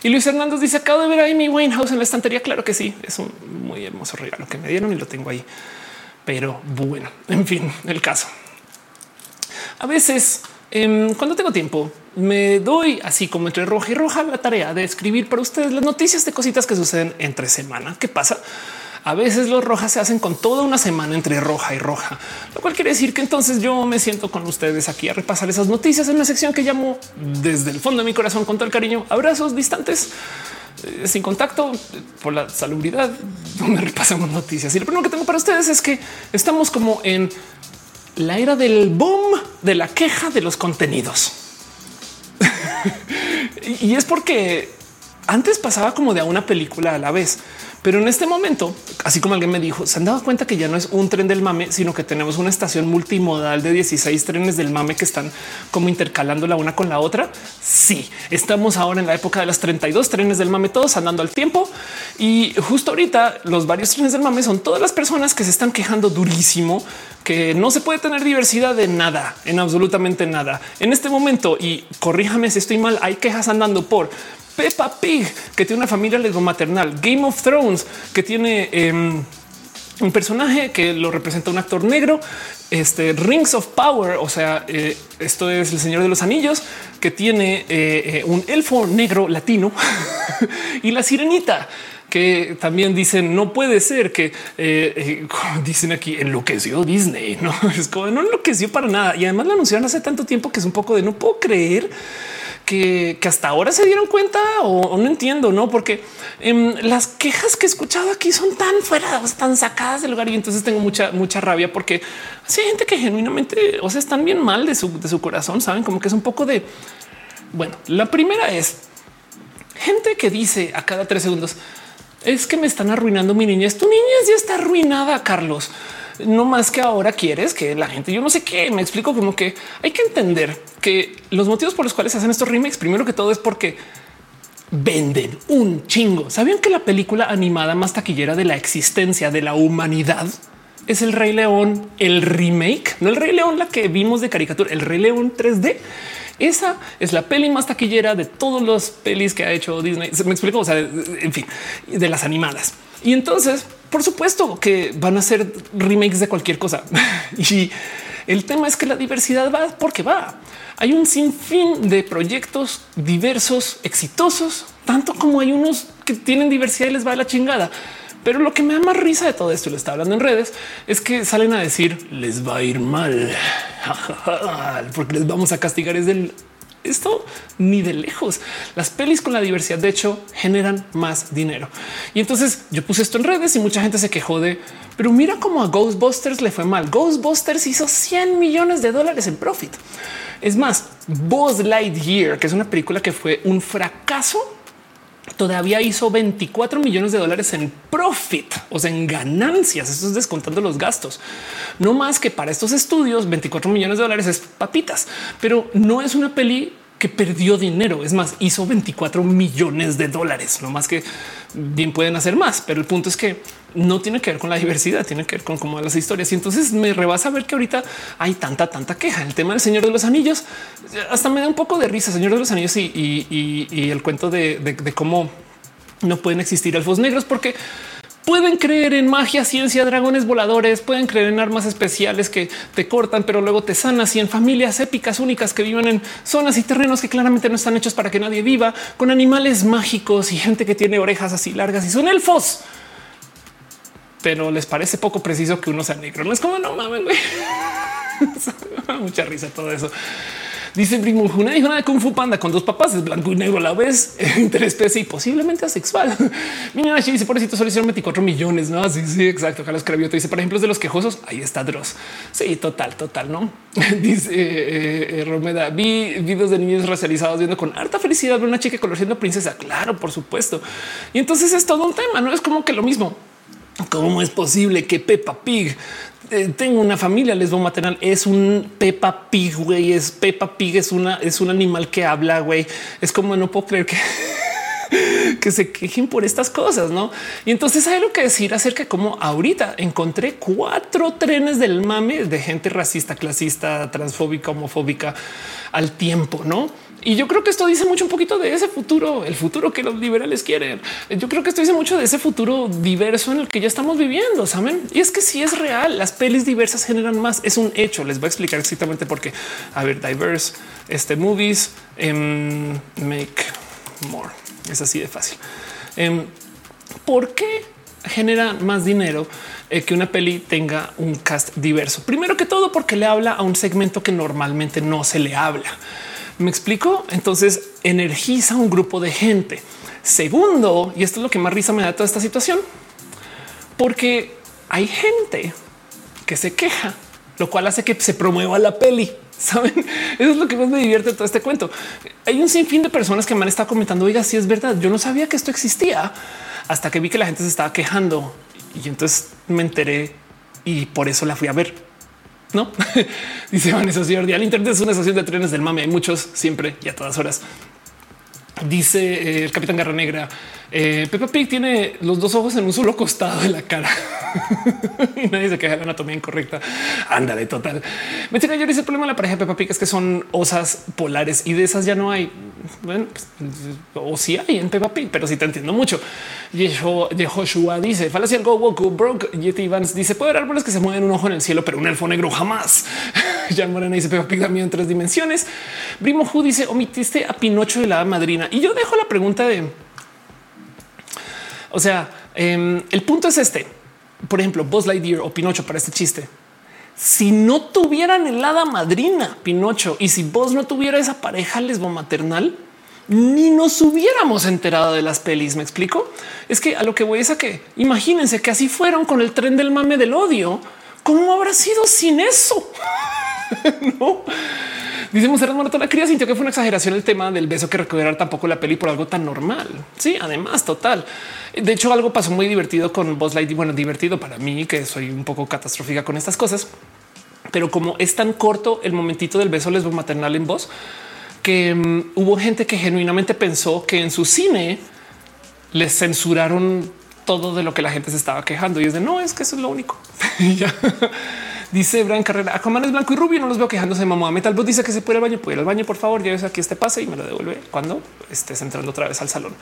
Y Luis Hernández dice: Acabo de ver a Amy Winehouse en la estantería. Claro que sí, es un muy hermoso regalo que me dieron y lo tengo ahí. Pero bueno, en fin, el caso. A veces, em, cuando tengo tiempo, me doy así como entre roja y roja la tarea de escribir para ustedes las noticias de cositas que suceden entre semana. ¿Qué pasa? A veces los rojas se hacen con toda una semana entre roja y roja, lo cual quiere decir que entonces yo me siento con ustedes aquí a repasar esas noticias en una sección que llamo desde el fondo de mi corazón con todo el cariño, abrazos distantes eh, sin contacto por la salubridad, donde repasamos noticias. Y lo primero que tengo para ustedes es que estamos como en la era del boom de la queja de los contenidos. (laughs) y es porque antes pasaba como de a una película a la vez. Pero en este momento, así como alguien me dijo, se han dado cuenta que ya no es un tren del mame, sino que tenemos una estación multimodal de 16 trenes del mame que están como intercalando la una con la otra. Sí, estamos ahora en la época de las 32 trenes del mame, todos andando al tiempo. Y justo ahorita los varios trenes del mame son todas las personas que se están quejando durísimo que no se puede tener diversidad de nada, en absolutamente nada. En este momento, y corríjame si estoy mal, hay quejas andando por Peppa Pig, que tiene una familia maternal, Game of Thrones, que tiene em, un personaje que lo representa un actor negro, este Rings of Power, o sea, eh, esto es el Señor de los Anillos, que tiene eh, eh, un elfo negro latino (laughs) y la sirenita que también dicen no puede ser que (laughs) dicen aquí enloqueció Disney. No (laughs) es como no enloqueció para nada. Y además lo anunciaron hace tanto tiempo que es un poco de no puedo creer que, hasta ahora se dieron cuenta o, no entiendo, no? Porque em, las quejas que he escuchado aquí son tan fuera, tan sacadas del lugar y entonces tengo mucha, mucha rabia porque hay gente que genuinamente o sea, están bien mal de su, de su corazón. Saben como que es un poco de bueno. La primera es gente que dice a cada tres segundos es que me están arruinando mi niñez. Tu niñez ya está arruinada, Carlos no más que ahora quieres que la gente, yo no sé qué, me explico como que hay que entender que los motivos por los cuales hacen estos remakes, primero que todo es porque venden un chingo. ¿Sabían que la película animada más taquillera de la existencia de la humanidad es el Rey León, el remake, no el Rey León, la que vimos de caricatura, el Rey León 3D? Esa es la peli más taquillera de todos los pelis que ha hecho Disney. Me explico, o sea, en fin, de las animadas. Y entonces, por supuesto que van a ser remakes de cualquier cosa. (laughs) y el tema es que la diversidad va porque va. Hay un sinfín de proyectos diversos, exitosos, tanto como hay unos que tienen diversidad y les va a la chingada. Pero lo que me da más risa de todo esto, y lo está hablando en redes, es que salen a decir les va a ir mal (laughs) porque les vamos a castigar. Es del esto ni de lejos. Las pelis con la diversidad, de hecho, generan más dinero. Y entonces yo puse esto en redes y mucha gente se quejó de, pero mira cómo a Ghostbusters le fue mal. Ghostbusters hizo 100 millones de dólares en profit. Es más, Buzz Lightyear, que es una película que fue un fracaso, todavía hizo 24 millones de dólares en profit, o sea, en ganancias. Eso es descontando los gastos. No más que para estos estudios, 24 millones de dólares es papitas, pero no es una peli que perdió dinero. Es más, hizo 24 millones de dólares, no más que bien pueden hacer más. Pero el punto es que no tiene que ver con la diversidad, tiene que ver con cómo las historias. Y entonces me rebasa ver que ahorita hay tanta, tanta queja. El tema del Señor de los Anillos hasta me da un poco de risa. Señor de los Anillos y, el cuento de, de cómo no pueden existir elfos negros porque Pueden creer en magia, ciencia, dragones voladores, pueden creer en armas especiales que te cortan, pero luego te sanas y en familias épicas únicas que viven en zonas y terrenos que claramente no están hechos para que nadie viva, con animales mágicos y gente que tiene orejas así largas y son elfos. Pero les parece poco preciso que uno sea negro. No es como no mames, (laughs) Mucha risa todo eso. Dice Primo, una hija de Kung Fu Panda con dos papás es blanco y negro a la vez, (laughs) interespecie y posiblemente asexual. (laughs) Mi nena dice, pobrecito, solo hicieron 24 millones. No, sí, sí, exacto. Carlos Cravioto dice, por ejemplo, de los quejosos. Ahí está Dross. Sí, total, total. No dice eh, eh, Romeda. Vi videos de niños racializados viendo con harta felicidad una chica coloriendo princesa. Claro, por supuesto. Y entonces es todo un tema. No es como que lo mismo. ¿Cómo es posible que Peppa Pig eh, tengo una familia maternal, es un Peppa Pig, güey, es Peppa Pig, es una, es un animal que habla, güey. Es como no puedo creer que (laughs) que se quejen por estas cosas, ¿no? Y entonces hay lo que decir acerca de cómo ahorita encontré cuatro trenes del mame de gente racista, clasista, transfóbica, homofóbica al tiempo, ¿no? Y yo creo que esto dice mucho un poquito de ese futuro, el futuro que los liberales quieren. Yo creo que esto dice mucho de ese futuro diverso en el que ya estamos viviendo, ¿saben? Y es que si es real, las pelis diversas generan más, es un hecho. Les voy a explicar exactamente por qué. A ver, diverse, este movies, em, make more. Es así de fácil. Em, ¿Por qué genera más dinero eh, que una peli tenga un cast diverso? Primero que todo, porque le habla a un segmento que normalmente no se le habla. Me explico. Entonces energiza un grupo de gente. Segundo, y esto es lo que más risa me da toda esta situación, porque hay gente que se queja, lo cual hace que se promueva la peli. (laughs) Saben, eso es lo que más me divierte todo este cuento. Hay un sinfín de personas que me han estado comentando. Oiga, si es verdad, yo no sabía que esto existía hasta que vi que la gente se estaba quejando y entonces me enteré y por eso la fui a ver. No (laughs) dice Vanessa Ciordi. El Internet es una estación de trenes del mame. Hay muchos siempre y a todas horas. Dice eh, el Capitán Garra Negra. Eh, Peppa Pig tiene los dos ojos en un solo costado de la cara y (laughs) nadie se queja de la anatomía incorrecta. Ándale, total. Me yo dice el problema de la pareja de Peppa Pig es que son osas polares y de esas ya no hay. Bueno, pues, o sí hay en Peppa Pig, pero sí te entiendo mucho. Y Joshua dice falacia Go Woku broke. Yeti Evans dice puede haber árboles que se mueven un ojo en el cielo, pero un elfo negro jamás. (laughs) Jan Morena dice Peppa Pig también en tres dimensiones. Brimo Hu dice omitiste a Pinocho de la madrina y yo dejo la pregunta de o sea, em, el punto es este. Por ejemplo, Buzz Lightyear o Pinocho para este chiste. Si no tuvieran el hada madrina Pinocho y si vos no tuviera esa pareja lesbo maternal, ni nos hubiéramos enterado de las pelis. Me explico. Es que a lo que voy es a que imagínense que así fueron con el tren del mame del odio. ¿Cómo habrá sido sin eso? (laughs) no. Dice Monserrat Morato, la cría sintió que fue una exageración el tema del beso que recuperar tampoco la peli por algo tan normal. Sí, además, total. De hecho, algo pasó muy divertido con Buzz Lightyear. Bueno, divertido para mí, que soy un poco catastrófica con estas cosas. Pero como es tan corto el momentito del beso lesbo maternal en voz, que um, hubo gente que genuinamente pensó que en su cine les censuraron todo de lo que la gente se estaba quejando. Y es de no, es que eso es lo único. (laughs) Dice Brian Carrera, Aquaman es blanco y rubio, no los veo quejándose de mamá. Metalbot dice que se puede ir al baño, puede ir al baño, por favor, lleves aquí este pase y me lo devuelve cuando estés entrando otra vez al salón.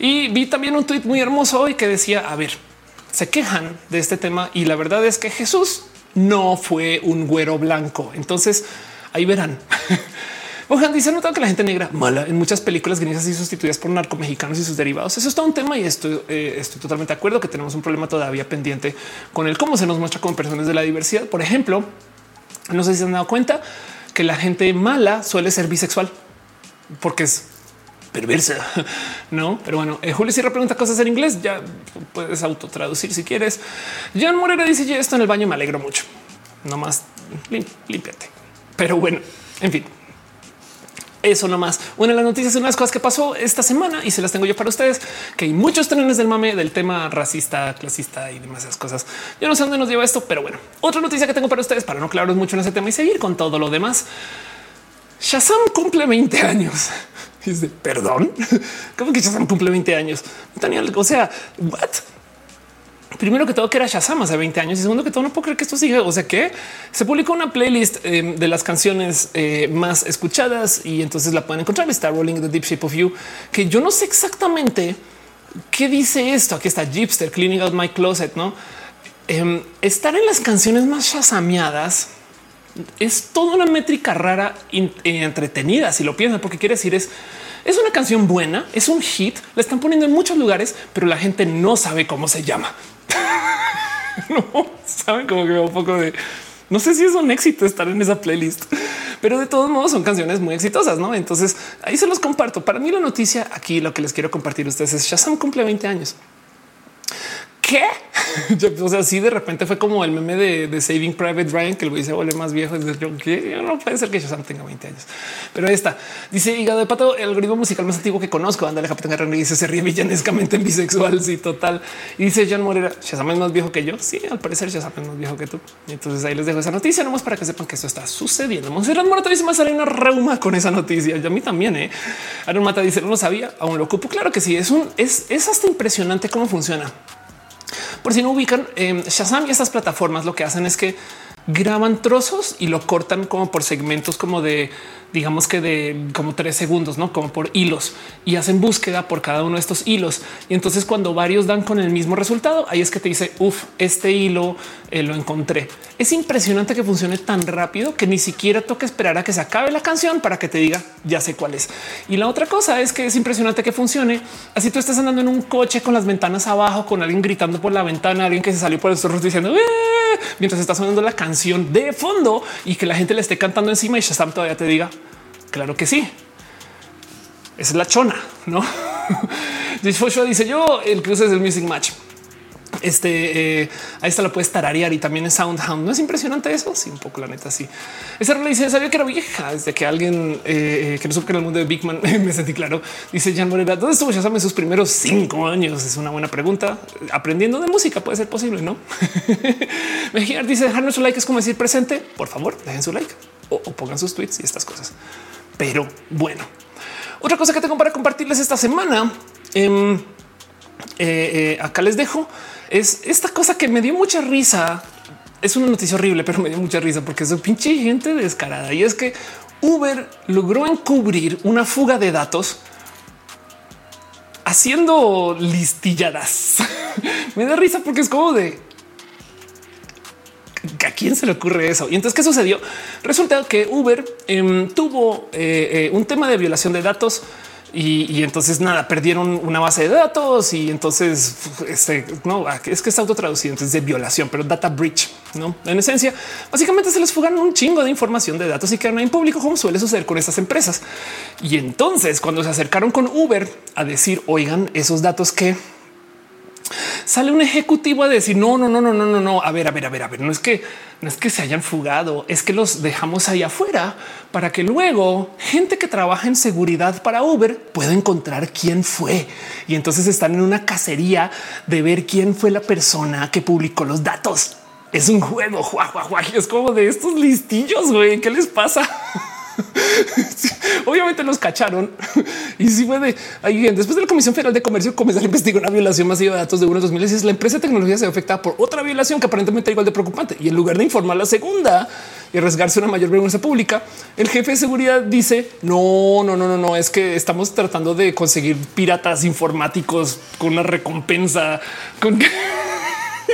Y vi también un tweet muy hermoso hoy que decía, a ver, se quejan de este tema y la verdad es que Jesús no fue un güero blanco. Entonces ahí verán. (laughs) Ojan dice notado que la gente negra mala en muchas películas gringas y sustituidas por narcomexicanos y sus derivados. Eso es todo un tema y estoy, eh, estoy totalmente de acuerdo que tenemos un problema todavía pendiente con el cómo se nos muestra como personas de la diversidad. Por ejemplo, no sé si se han dado cuenta que la gente mala suele ser bisexual porque es perversa, (laughs) no? Pero bueno, eh, Julio Sierra pregunta cosas en inglés. Ya puedes autotraducir si quieres. Jan Morera dice: Ya esto en el baño me alegro mucho. No más límpiate. Pero bueno, en fin, eso nomás. Una de las noticias, una de las cosas que pasó esta semana y se las tengo yo para ustedes, que hay muchos trenes del mame del tema racista, clasista y demasiadas cosas. Yo no sé dónde nos lleva esto, pero bueno, otra noticia que tengo para ustedes para no clavaros mucho en ese tema y seguir con todo lo demás. Shazam cumple 20 años. (laughs) Perdón, (laughs) ¿cómo que Shazam cumple 20 años? O sea, what? Primero que todo que era Shazam hace 20 años y segundo que todo no puedo creer que esto siga. O sea que se publicó una playlist eh, de las canciones eh, más escuchadas y entonces la pueden encontrar. Está Rolling the Deep Shape of You, que yo no sé exactamente qué dice esto. Aquí está Jeepster Cleaning Out My Closet, no? Em, estar en las canciones más shazameadas es toda una métrica rara y entretenida. Si lo piensan, porque quiere decir es es una canción buena, es un hit, la están poniendo en muchos lugares, pero la gente no sabe cómo se llama. (laughs) no saben como que un poco de no sé si es un éxito estar en esa playlist, pero de todos modos son canciones muy exitosas, ¿no? Entonces ahí se los comparto. Para mí la noticia aquí, lo que les quiero compartir a ustedes es Shazam cumple 20 años. ¿Qué? (laughs) o sea, sí, de repente fue como el meme de, Saving Private Ryan, que el güey se vuelve más viejo. Es yo, no puede ser que Shazam tenga 20 años, pero ahí está. Dice hígado de pato, el algoritmo musical más antiguo que conozco. Ándale, Capitán y dice se ríe villanescamente en bisexual. Sí, total. Y dice John Morera, Shazam es más viejo que yo. Sí, al parecer Shazam es más viejo que tú. Entonces ahí les dejo esa noticia, nomás para que sepan que esto está sucediendo. Monserrat Morata dice más sale una reuma con esa noticia. Y a mí también. Eh. Aaron Mata dice no lo sabía, aún lo ocupo. Claro que sí, es un es, es hasta impresionante cómo funciona. Por si no ubican, eh, Shazam y estas plataformas lo que hacen es que graban trozos y lo cortan como por segmentos como de digamos que de como tres segundos, no como por hilos y hacen búsqueda por cada uno de estos hilos. Y entonces cuando varios dan con el mismo resultado, ahí es que te dice, uff, este hilo eh, lo encontré. Es impresionante que funcione tan rápido que ni siquiera toca esperar a que se acabe la canción para que te diga ya sé cuál es. Y la otra cosa es que es impresionante que funcione. Así tú estás andando en un coche con las ventanas abajo, con alguien gritando por la ventana, alguien que se salió por el rostro diciendo ¡Eh! mientras está sonando la canción de fondo y que la gente le esté cantando encima y Shazam todavía te diga Claro que sí. Es la chona, no? (laughs) dice yo el cruce es el music match. Este eh, ahí está, la puedes tararear y también es Soundhound. No es impresionante eso. Sí, un poco la neta. Sí, esa rola dice sabía que era vieja desde que alguien eh, que no supo en el mundo de Big Man (laughs) me sentí claro. Dice Jan Morera, ¿dónde estuvo ya en sus primeros cinco años? Es una buena pregunta. Aprendiendo de música puede ser posible, no? (laughs) Mejiar dice dejar nuestro like es como decir presente. Por favor, dejen su like o pongan sus tweets y estas cosas. Pero bueno, otra cosa que tengo para compartirles esta semana, em, eh, eh, acá les dejo, es esta cosa que me dio mucha risa. Es una noticia horrible, pero me dio mucha risa porque es un pinche gente descarada. Y es que Uber logró encubrir una fuga de datos haciendo listilladas. (laughs) me da risa porque es como de ¿A quién se le ocurre eso? Y entonces, ¿qué sucedió? Resulta que Uber em, tuvo eh, eh, un tema de violación de datos y, entonces nada, perdieron una base de datos y entonces este, no es que está autotraducido entonces de violación, pero data breach. No en esencia, básicamente se les fugan un chingo de información de datos y quedan en público, como suele suceder con estas empresas. Y entonces, cuando se acercaron con Uber a decir, oigan, esos datos que sale un ejecutivo a decir no, no, no, no, no, no, no. A ver, a ver, a ver, a ver. No es que no es que se hayan fugado, es que los dejamos ahí afuera para que luego gente que trabaja en seguridad para Uber pueda encontrar quién fue. Y entonces están en una cacería de ver quién fue la persona que publicó los datos. Es un juego, Es como de estos listillos, güey. ¿Qué les pasa? (laughs) Obviamente los cacharon y si fue de ahí bien. Después de la Comisión Federal de Comercio comenzar a investigar una violación masiva de datos de unos 2010, la empresa de tecnología se ve afectada por otra violación que aparentemente igual de preocupante. Y en lugar de informar la segunda y arriesgarse una mayor vergüenza pública, el jefe de seguridad dice no, no, no, no, no, es que estamos tratando de conseguir piratas informáticos con una recompensa con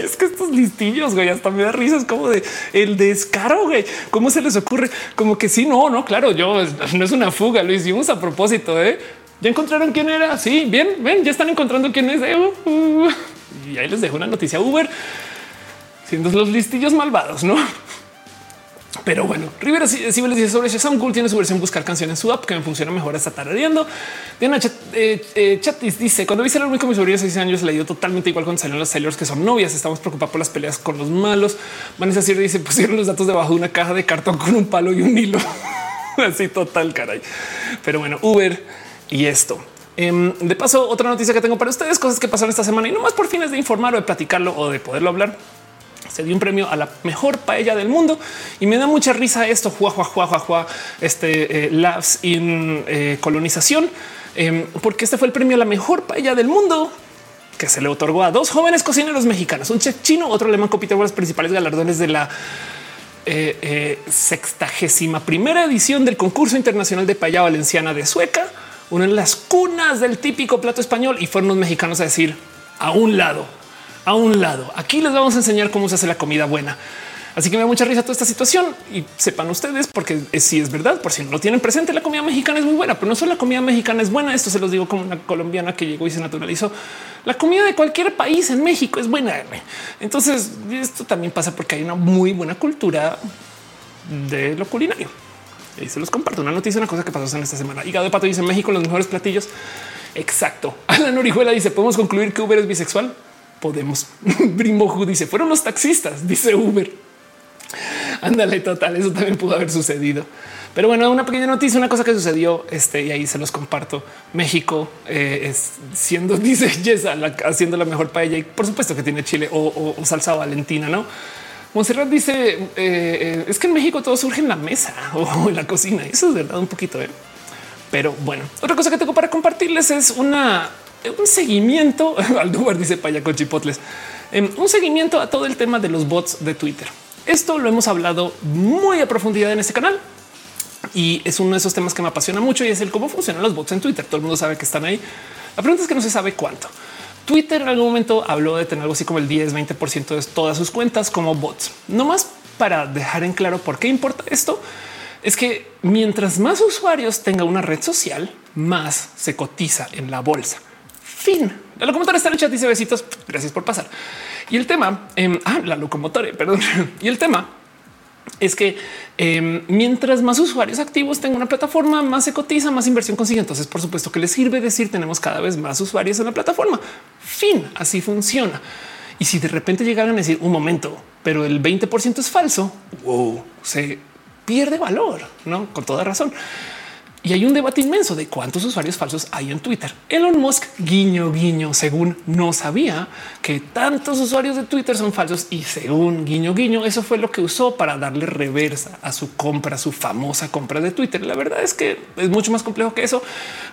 (laughs) es que estos listillos, güey, hasta me da risas como de el descaro, güey. ¿Cómo se les ocurre? Como que sí, no, no, claro, yo (laughs) no es una fuga, lo hicimos a propósito, ¿eh? Ya encontraron quién era. Sí, bien, ven, ya están encontrando quién es. Uh, uh. Y ahí les dejo una noticia Uber siendo los listillos malvados, no? Pero bueno, Rivera si les dice sobre Shazam Cool tiene su versión buscar canciones en su app que me funciona mejor hasta tarareando. Diana eh, eh, Chatis dice cuando vi el único mi sobrina de 6 años le dio totalmente igual cuando salieron los sellers que son novias. Estamos preocupados por las peleas con los malos. Vanessa Sierra dice pusieron los datos debajo de una caja de cartón con un palo y un hilo. (laughs) Así total caray. Pero bueno, Uber y esto. Em, de paso, otra noticia que tengo para ustedes, cosas que pasaron esta semana y no más por fines de informar o de platicarlo o de poderlo hablar se dio un premio a la mejor paella del mundo y me da mucha risa esto. Jua, jua, jua, jua, este eh, Labs in eh, colonización, em, porque este fue el premio a la mejor paella del mundo que se le otorgó a dos jóvenes cocineros mexicanos, un chef chino, otro alemán, compitió con los principales galardones de la eh, sextagésima primera edición del concurso internacional de paella valenciana de Sueca, una de las cunas del típico plato español y fueron los mexicanos a decir a un lado a un lado. Aquí les vamos a enseñar cómo se hace la comida buena. Así que me da mucha risa toda esta situación y sepan ustedes, porque si es verdad, por si no lo tienen presente, la comida mexicana es muy buena, pero no solo la comida mexicana es buena. Esto se los digo como una colombiana que llegó y se naturalizó. La comida de cualquier país en México es buena. Entonces, esto también pasa porque hay una muy buena cultura de lo culinario. Y se los comparto una noticia, una cosa que pasó en esta semana. Hígado de pato dice México los mejores platillos. Exacto. (laughs) Alan Orihuela dice: Podemos concluir que Uber es bisexual. Podemos. (laughs) Brimoju dice fueron los taxistas, (laughs) dice Uber. Ándale, total. Eso también pudo haber sucedido. Pero bueno, una pequeña noticia, una cosa que sucedió este y ahí se los comparto. México eh, es siendo, (laughs) dice Yesa, haciendo la mejor paella y por supuesto que tiene chile o, salsa valentina, no? Monserrat dice eh, eh, es que en México todo surge en la mesa o en la cocina. Eso es verdad un poquito. Pero bueno, otra cosa que tengo para compartirles es una un seguimiento. (laughs) al lugar dice paya con chipotles, em, un seguimiento a todo el tema de los bots de Twitter. Esto lo hemos hablado muy a profundidad en este canal y es uno de esos temas que me apasiona mucho y es el cómo funcionan los bots en Twitter. Todo el mundo sabe que están ahí. La pregunta es que no se sabe cuánto. Twitter en algún momento habló de tener algo así como el 10, 20% de todas sus cuentas como bots. No más para dejar en claro por qué importa esto. Es que mientras más usuarios tenga una red social, más se cotiza en la bolsa. Fin. La locomotora está en el chat. Dice besitos. Gracias por pasar. Y el tema, eh, ah, la locomotora, (laughs) perdón. Y el tema es que em, mientras más usuarios activos tenga una plataforma, más se cotiza, más inversión consigue. Entonces, por supuesto que les sirve decir tenemos cada vez más usuarios en la plataforma. Fin, así funciona. Y si de repente llegaran a decir un momento, pero el 20% es falso, wow, se pierde valor, no con toda razón. Y hay un debate inmenso de cuántos usuarios falsos hay en Twitter. Elon Musk, guiño, guiño, según no sabía que tantos usuarios de Twitter son falsos y según guiño, guiño, eso fue lo que usó para darle reversa a su compra, su famosa compra de Twitter. La verdad es que es mucho más complejo que eso,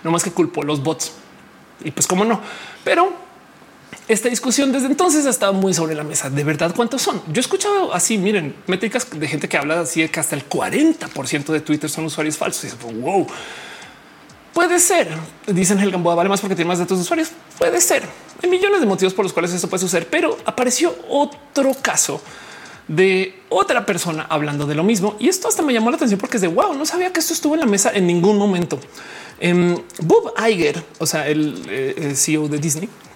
no más que culpó los bots. Y pues cómo no, pero esta discusión desde entonces ha estado muy sobre la mesa. De verdad, ¿cuántos son? Yo he escuchado así, miren, métricas de gente que habla así de que hasta el 40% de Twitter son usuarios falsos. Y wow, puede ser. Dicen el Gamboa vale más porque tiene más datos de usuarios. Puede ser. Hay millones de motivos por los cuales eso puede suceder, pero apareció otro caso de otra persona hablando de lo mismo. Y esto hasta me llamó la atención porque es de wow, no sabía que esto estuvo en la mesa en ningún momento. Em, Bob Iger, o sea, el eh, CEO de Disney, eh,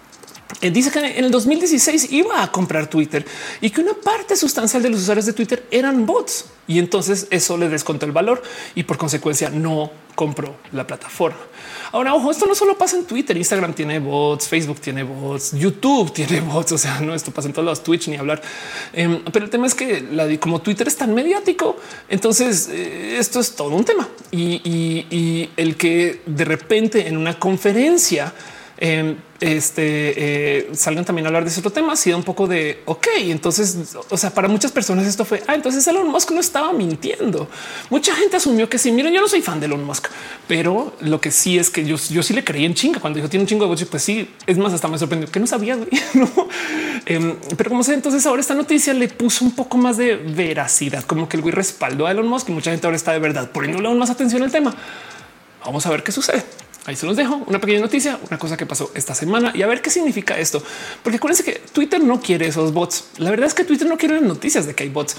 dice que en el 2016 iba a comprar Twitter y que una parte sustancial de los usuarios de Twitter eran bots y entonces eso le descontó el valor y por consecuencia no compró la plataforma. Ahora, ojo, esto no solo pasa en Twitter, Instagram tiene bots, Facebook tiene bots, YouTube tiene bots, o sea, no, esto pasa en todos los Twitch ni hablar. Em, pero el tema es que la, como Twitter es tan mediático, entonces eh, esto es todo un tema y el que de repente en una conferencia Em, este eh, salgan también a hablar de ese otro tema, ha sido un poco de ok. Entonces, o sea, para muchas personas esto fue ah, entonces Elon Musk no estaba mintiendo. Mucha gente asumió que sí. Miren, yo no soy fan de Elon Musk, pero lo que sí es que yo, yo sí le creí en chinga cuando dijo tiene un chingo de bots. Pues sí, es más, hasta me sorprendió que no sabía. (laughs) ¿no? Em, pero como sé, entonces ahora esta noticia le puso un poco más de veracidad, como que el güey respaldó a Elon Musk y mucha gente ahora está de verdad poniéndole aún más atención al tema. Vamos a ver qué sucede. Ahí se los dejo una pequeña noticia, una cosa que pasó esta semana y a ver qué significa esto. Porque acuérdense que Twitter no quiere esos bots. La verdad es que Twitter no quiere noticias de que hay bots.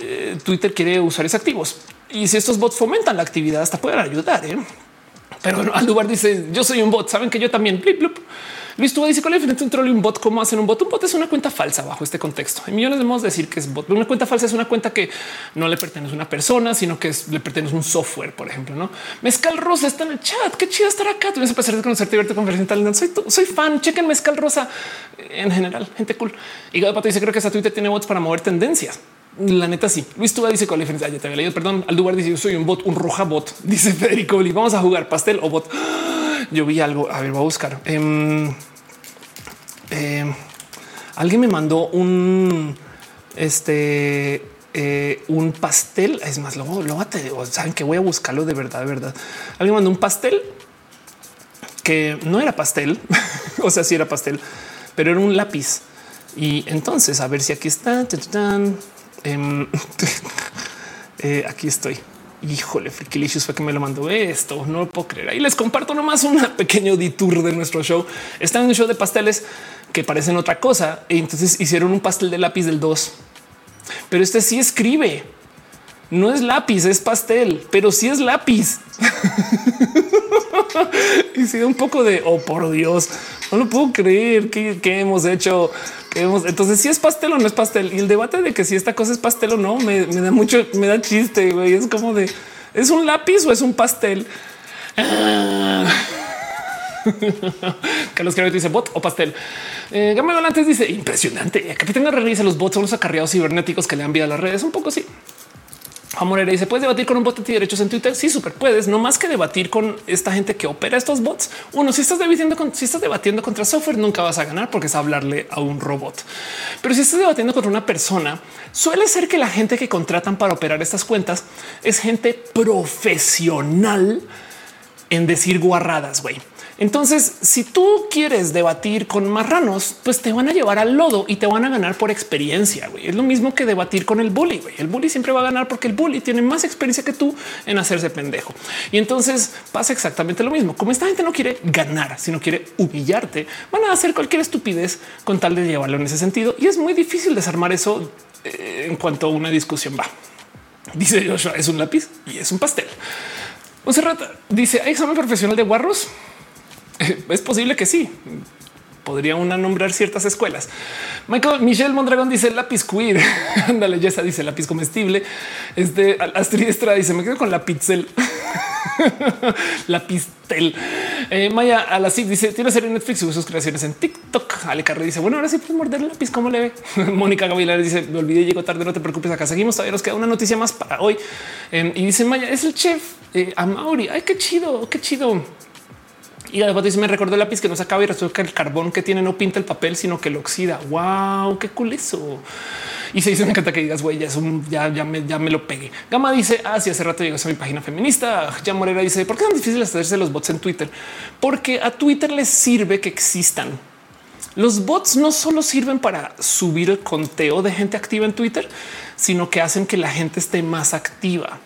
Eh, Twitter quiere usuarios activos y si estos bots fomentan la actividad, hasta pueden ayudar. ¿eh? Pero bueno, al lugar dice yo soy un bot. Saben que yo también. Blip, blip. Luis tú dice cuál es un troll y un bot. ¿Cómo hacen un bot? Un bot es una cuenta falsa bajo este contexto. Hay millones de modos de decir que es bot. Una cuenta falsa es una cuenta que no le pertenece a una persona, sino que le pertenece a un software, por ejemplo. No Mezcal Rosa está en el chat. Qué chido estar acá. Tuvieron placer de conocerte y verte conferencia tal. Soy, soy fan. Chequen Mezcal Rosa en general. Gente cool. Y Pato dice creo que esa Twitter tiene bots para mover tendencias. La neta sí. Luis Tuba dice es la diferencia. Ya te había leído. Perdón. Aldubar dice yo soy un bot, un roja bot. (laughs) Dice Federico Vamos a jugar pastel o bot. Yo vi algo. A ver, voy a buscar. Um, eh, alguien me mandó un este eh, un pastel. Es más, luego, luego saben que voy a buscarlo de verdad, de verdad. Alguien mandó un pastel que no era pastel, (laughs) o sea, sí era pastel, pero era un lápiz. Y entonces a ver si aquí está. Em, (laughs) eh, aquí estoy. Híjole, Frikilicious fue que me lo mandó esto. No lo puedo creer. Ahí les comparto nomás un (laughs) pequeño detour de nuestro show. Están en un show de pasteles que parecen otra cosa. Y entonces hicieron un pastel de lápiz del 2. Pero este sí escribe. No es lápiz, es pastel, pero sí es lápiz. (laughs) y sí, un poco de oh, por Dios, no lo puedo creer que, hemos hecho. Que hemos, entonces, si es pastel o no es pastel. Y el debate de que si esta cosa es pastel o no me, da mucho, me da chiste. Es como de es un lápiz o es un pastel. (laughs) Carlos Carabito dice bot o pastel. Eh, antes dice impresionante. Capitán Guerrero dice los bots son los acarreados cibernéticos que le han vida a las redes. Un poco así. Juan Morera dice puedes debatir con un bot de derechos en Twitter. Sí, súper puedes, no más que debatir con esta gente que opera estos bots. Uno, si estás debatiendo con, si estás debatiendo contra software, nunca vas a ganar porque es hablarle a un robot. Pero si estás debatiendo contra una persona, suele ser que la gente que contratan para operar estas cuentas es gente profesional en decir guarradas. Güey. Entonces, si tú quieres debatir con marranos, pues te van a llevar al lodo y te van a ganar por experiencia. Es lo mismo que debatir con el bully. El bully siempre va a ganar porque el bully tiene más experiencia que tú en hacerse pendejo. Y entonces pasa exactamente lo mismo. Como esta gente no quiere ganar, sino quiere humillarte, van a hacer cualquier estupidez con tal de llevarlo en ese sentido. Y es muy difícil desarmar eso eh, en cuanto a una discusión va. Dice Joshua, es un lápiz y es un pastel. Monserrat dice, ¿hay examen profesional de guarros? (laughs) Es posible que sí. Podría una nombrar ciertas escuelas. Michael Michelle Mondragón dice lápiz queer. (laughs) Ándale, Yesa dice lápiz comestible. Este Astrid Estrada dice me quedo con la pixel. (laughs) la pistel. Eh, Maya a la dice tiene serie Netflix y sus creaciones en TikTok. Ale Carre dice bueno, ahora sí puedes morder el lápiz. ¿Cómo le ve? Mónica Gavilar dice me olvidé, llego tarde. No te preocupes. Acá seguimos. Todavía nos queda una noticia más para hoy. Eh, y dice Maya es el chef eh, a Mauri. Ay, qué chido, qué chido. Y después dice, me recordó el lápiz que no se acaba y resulta que el carbón que tiene no pinta el papel, sino que lo oxida. Wow, qué cool eso. Y se dice, me encanta que digas, güey, ya, ya, ya, me, ya me lo pegué. Gama dice, ah, hace rato llegó a mi página feminista. Ya Morera dice, ¿por qué es tan difícil hacerse los bots en Twitter? Porque a Twitter les sirve que existan. Los bots no solo sirven para subir el conteo de gente activa en Twitter, sino que hacen que la gente esté más activa.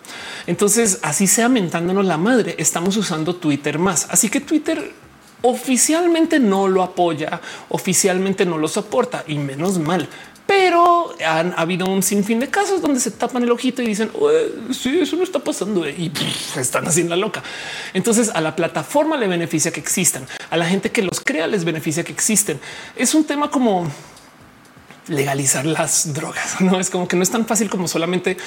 Entonces, así sea mentándonos la madre, estamos usando Twitter más. Así que Twitter oficialmente no lo apoya, oficialmente no lo soporta y menos mal. Pero han habido un sinfín de casos donde se tapan el ojito y dicen sí, eso no está pasando y están haciendo la loca. Entonces a la plataforma le beneficia que existan, a la gente que los crea les beneficia que existen. Es un tema como legalizar las drogas. No es como que no es tan fácil como solamente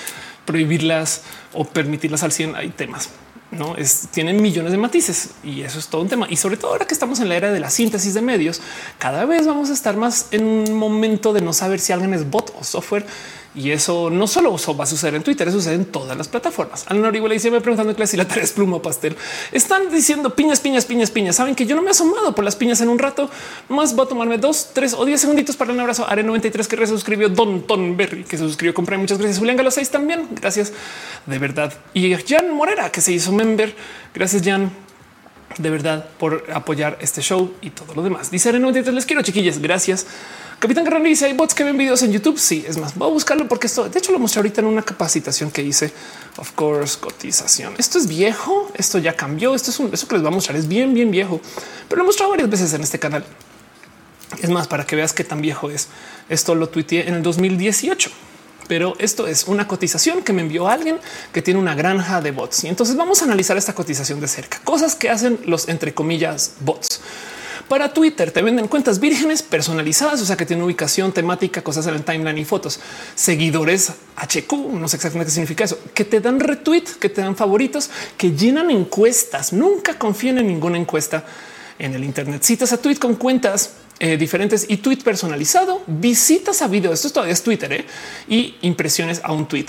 prohibirlas o permitirlas al 100. Hay temas, no es, tienen millones de matices y eso es todo un tema. Y sobre todo ahora que estamos en la era de la síntesis de medios, cada vez vamos a estar más en un momento de no saber si alguien es bot o software y eso no solo va a suceder en Twitter, eso sucede en todas las plataformas. Ana le dice me preguntando si la tarea es pluma pastel. Están diciendo piñas, piñas, piñas, piñas. Saben que yo no me he asomado por las piñas en un rato. Más voy a tomarme dos, tres o diez segunditos para un abrazo. Are 93 que resuscribió Don Ton Berry que se suscribió. Compré muchas gracias. Julián Galo 6 también. Gracias de verdad. Y Jan Morera que se hizo member. Gracias, Jan de verdad por apoyar este show y todo lo demás. Dice Are 93 les quiero chiquillas. Gracias. Capitán Guerrero dice hay bots que ven videos en YouTube. Sí, es más, voy a buscarlo porque esto de hecho lo mostré ahorita en una capacitación que hice. Of course, cotización. Esto es viejo. Esto ya cambió. Esto es un eso que les va a mostrar. Es bien, bien viejo, pero lo he mostrado varias veces en este canal. Es más, para que veas qué tan viejo es. Esto lo tuiteé en el 2018 pero esto es una cotización que me envió alguien que tiene una granja de bots. Y entonces vamos a analizar esta cotización de cerca, cosas que hacen los entre comillas bots. Para Twitter te venden cuentas vírgenes personalizadas, o sea que tiene ubicación temática, cosas en el timeline y fotos, seguidores HQ, no sé exactamente qué significa eso, que te dan retweet, que te dan favoritos, que llenan encuestas. Nunca confíen en ninguna encuesta en el Internet. Citas a tweet con cuentas eh, diferentes y tweet personalizado, visitas a video. Esto todavía es Twitter ¿eh? y impresiones a un tweet.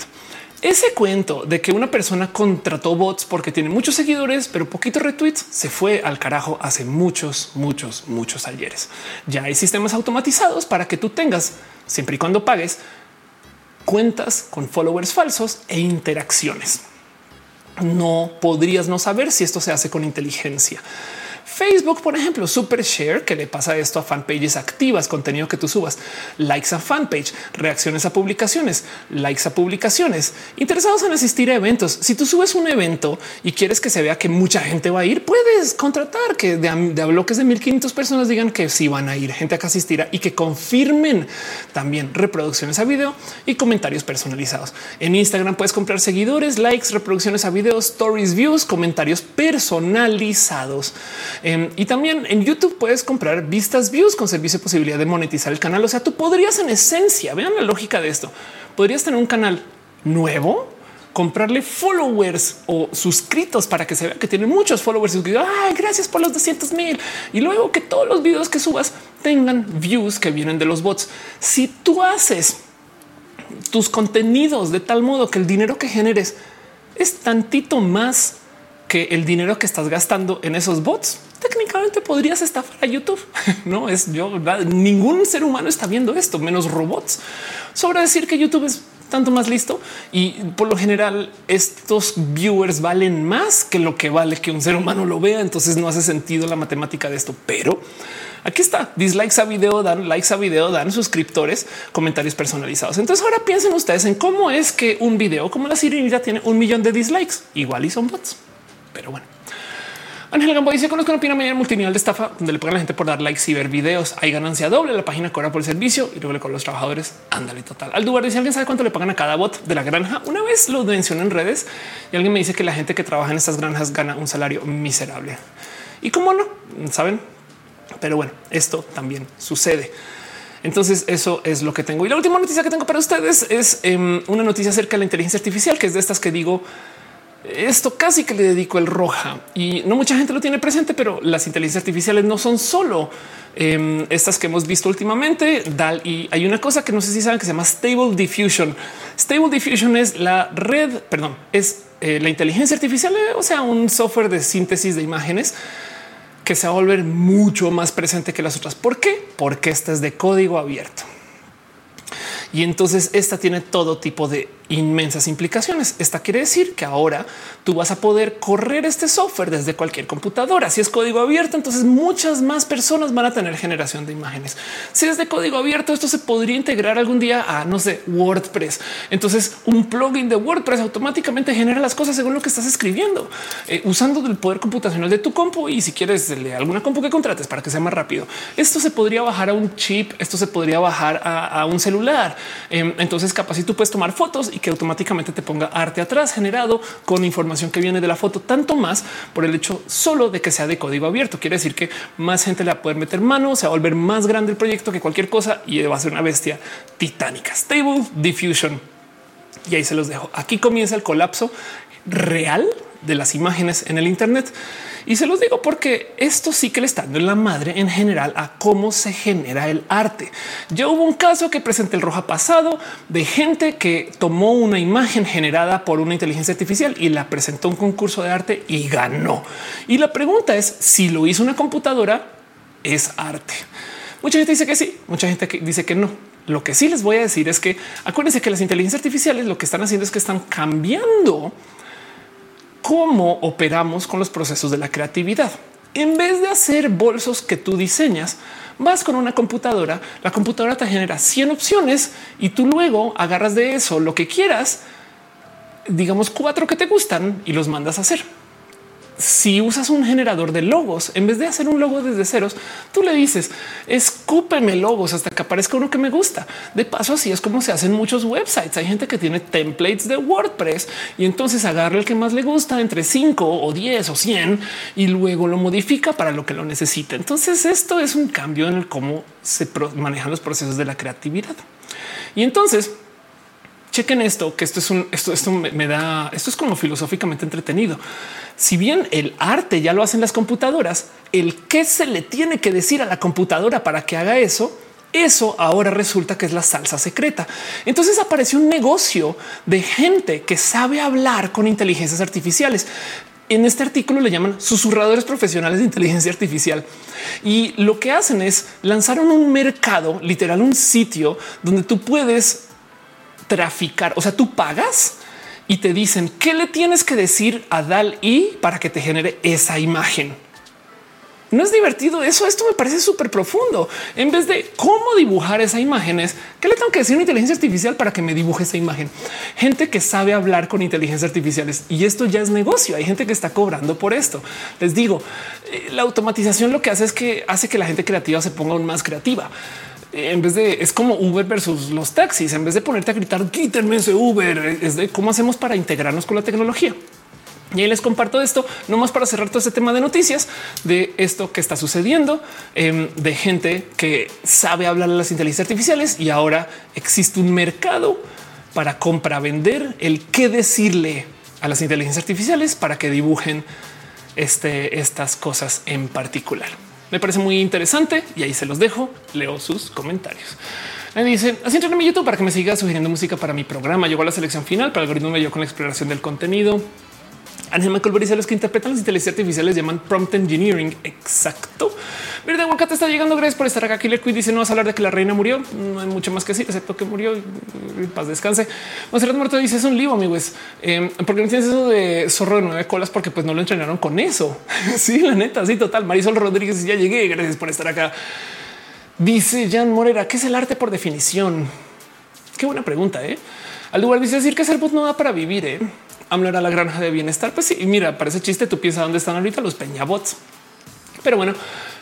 Ese cuento de que una persona contrató bots porque tiene muchos seguidores, pero poquitos retweets, se fue al carajo hace muchos, muchos, muchos ayeres. Ya hay sistemas automatizados para que tú tengas, siempre y cuando pagues, cuentas con followers falsos e interacciones. No podrías no saber si esto se hace con inteligencia. Facebook, por ejemplo, super share, que le pasa esto a fanpages activas, contenido que tú subas, likes a fanpage, reacciones a publicaciones, likes a publicaciones, interesados en asistir a eventos. Si tú subes un evento y quieres que se vea que mucha gente va a ir, puedes contratar que de, bloques de 1500 personas digan que sí van a ir, gente a que asistirá y que confirmen también reproducciones a video y comentarios personalizados. En Instagram puedes comprar seguidores, likes, reproducciones a video, stories, views, comentarios personalizados. Em, y también en YouTube puedes comprar vistas views con servicio de posibilidad de monetizar el canal. O sea, tú podrías en esencia, vean la lógica de esto, podrías tener un canal nuevo comprarle followers o suscritos para que se vea que tiene muchos followers y Ay, gracias por los 200 mil y luego que todos los videos que subas tengan views que vienen de los bots. Si tú haces tus contenidos de tal modo que el dinero que generes es tantito más que el dinero que estás gastando en esos bots, técnicamente podrías estafar a YouTube. (laughs) No es yo, ningún ser humano está viendo esto, menos robots. Sobre decir que YouTube es tanto más listo y por lo general estos viewers valen más que lo que vale que un ser humano lo vea. Entonces no hace sentido la matemática de esto, pero aquí está dislikes a video, dan likes a video, dan suscriptores, comentarios personalizados. Entonces ahora piensen ustedes en cómo es que un video como la sirenita tiene un millón de dislikes igual y son bots, pero bueno. Ángel Gambo dice conozco una opinión multinivel de estafa donde le pagan a la gente por dar likes y ver videos. Hay ganancia doble. La página cobra por el servicio y luego le los trabajadores. Ándale total. Al lugar dice alguien sabe cuánto le pagan a cada bot de la granja. Una vez lo mencioné en redes y alguien me dice que la gente que trabaja en estas granjas gana un salario miserable. Y cómo no saben, pero bueno, esto también sucede. Entonces eso es lo que tengo. Y la última noticia que tengo para ustedes es em, una noticia acerca de la inteligencia artificial, que es de estas que digo esto casi que le dedico el roja y no mucha gente lo tiene presente, pero las inteligencias artificiales no son solo em, estas que hemos visto últimamente. Dal y hay una cosa que no sé si saben que se llama Stable Diffusion. Stable Diffusion es la red, perdón, es eh, la inteligencia artificial, o sea, un software de síntesis de imágenes que se va a volver mucho más presente que las otras. ¿Por qué? Porque esta es de código abierto. Y entonces esta tiene todo tipo de inmensas implicaciones. Esta quiere decir que ahora tú vas a poder correr este software desde cualquier computadora. Si es código abierto, entonces muchas más personas van a tener generación de imágenes. Si es de código abierto, esto se podría integrar algún día a no sé, WordPress. Entonces un plugin de WordPress automáticamente genera las cosas según lo que estás escribiendo, eh, usando el poder computacional de tu compu. Y si quieres de alguna compu que contrates para que sea más rápido, esto se podría bajar a un chip, esto se podría bajar a, un celular. Em, entonces capaz si tú puedes tomar fotos y que automáticamente te ponga arte atrás generado con información que viene de la foto, tanto más por el hecho solo de que sea de código abierto. Quiere decir que más gente le va a poder meter mano, se va a volver más grande el proyecto que cualquier cosa y va a ser una bestia titánica. Stable Diffusion. Y ahí se los dejo. Aquí comienza el colapso real de las imágenes en el Internet. Y se los digo porque esto sí que le está dando en la madre en general a cómo se genera el arte. Ya hubo un caso que presenté el roja pasado de gente que tomó una imagen generada por una inteligencia artificial y la presentó a un concurso de arte y ganó. Y la pregunta es si lo hizo una computadora, es arte. Mucha gente dice que sí, mucha gente dice que no. Lo que sí les voy a decir es que acuérdense que las inteligencias artificiales lo que están haciendo es que están cambiando cómo operamos con los procesos de la creatividad. En vez de hacer bolsos que tú diseñas, vas con una computadora, la computadora te genera 100 opciones y tú luego agarras de eso lo que quieras, digamos cuatro que te gustan y los mandas a hacer si usas un generador de logos, en vez de hacer un logo desde ceros, tú le dices escúpeme logos hasta que aparezca uno que me gusta. De paso, así es como se hacen muchos websites. Hay gente que tiene templates de WordPress y entonces agarra el que más le gusta entre 5 o 10 o 100 y luego lo modifica para lo que lo necesita. Entonces, esto es un cambio en el cómo se manejan los procesos de la creatividad. Y entonces, chequen esto, que esto es un, esto, esto me da, esto es como filosóficamente entretenido. Si bien el arte ya lo hacen las computadoras, el qué se le tiene que decir a la computadora para que haga eso, eso ahora resulta que es la salsa secreta. Entonces aparece un negocio de gente que sabe hablar con inteligencias artificiales. En este artículo le llaman susurradores profesionales de inteligencia artificial y lo que hacen es lanzaron un mercado, literal, un sitio donde tú puedes traficar. O sea, tú pagas y te dicen qué le tienes que decir a Dal y para que te genere esa imagen. No es divertido eso. Esto me parece súper profundo. En vez de cómo dibujar esa imagen es qué le tengo que decir a una inteligencia artificial para que me dibuje esa imagen. Gente que sabe hablar con inteligencias artificiales y esto ya es negocio. Hay gente que está cobrando por esto. Les digo, eh, la automatización lo que hace es que hace que la gente creativa se ponga aún más creativa en vez de es como Uber versus los taxis, en vez de ponerte a gritar quítenme ese Uber, es de cómo hacemos para integrarnos con la tecnología. Y ahí les comparto esto, no más para cerrar todo este tema de noticias de esto que está sucediendo, em, de gente que sabe hablar de las inteligencias artificiales y ahora existe un mercado para compra vender el qué decirle a las inteligencias artificiales para que dibujen este, estas cosas en particular. Me parece muy interesante y ahí se los dejo. Leo sus comentarios. Me dice así en mi YouTube para que me siga sugiriendo música para mi programa. Llegó a la selección final, para el algoritmo dio con la exploración del contenido. Ángel Michael dice los que interpretan las inteligencias artificiales llaman prompt engineering. Exacto. Mira, Aguacate está llegando. Gracias por estar acá. Killer Queen dice no vas a hablar de que la reina murió. No hay mucho más que decir, excepto que murió. Paz descanse. Monserrat Muerto dice es un lío, amigos. Eh, porque no tienes eso de zorro de nueve colas, porque pues no lo entrenaron con eso. (laughs) sí, la neta, sí, total. Marisol Rodríguez, ya llegué. Gracias por estar acá. Dice Jan Morera, ¿qué es el arte por definición? Qué buena pregunta. ¿eh? Al lugar dice decir que ser bot no da para vivir. ¿eh? AMLO era la granja de bienestar. Pues sí, mira, parece chiste. Tú piensas dónde están ahorita los peñabots. Pero bueno,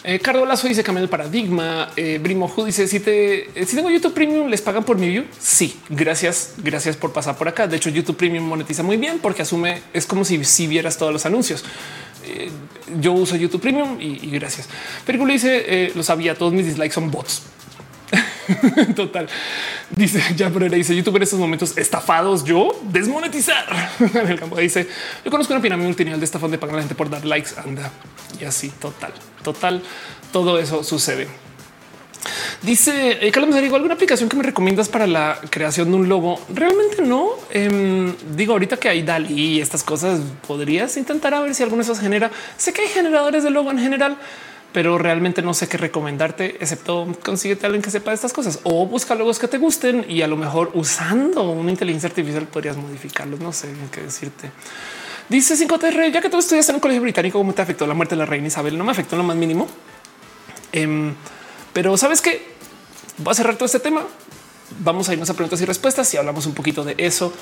eh, Carlos Lazo dice cambia el paradigma. Eh, Brimo Ju dice si te eh, tengo YouTube Premium, les pagan por mi view. Sí, gracias, gracias por pasar por acá. De hecho, YouTube Premium monetiza muy bien porque asume es como si, si vieras todos los anuncios. Eh, yo uso YouTube Premium y, gracias. Pero dice eh, lo sabía, todos mis dislikes son bots. (laughs) Total. Dice ya Pereira dice YouTube en estos momentos estafados. Yo desmonetizar (laughs) en el campo. Dice yo conozco una pirámide multinivel de estafón de pagar a la gente por dar likes. Anda y así. Total, total. Todo eso sucede. Dice eh, Carlos digo alguna aplicación que me recomiendas para la creación de un logo. Realmente no eh, digo ahorita que hay DALI y estas cosas podrías intentar a ver si alguno de esos genera. Sé que hay generadores de logo en general, pero realmente no sé qué recomendarte, excepto consíguete a alguien que sepa de estas cosas o busca logos que te gusten y a lo mejor usando una inteligencia artificial podrías modificarlos. No sé qué decirte. Dice 5TR, ya que tú estudias en un colegio británico, ¿cómo te afectó la muerte de la reina Isabel? No me afectó lo más mínimo. Eh, pero sabes que voy a cerrar todo este tema. Vamos a irnos a preguntas y respuestas y hablamos un poquito de eso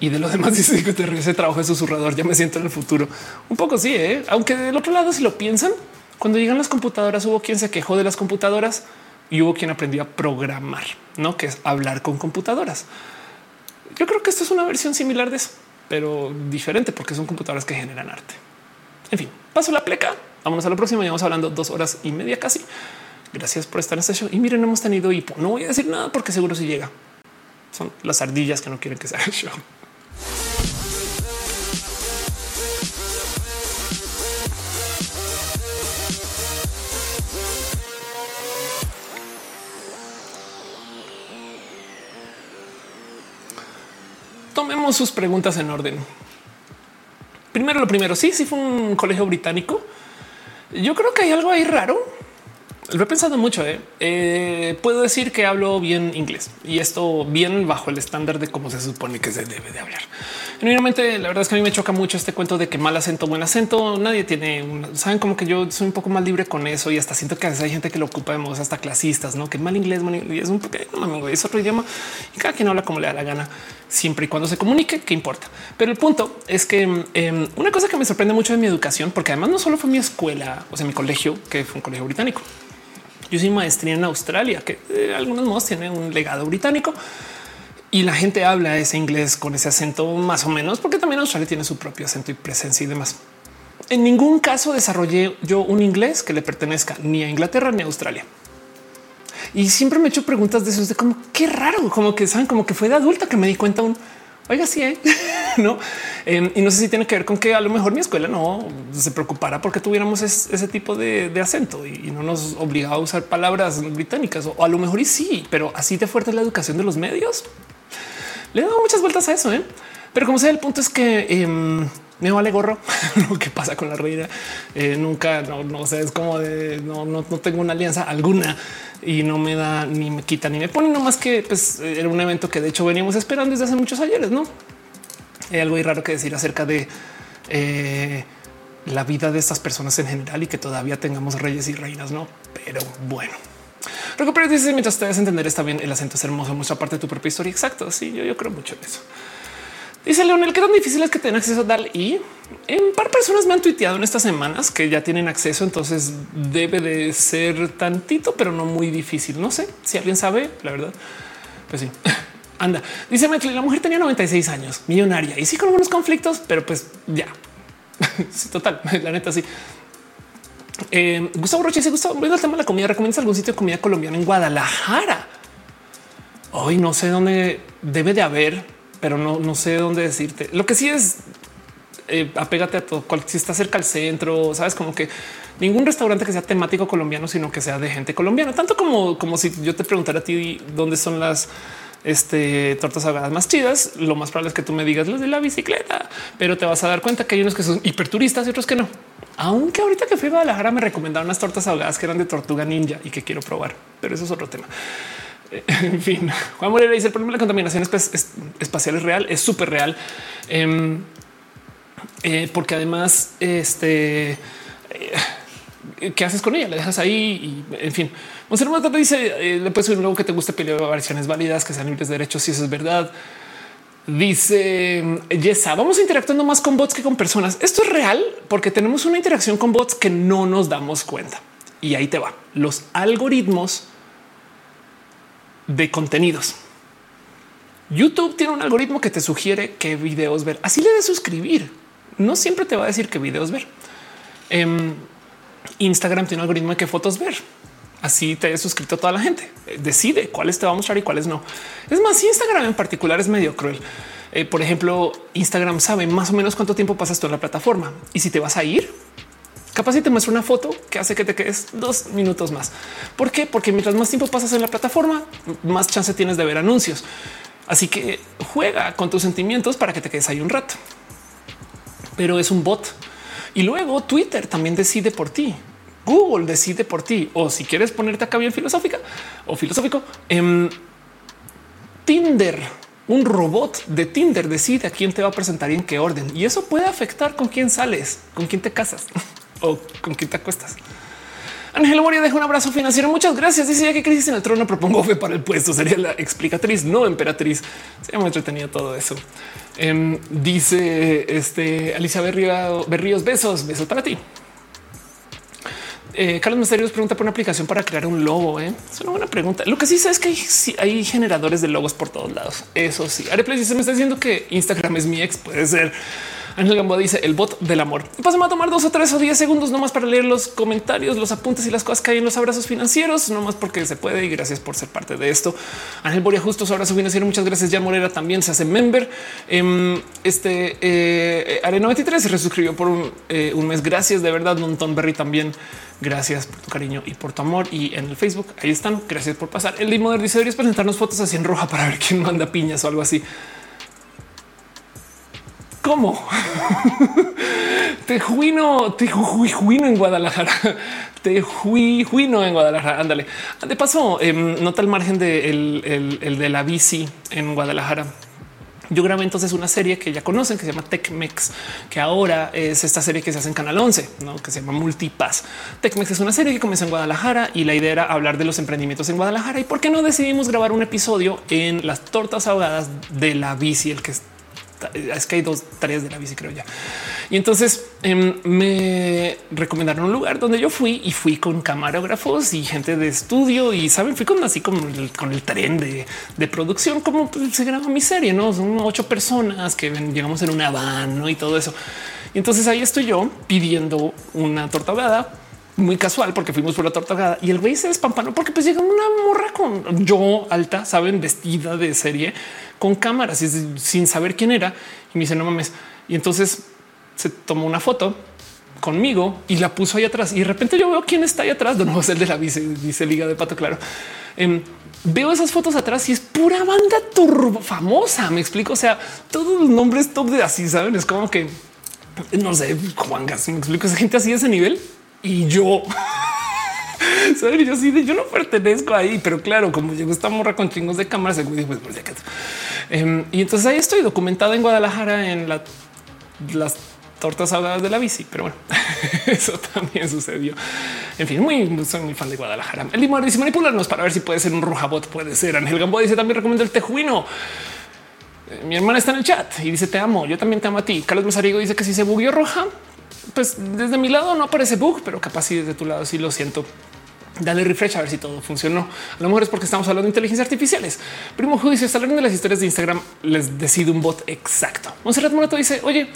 y de lo demás. (laughs) Dice que te ese trabajo de susurrador. Ya me siento en el futuro. Un poco sí, ¿eh? aunque del otro lado, si lo piensan, cuando llegan las computadoras, hubo quien se quejó de las computadoras y hubo quien aprendió a programar, no que es hablar con computadoras. Yo creo que esto es una versión similar de eso, pero diferente porque son computadoras que generan arte. En fin, paso la pleca. Vámonos a lo próximo. Llevamos hablando dos horas y media casi. Gracias por estar en este show. Y miren, hemos tenido hipo. No voy a decir nada porque seguro si llega. Son las ardillas que no quieren que sea el show. Tomemos sus preguntas en orden. Primero, lo primero, sí, sí fue un colegio británico. Yo creo que hay algo ahí raro lo he pensado mucho. ¿eh? Eh, puedo decir que hablo bien inglés y esto bien bajo el estándar de cómo se supone que se debe de hablar. Genuinamente, la verdad es que a mí me choca mucho este cuento de que mal acento, buen acento. Nadie tiene un, saben como que yo soy un poco más libre con eso y hasta siento que a veces hay gente que lo ocupa de modos hasta clasistas, no que mal inglés, mal inglés es un poco no, es otro idioma y cada quien habla como le da la gana, siempre y cuando se comunique, qué importa. Pero el punto es que eh, una cosa que me sorprende mucho de mi educación, porque además no solo fue mi escuela, o sea, mi colegio, que fue un colegio británico. Yo soy maestría en Australia, que de algunos modos tiene un legado británico y la gente habla ese inglés con ese acento más o menos, porque también Australia tiene su propio acento y presencia y demás. En ningún caso desarrollé yo un inglés que le pertenezca ni a Inglaterra ni a Australia. Y siempre me he hecho preguntas de eso, de como qué raro, como que saben, como que fue de adulta que me di cuenta un oiga, sí, ¿eh? (laughs) no. Em, y no sé si tiene que ver con que a lo mejor mi escuela no se preocupara porque tuviéramos ese tipo de, acento y, no nos obligaba a usar palabras británicas o, a lo mejor y sí, pero así de fuerte es la educación de los medios. Le he dado muchas vueltas a eso, ¿eh? pero como sea, el punto es que em, me vale gorro (laughs) lo que pasa con la reina. Eh, nunca, no, no sé, es como de no, no, no tengo una alianza alguna y no me da ni me quita ni me pone, no más que pues era un evento que de hecho veníamos esperando desde hace muchos ayeres, no hay algo raro que decir acerca de eh, la vida de estas personas en general y que todavía tengamos reyes y reinas, no? Pero bueno, recupera dice mientras ustedes entender está bien. El acento es hermoso, muestra parte de tu propia historia. Exacto. Sí, yo, yo creo mucho en eso. Dice Leonel, qué tan difícil es que tengan acceso a DAL y en par personas me han tuiteado en estas semanas que ya tienen acceso, entonces debe de ser tantito, pero no muy difícil. No sé si alguien sabe, la verdad. Pues sí. (laughs) Anda, dice Metli, la mujer tenía 96 años, millonaria y sí con algunos conflictos, pero pues ya. (laughs) total, (laughs) la neta sí. Eh, Gustavo Roche se gusta volviendo al tema de la comida. ¿Recomiendas algún sitio de comida colombiana en Guadalajara? Hoy no sé dónde debe de haber pero no, no sé dónde decirte. Lo que sí es eh, apégate a todo. Si está cerca al centro, sabes como que ningún restaurante que sea temático colombiano, sino que sea de gente colombiana, tanto como, como si yo te preguntara a ti dónde son las este, tortas ahogadas más chidas, lo más probable es que tú me digas los de la bicicleta, pero te vas a dar cuenta que hay unos que son hiperturistas y otros que no. Aunque ahorita que fui a Guadalajara me recomendaron unas tortas ahogadas que eran de tortuga ninja y que quiero probar, pero eso es otro tema. (laughs) En fin, Juan Morera dice el problema de la contaminación espacial es real, es súper real, em, eh, porque además, este, eh, ¿qué haces con ella? La dejas ahí y en fin. Monserrat te dice eh, le puedes un logo que te guste pelear versiones válidas que sean libres de derechos. Si eso es verdad. Dice Yesa, vamos interactuando más con bots que con personas. Esto es real porque tenemos una interacción con bots que no nos damos cuenta. Y ahí te va. Los algoritmos de contenidos. YouTube tiene un algoritmo que te sugiere qué videos ver. Así le de suscribir. No siempre te va a decir qué videos ver. Em, Instagram tiene un algoritmo de qué fotos ver así te he suscrito toda la gente. Eh, decide cuáles te va a mostrar y cuáles no. Es más, Instagram en particular es medio cruel. Eh, por ejemplo, Instagram sabe más o menos cuánto tiempo pasas tú en la plataforma y si te vas a ir, capaz si te muestra una foto que hace que te quedes dos minutos más. ¿Por qué? Porque mientras más tiempo pasas en la plataforma, más chance tienes de ver anuncios. Así que juega con tus sentimientos para que te quedes ahí un rato. Pero es un bot. Y luego Twitter también decide por ti. Google decide por ti. O si quieres ponerte acá bien filosófica o filosófico, em, Tinder, un robot de Tinder decide a quién te va a presentar y en qué orden. Y eso puede afectar con quién sales, con quién te casas (laughs) o con quién te acuestas. Ángel Moria deja un abrazo financiero. Muchas gracias. Dice ya que crisis en el trono propongo fe para el puesto. Sería la explicatriz, no emperatriz. Se muy entretenido todo eso. Em, dice este Alicia Berríos, besos, besos para ti. Eh, Carlos Misterios pregunta por una aplicación para crear un logo. ¿eh? Es una buena pregunta. Lo que sí sé es que hay, generadores de logos por todos lados. Eso sí. Areplay se me está diciendo que Instagram es mi ex. Puede ser. Ángel Gamboa dice el bot del amor. Pasamos a tomar dos o tres o diez segundos nomás para leer los comentarios, los apuntes y las cosas que hay en los abrazos financieros, nomás porque se puede. Y gracias por ser parte de esto. Ángel Boria, justo su abrazo financiero. Muchas gracias. Ya Morera también se hace member. Em, este eh, Are 93 se resuscribió por un, eh, un mes. Gracias de verdad. Montón Berry también. Gracias por tu cariño y por tu amor. Y en el Facebook ahí están. Gracias por pasar. El Limoder dice deberías presentarnos fotos así en roja para ver quién manda piñas o algo así. ¿Cómo? te juino, te juino en Guadalajara. Te juino en Guadalajara. Ándale. De paso, em, nota el margen de el de la bici en Guadalajara yo grabé entonces una serie que ya conocen que se llama TechMex, que ahora es esta serie que se hace en Canal 11, ¿no? que se llama Multipass. TechMex es una serie que comenzó en Guadalajara y la idea era hablar de los emprendimientos en Guadalajara. ¿Y por qué no decidimos grabar un episodio en las tortas ahogadas de la bici, el que es que hay dos tareas de la bici, creo ya. Y entonces em, me recomendaron un lugar donde yo fui y fui con camarógrafos y gente de estudio y saben, fui con así como el, con el tren de, producción, como se graba mi serie, no son ocho personas que llegamos en una van y todo eso. Y entonces ahí estoy yo pidiendo una torta ahogada muy casual porque fuimos por la torta y el güey se despampanó porque pues llega una morra con yo alta, saben, vestida de serie con cámaras y sin saber quién era. Y me dice no mames. Y entonces se tomó una foto conmigo y la puso ahí atrás. Y de repente yo veo quién está ahí atrás. Es el de la vice, dice Liga de Pato. Claro. Em, veo esas fotos atrás y es pura banda turbo famosa. Me explico. O sea, todos los nombres top de así saben. Es como que no sé, Juan Gas. Me explico. Esa gente así de ese nivel y yo. (laughs) Yo sí, yo no pertenezco ahí, pero claro, como llegó esta morra con chingos de cámaras, pues, pues, em, y entonces ahí estoy documentado en Guadalajara en las tortas ahogadas de la bici, pero bueno, (laughs) eso también sucedió. En fin, muy, soy muy fan de Guadalajara. El Limón dice manipularnos para ver si puede ser un rojabot, puede ser. Ángel Gamboa dice también recomiendo el tejuino. Eh, mi hermana está en el chat y dice te amo. Yo también te amo a ti. Carlos Mesarigo dice que si se bugueó roja, pues desde mi lado no aparece bug, pero capaz si desde tu lado sí lo siento. Dale refresh a ver si todo funcionó. A lo mejor es porque estamos hablando de inteligencia artificiales. Primo Judicio está de las historias de Instagram. Les decide un bot exacto. Monserrat Morato dice: Oye,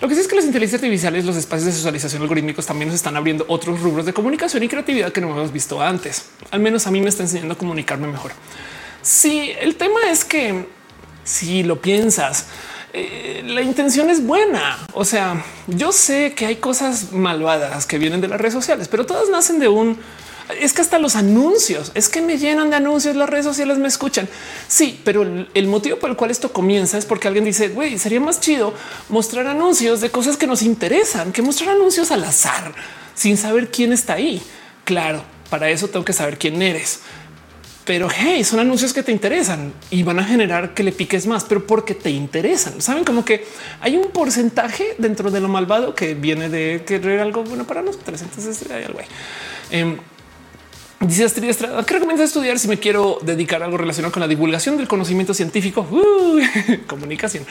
lo que sí es que las inteligencias artificiales, los espacios de socialización algorítmicos también nos están abriendo otros rubros de comunicación y creatividad que no hemos visto antes. Al menos a mí me está enseñando a comunicarme mejor. Sí, el tema es que Si lo piensas, eh, la intención es buena. O sea, yo sé que hay cosas malvadas que vienen de las redes sociales, pero todas nacen de un es que hasta los anuncios es que me llenan de anuncios. Las redes sociales me escuchan. Sí, pero el motivo por el cual esto comienza es porque alguien dice güey, sería más chido mostrar anuncios de cosas que nos interesan que mostrar anuncios al azar sin saber quién está ahí. Claro, para eso tengo que saber quién eres. Pero hey, son anuncios que te interesan y van a generar que le piques más, pero porque te interesan. Saben como que hay un porcentaje dentro de lo malvado que viene de querer algo bueno para nosotros. Entonces hay algo ahí. Em, Dice Astrid Estrada, ¿qué recomiendas estudiar si me quiero dedicar a algo relacionado con la divulgación del conocimiento científico, (laughs) comunicación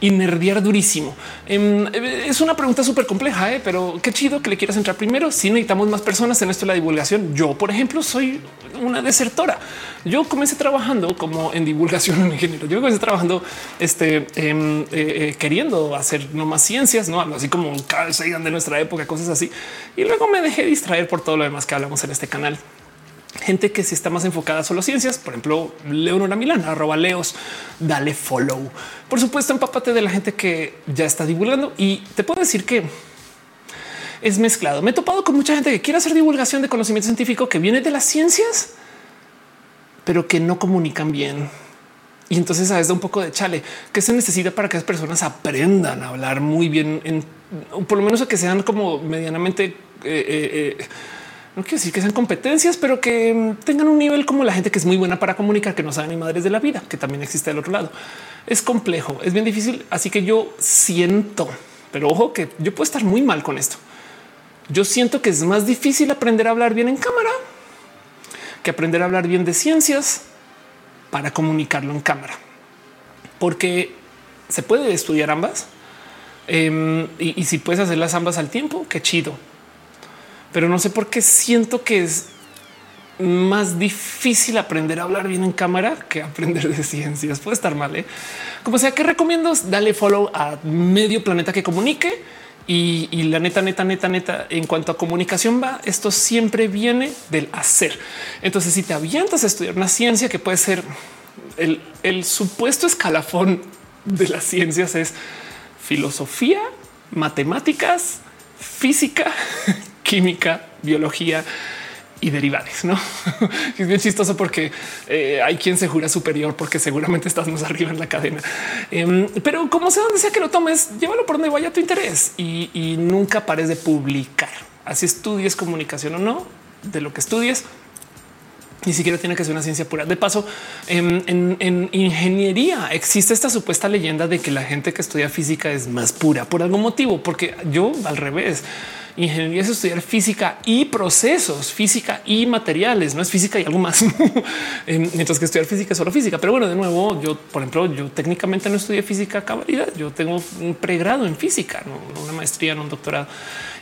y nerdear durísimo? Em, es una pregunta súper compleja, ¿eh? pero qué chido que le quieras entrar primero. Si necesitamos más personas en esto de la divulgación, yo, por ejemplo, soy una desertora. Yo comencé trabajando como en divulgación (laughs) en género. Yo comencé trabajando este, em, eh, eh, queriendo hacer no más ciencias, no así como Carl Sagan de nuestra época, cosas así. Y luego me dejé distraer por todo lo demás que hablamos en este canal gente que si está más enfocada solo a ciencias, por ejemplo, Leonora Milán, arroba Leos, dale follow. Por supuesto, empápate de la gente que ya está divulgando y te puedo decir que es mezclado. Me he topado con mucha gente que quiere hacer divulgación de conocimiento científico que viene de las ciencias, pero que no comunican bien. Y entonces sabes da un poco de chale que se necesita para que las personas aprendan a hablar muy bien, en, por lo menos a que sean como medianamente eh, eh, eh no quiero decir que sean competencias, pero que mm, tengan un nivel como la gente que es muy buena para comunicar, que no saben ni madres de la vida, que también existe del otro lado. Es complejo, es bien difícil. Así que yo siento, pero ojo que yo puedo estar muy mal con esto. Yo siento que es más difícil aprender a hablar bien en cámara que aprender a hablar bien de ciencias para comunicarlo en cámara, porque se puede estudiar ambas. Em, y, y si puedes hacerlas ambas al tiempo, qué chido pero no sé por qué siento que es más difícil aprender a hablar bien en cámara que aprender de ciencias. Puede estar mal. ¿eh? Como sea, que recomiendo dale follow a medio planeta que comunique. Y, la neta, neta, neta, neta, en cuanto a comunicación va, esto siempre viene del hacer. Entonces, si te avientas a estudiar una ciencia que puede ser el, el supuesto escalafón de las ciencias es filosofía, matemáticas, física, (laughs) química, biología y derivados. No (laughs) es bien chistoso porque eh, hay quien se jura superior porque seguramente estás más arriba en la cadena. Em, pero como sea donde sea que lo tomes, llévalo por donde vaya tu interés y, nunca pares de publicar. Así estudies comunicación o no de lo que estudies, ni siquiera tiene que ser una ciencia pura. De paso, en, en, ingeniería existe esta supuesta leyenda de que la gente que estudia física es más pura por algún motivo, porque yo al revés Ingeniería es estudiar física y procesos, física y materiales, no es física y algo más. (laughs) Em, mientras que estudiar física es solo física. Pero bueno, de nuevo, yo, por ejemplo, yo técnicamente no estudié física cabalidad. Yo tengo un pregrado en física, no una maestría, no un doctorado.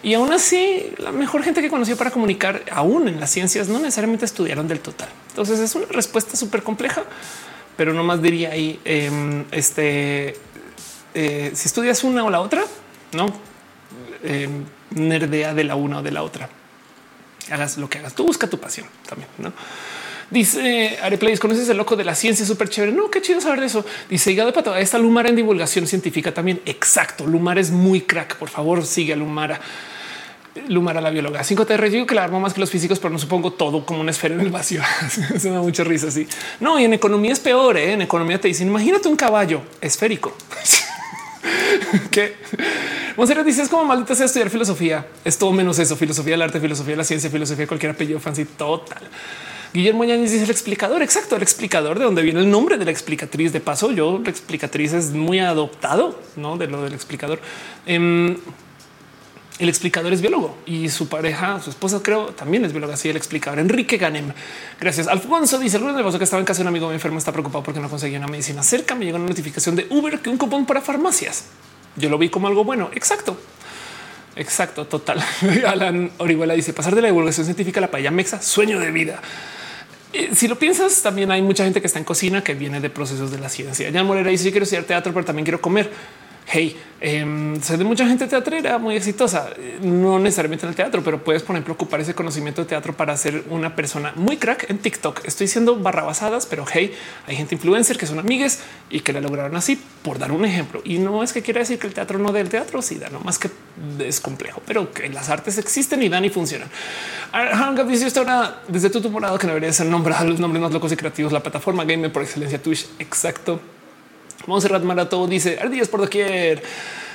Y aún así, la mejor gente que conocí para comunicar, aún en las ciencias, no necesariamente estudiaron del total. Entonces es una respuesta súper compleja, pero no más diría ahí, em, este, eh, si estudias una o la otra, no em, nerdea de la una o de la otra. Hagas lo que hagas, tú busca tu pasión también, ¿no? Dice Areplays, conoces el loco de la ciencia súper chévere. No, qué chido saber de eso. Dice Hígado de Pato, está Lumara en divulgación científica también. Exacto. Lumara es muy crack. Por favor, sigue a Lumara. Lumara, la bióloga 5TR. Digo que la armo más que los físicos, pero no supongo todo como una esfera en el vacío. (laughs) Se me da mucha risa. Así no. Y en economía es peor. ¿eh? En economía te dicen, imagínate un caballo esférico. (laughs) (laughs) que Monserrat dice es como maldita sea estudiar filosofía. Es todo menos eso. Filosofía del arte, filosofía la ciencia, filosofía cualquier apellido fancy total. Guillermo Yáñez dice el explicador. Exacto, el explicador de donde viene el nombre de la explicatriz. De paso, yo la explicatriz es muy adoptado ¿no? de lo del explicador. Em, el explicador es biólogo y su pareja, su esposa, creo, también es bióloga. Así el explicador Enrique Ganem. Gracias. Alfonso dice el de que estaba en casa un amigo enfermo, está preocupado porque no conseguía una medicina cerca. Me llegó una notificación de Uber que un cupón para farmacias. Yo lo vi como algo bueno. Exacto. Exacto, total. (laughs) Alan Orihuela dice pasar de la divulgación científica a la paella mexa, sueño de vida. Eh, si lo piensas, también hay mucha gente que está en cocina que viene de procesos de la ciencia. Ya Morera dice: Yo quiero estudiar teatro, pero también quiero comer. Hey, eh, sé de mucha gente teatrera muy exitosa, no necesariamente en el teatro, pero puedes, por ejemplo, ocupar ese conocimiento de teatro para ser una persona muy crack en TikTok. Estoy diciendo barrabasadas, pero hey, hay gente influencer que son amigues y que la lograron así, por dar un ejemplo. Y no es que quiera decir que el teatro no del teatro, sí da, no más que es complejo, pero que las artes existen y dan y funcionan. ahora desde tu temporada que debería ser nombrado los nombres más locos y creativos, la plataforma gamer por excelencia Twitch. Exacto. Monserrat Marato dice ardillas por doquier.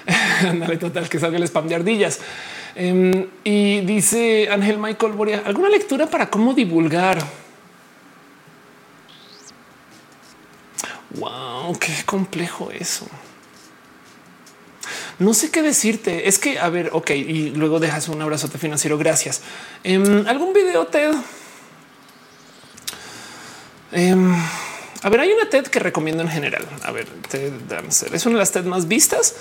(laughs) Dale total que salga el spam de ardillas. Em, y dice Ángel Michael Boria, ¿alguna lectura para cómo divulgar? Wow, qué complejo eso. No sé qué decirte. Es que, a ver, ok, y luego dejas un abrazote financiero. Gracias. Em, ¿Algún video TED? Em, a ver, hay una TED que recomiendo en general. A ver, TED es una de las TED más vistas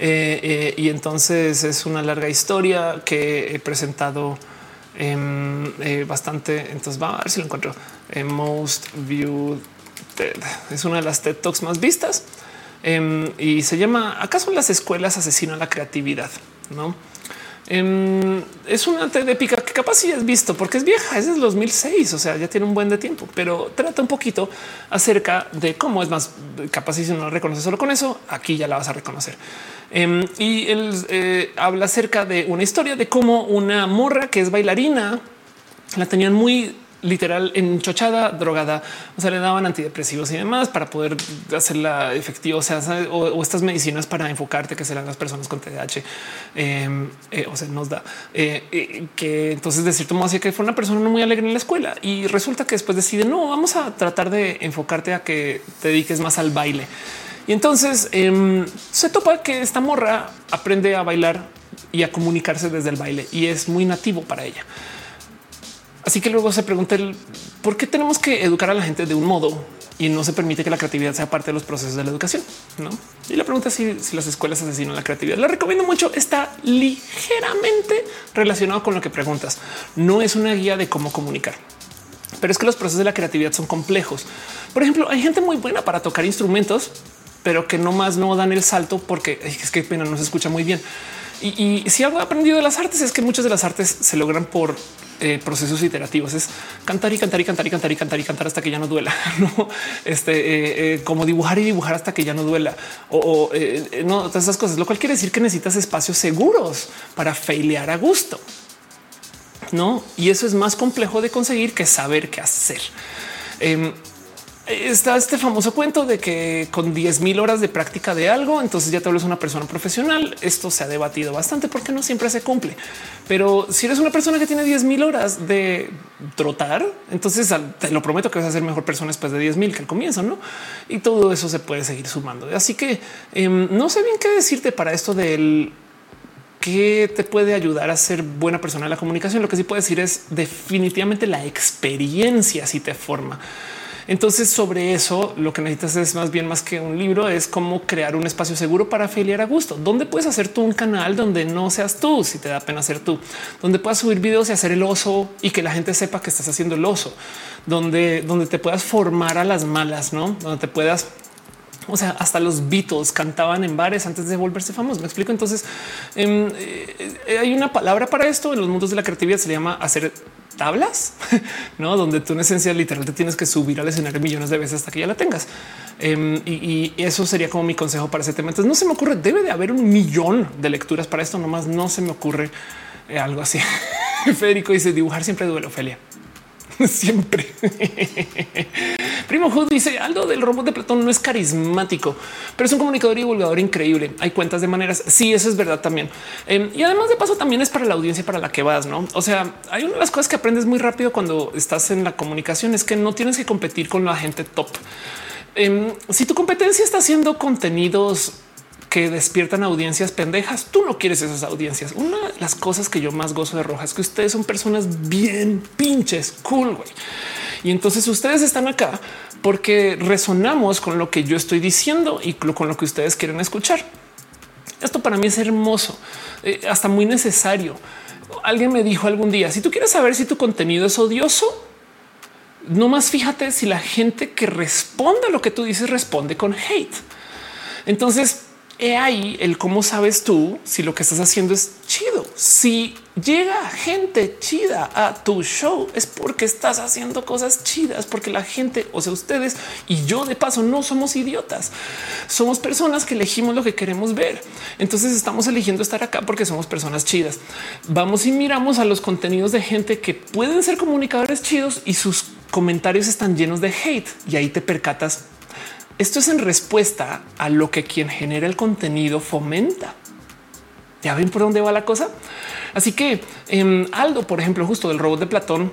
eh, eh, y entonces es una larga historia que he presentado em, eh, bastante. Entonces va a ver si lo encuentro. most viewed TED es una de las TED Talks más vistas em, y se llama ¿Acaso las escuelas asesinan la creatividad? No Em, es una épica que capaz si has visto porque es vieja, es del 2006, o sea, ya tiene un buen de tiempo, pero trata un poquito acerca de cómo es más capaz si no la reconoces solo con eso, aquí ya la vas a reconocer. Em, y él eh, habla acerca de una historia de cómo una morra que es bailarina la tenían muy literal enchochada, drogada, o sea, le daban antidepresivos y demás para poder hacerla efectiva, o sea, o, estas medicinas para enfocarte que serán las personas con TDAH, em, eh, o sea, nos da eh, que entonces de cierto modo hacía que fue una persona muy alegre en la escuela y resulta que después decide no, vamos a tratar de enfocarte a que te dediques más al baile. Y entonces em, se topa que esta morra aprende a bailar y a comunicarse desde el baile y es muy nativo para ella. Así que luego se pregunta el por qué tenemos que educar a la gente de un modo y no se permite que la creatividad sea parte de los procesos de la educación. ¿no? Y la pregunta es si, las escuelas asesinan la creatividad. La recomiendo mucho. Está ligeramente relacionado con lo que preguntas. No es una guía de cómo comunicar, pero es que los procesos de la creatividad son complejos. Por ejemplo, hay gente muy buena para tocar instrumentos, pero que no más no dan el salto porque es que pena no se escucha muy bien. Y, si algo he aprendido de las artes es que muchas de las artes se logran por eh, procesos iterativos. Es cantar y cantar y cantar y cantar y cantar y cantar hasta que ya no duela. (laughs) No, este eh, eh, como dibujar y dibujar hasta que ya no duela o, no todas esas cosas, lo cual quiere decir que necesitas espacios seguros para failear a gusto. No, y eso es más complejo de conseguir que saber qué hacer. Está este famoso cuento de que con 10 mil horas de práctica de algo, entonces ya te vuelves una persona profesional. Esto se ha debatido bastante porque no siempre se cumple. Pero si eres una persona que tiene 10 mil horas de trotar, entonces te lo prometo que vas a ser mejor persona después de 10 mil que al comienzo, no? Y todo eso se puede seguir sumando. Así que em, no sé bien qué decirte para esto del que te puede ayudar a ser buena persona en la comunicación. Lo que sí puedo decir es definitivamente la experiencia si te forma. Entonces, sobre eso, lo que necesitas es más bien más que un libro, es cómo crear un espacio seguro para afiliar a gusto, donde puedes hacer tú un canal donde no seas tú, si te da pena ser tú, donde puedas subir videos y hacer el oso y que la gente sepa que estás haciendo el oso, donde, donde te puedas formar a las malas, no donde te puedas o sea, hasta los Beatles cantaban en bares antes de volverse famosos. Me explico. Entonces em, eh, hay una palabra para esto en los mundos de la creatividad. Se llama hacer tablas, (laughs) no donde tú en esencia literalmente tienes que subir al escenario millones de veces hasta que ya la tengas. Em, y, eso sería como mi consejo para ese tema. Entonces no se me ocurre, debe de haber un millón de lecturas para esto. Nomás no se me ocurre eh, algo así. (laughs) Federico dice dibujar siempre duele, Ofelia. (laughs) Siempre. Primo Hood dice algo del robot de Platón no es carismático, pero es un comunicador y divulgador increíble. Hay cuentas de maneras. Sí, eso es verdad también. Em, y además de paso también es para la audiencia para la que vas, no? O sea, hay una de las cosas que aprendes muy rápido cuando estás en la comunicación es que no tienes que competir con la gente top. Em, si tu competencia está haciendo contenidos que despiertan audiencias pendejas. Tú no quieres esas audiencias. Una de las cosas que yo más gozo de Roja es que ustedes son personas bien pinches cool. güey. Y entonces ustedes están acá porque resonamos con lo que yo estoy diciendo y con lo que ustedes quieren escuchar. Esto para mí es hermoso, eh, hasta muy necesario. Alguien me dijo algún día, si tú quieres saber si tu contenido es odioso, no más fíjate si la gente que responde a lo que tú dices responde con hate. Entonces, he ahí el cómo sabes tú si lo que estás haciendo es chido. Si llega gente chida a tu show es porque estás haciendo cosas chidas, porque la gente, o sea, ustedes y yo de paso no somos idiotas. Somos personas que elegimos lo que queremos ver. Entonces estamos eligiendo estar acá porque somos personas chidas. Vamos y miramos a los contenidos de gente que pueden ser comunicadores chidos y sus comentarios están llenos de hate y ahí te percatas esto es en respuesta a lo que quien genera el contenido fomenta. Ya ven por dónde va la cosa. Así que em, Aldo, por ejemplo, justo del robot de Platón,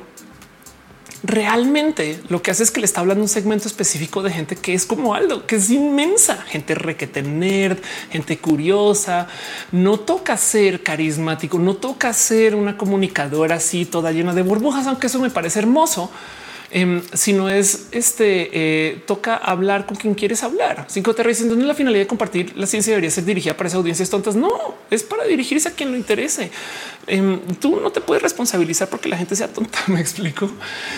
realmente lo que hace es que le está hablando un segmento específico de gente que es como Aldo, que es inmensa, gente requete nerd, gente curiosa. No toca ser carismático, no toca ser una comunicadora así toda llena de burbujas, aunque eso me parece hermoso eh, sino es este eh, toca hablar con quien quieres hablar. Cinco te diciendo no la finalidad de compartir la ciencia debería ser dirigida para esas audiencias tontas. No es para dirigirse a quien lo interese. Em, tú no te puedes responsabilizar porque la gente sea tonta. (laughs) Me explico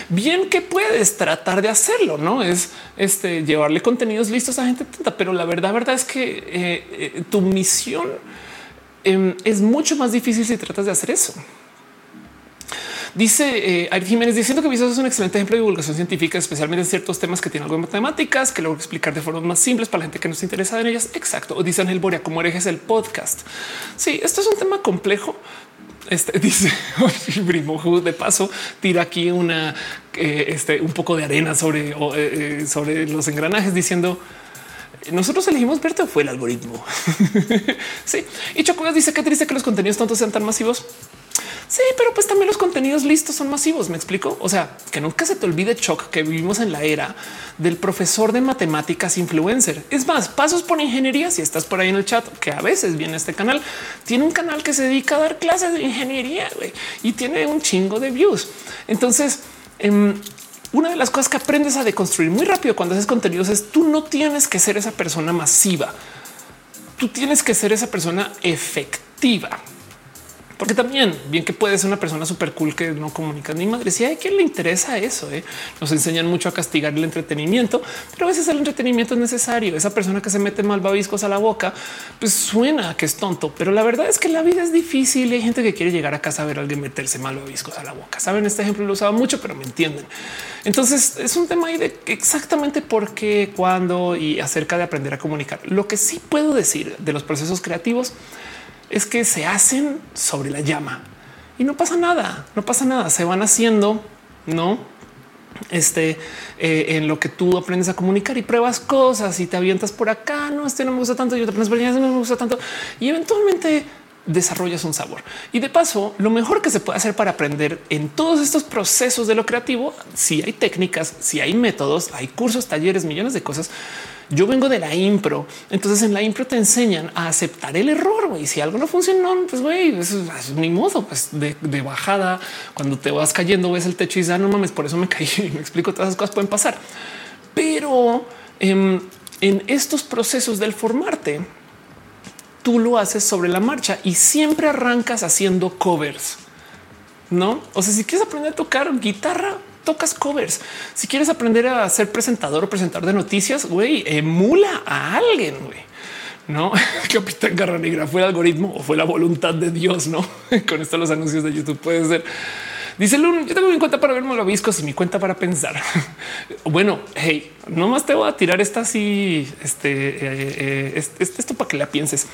bien que puedes tratar de hacerlo. No es este llevarle contenidos listos a gente tonta, pero la verdad, verdad es que eh, eh, tu misión em, es mucho más difícil si tratas de hacer eso. Dice eh, Jiménez diciendo que Visos es un excelente ejemplo de divulgación científica, especialmente en ciertos temas que tienen algo de matemáticas, que luego explicar de formas más simples para la gente que no se interesa en ellas. Exacto. O dice Ángel Boria, como herejes el podcast. Sí, esto es un tema complejo. Este (laughs) dice (laughs) primo de paso, tira aquí una, eh, este, un poco de arena sobre, eh, eh, sobre los engranajes diciendo nosotros elegimos verte o fue el algoritmo. (laughs) sí. Y Chocugas dice que triste que los contenidos tontos sean tan masivos. Sí, pero pues también los contenidos listos son masivos. Me explico. O sea, que nunca se te olvide Choc que vivimos en la era del profesor de matemáticas influencer. Es más, pasos por ingeniería. Si estás por ahí en el chat, que a veces viene este canal, tiene un canal que se dedica a dar clases de ingeniería y tiene un chingo de views. Entonces, em, una de las cosas que aprendes a deconstruir muy rápido cuando haces contenidos es tú no tienes que ser esa persona masiva. Tú tienes que ser esa persona efectiva. Porque también bien que puede ser una persona súper cool que no comunica ni madre. Si hay quien le interesa eso, ¿eh? nos enseñan mucho a castigar el entretenimiento, pero a veces el entretenimiento es necesario. Esa persona que se mete malvaviscos a la boca, pues suena que es tonto, pero la verdad es que la vida es difícil y hay gente que quiere llegar a casa a ver a alguien meterse malvaviscos a la boca. Saben, este ejemplo lo usaba mucho, pero me entienden. Entonces es un tema ahí de exactamente por qué, cuándo y acerca de aprender a comunicar. Lo que sí puedo decir de los procesos creativos es que se hacen sobre la llama y no pasa nada, no pasa nada, se van haciendo, no? Este eh, en lo que tú aprendes a comunicar y pruebas cosas y te avientas por acá. No, este no me gusta tanto. Yo te aprendes, no me gusta tanto y eventualmente desarrollas un sabor. Y de paso, lo mejor que se puede hacer para aprender en todos estos procesos de lo creativo, si hay técnicas, si hay métodos, hay cursos, talleres, millones de cosas, yo vengo de la impro. Entonces en la impro te enseñan a aceptar el error. Y si algo no funcionó, pues güey, es, ni modo, pues de, bajada, cuando te vas cayendo, ves el techo y dices, ah, no mames, por eso me caí. (laughs) me explico, todas esas cosas pueden pasar. Pero em, en estos procesos del formarte, tú lo haces sobre la marcha y siempre arrancas haciendo covers. No, o sea, si quieres aprender a tocar guitarra, tocas covers. Si quieres aprender a ser presentador o presentador de noticias, güey, emula a alguien, güey. No, (laughs) Capitán Garra fue el algoritmo o fue la voluntad de Dios, no? (laughs) Con esto los anuncios de YouTube puede ser. Dice Lun, yo tengo mi cuenta para ver malvaviscos y mi cuenta para pensar. (laughs) bueno, hey, nomás te voy a tirar esta así, este, eh, eh, esto para que la pienses.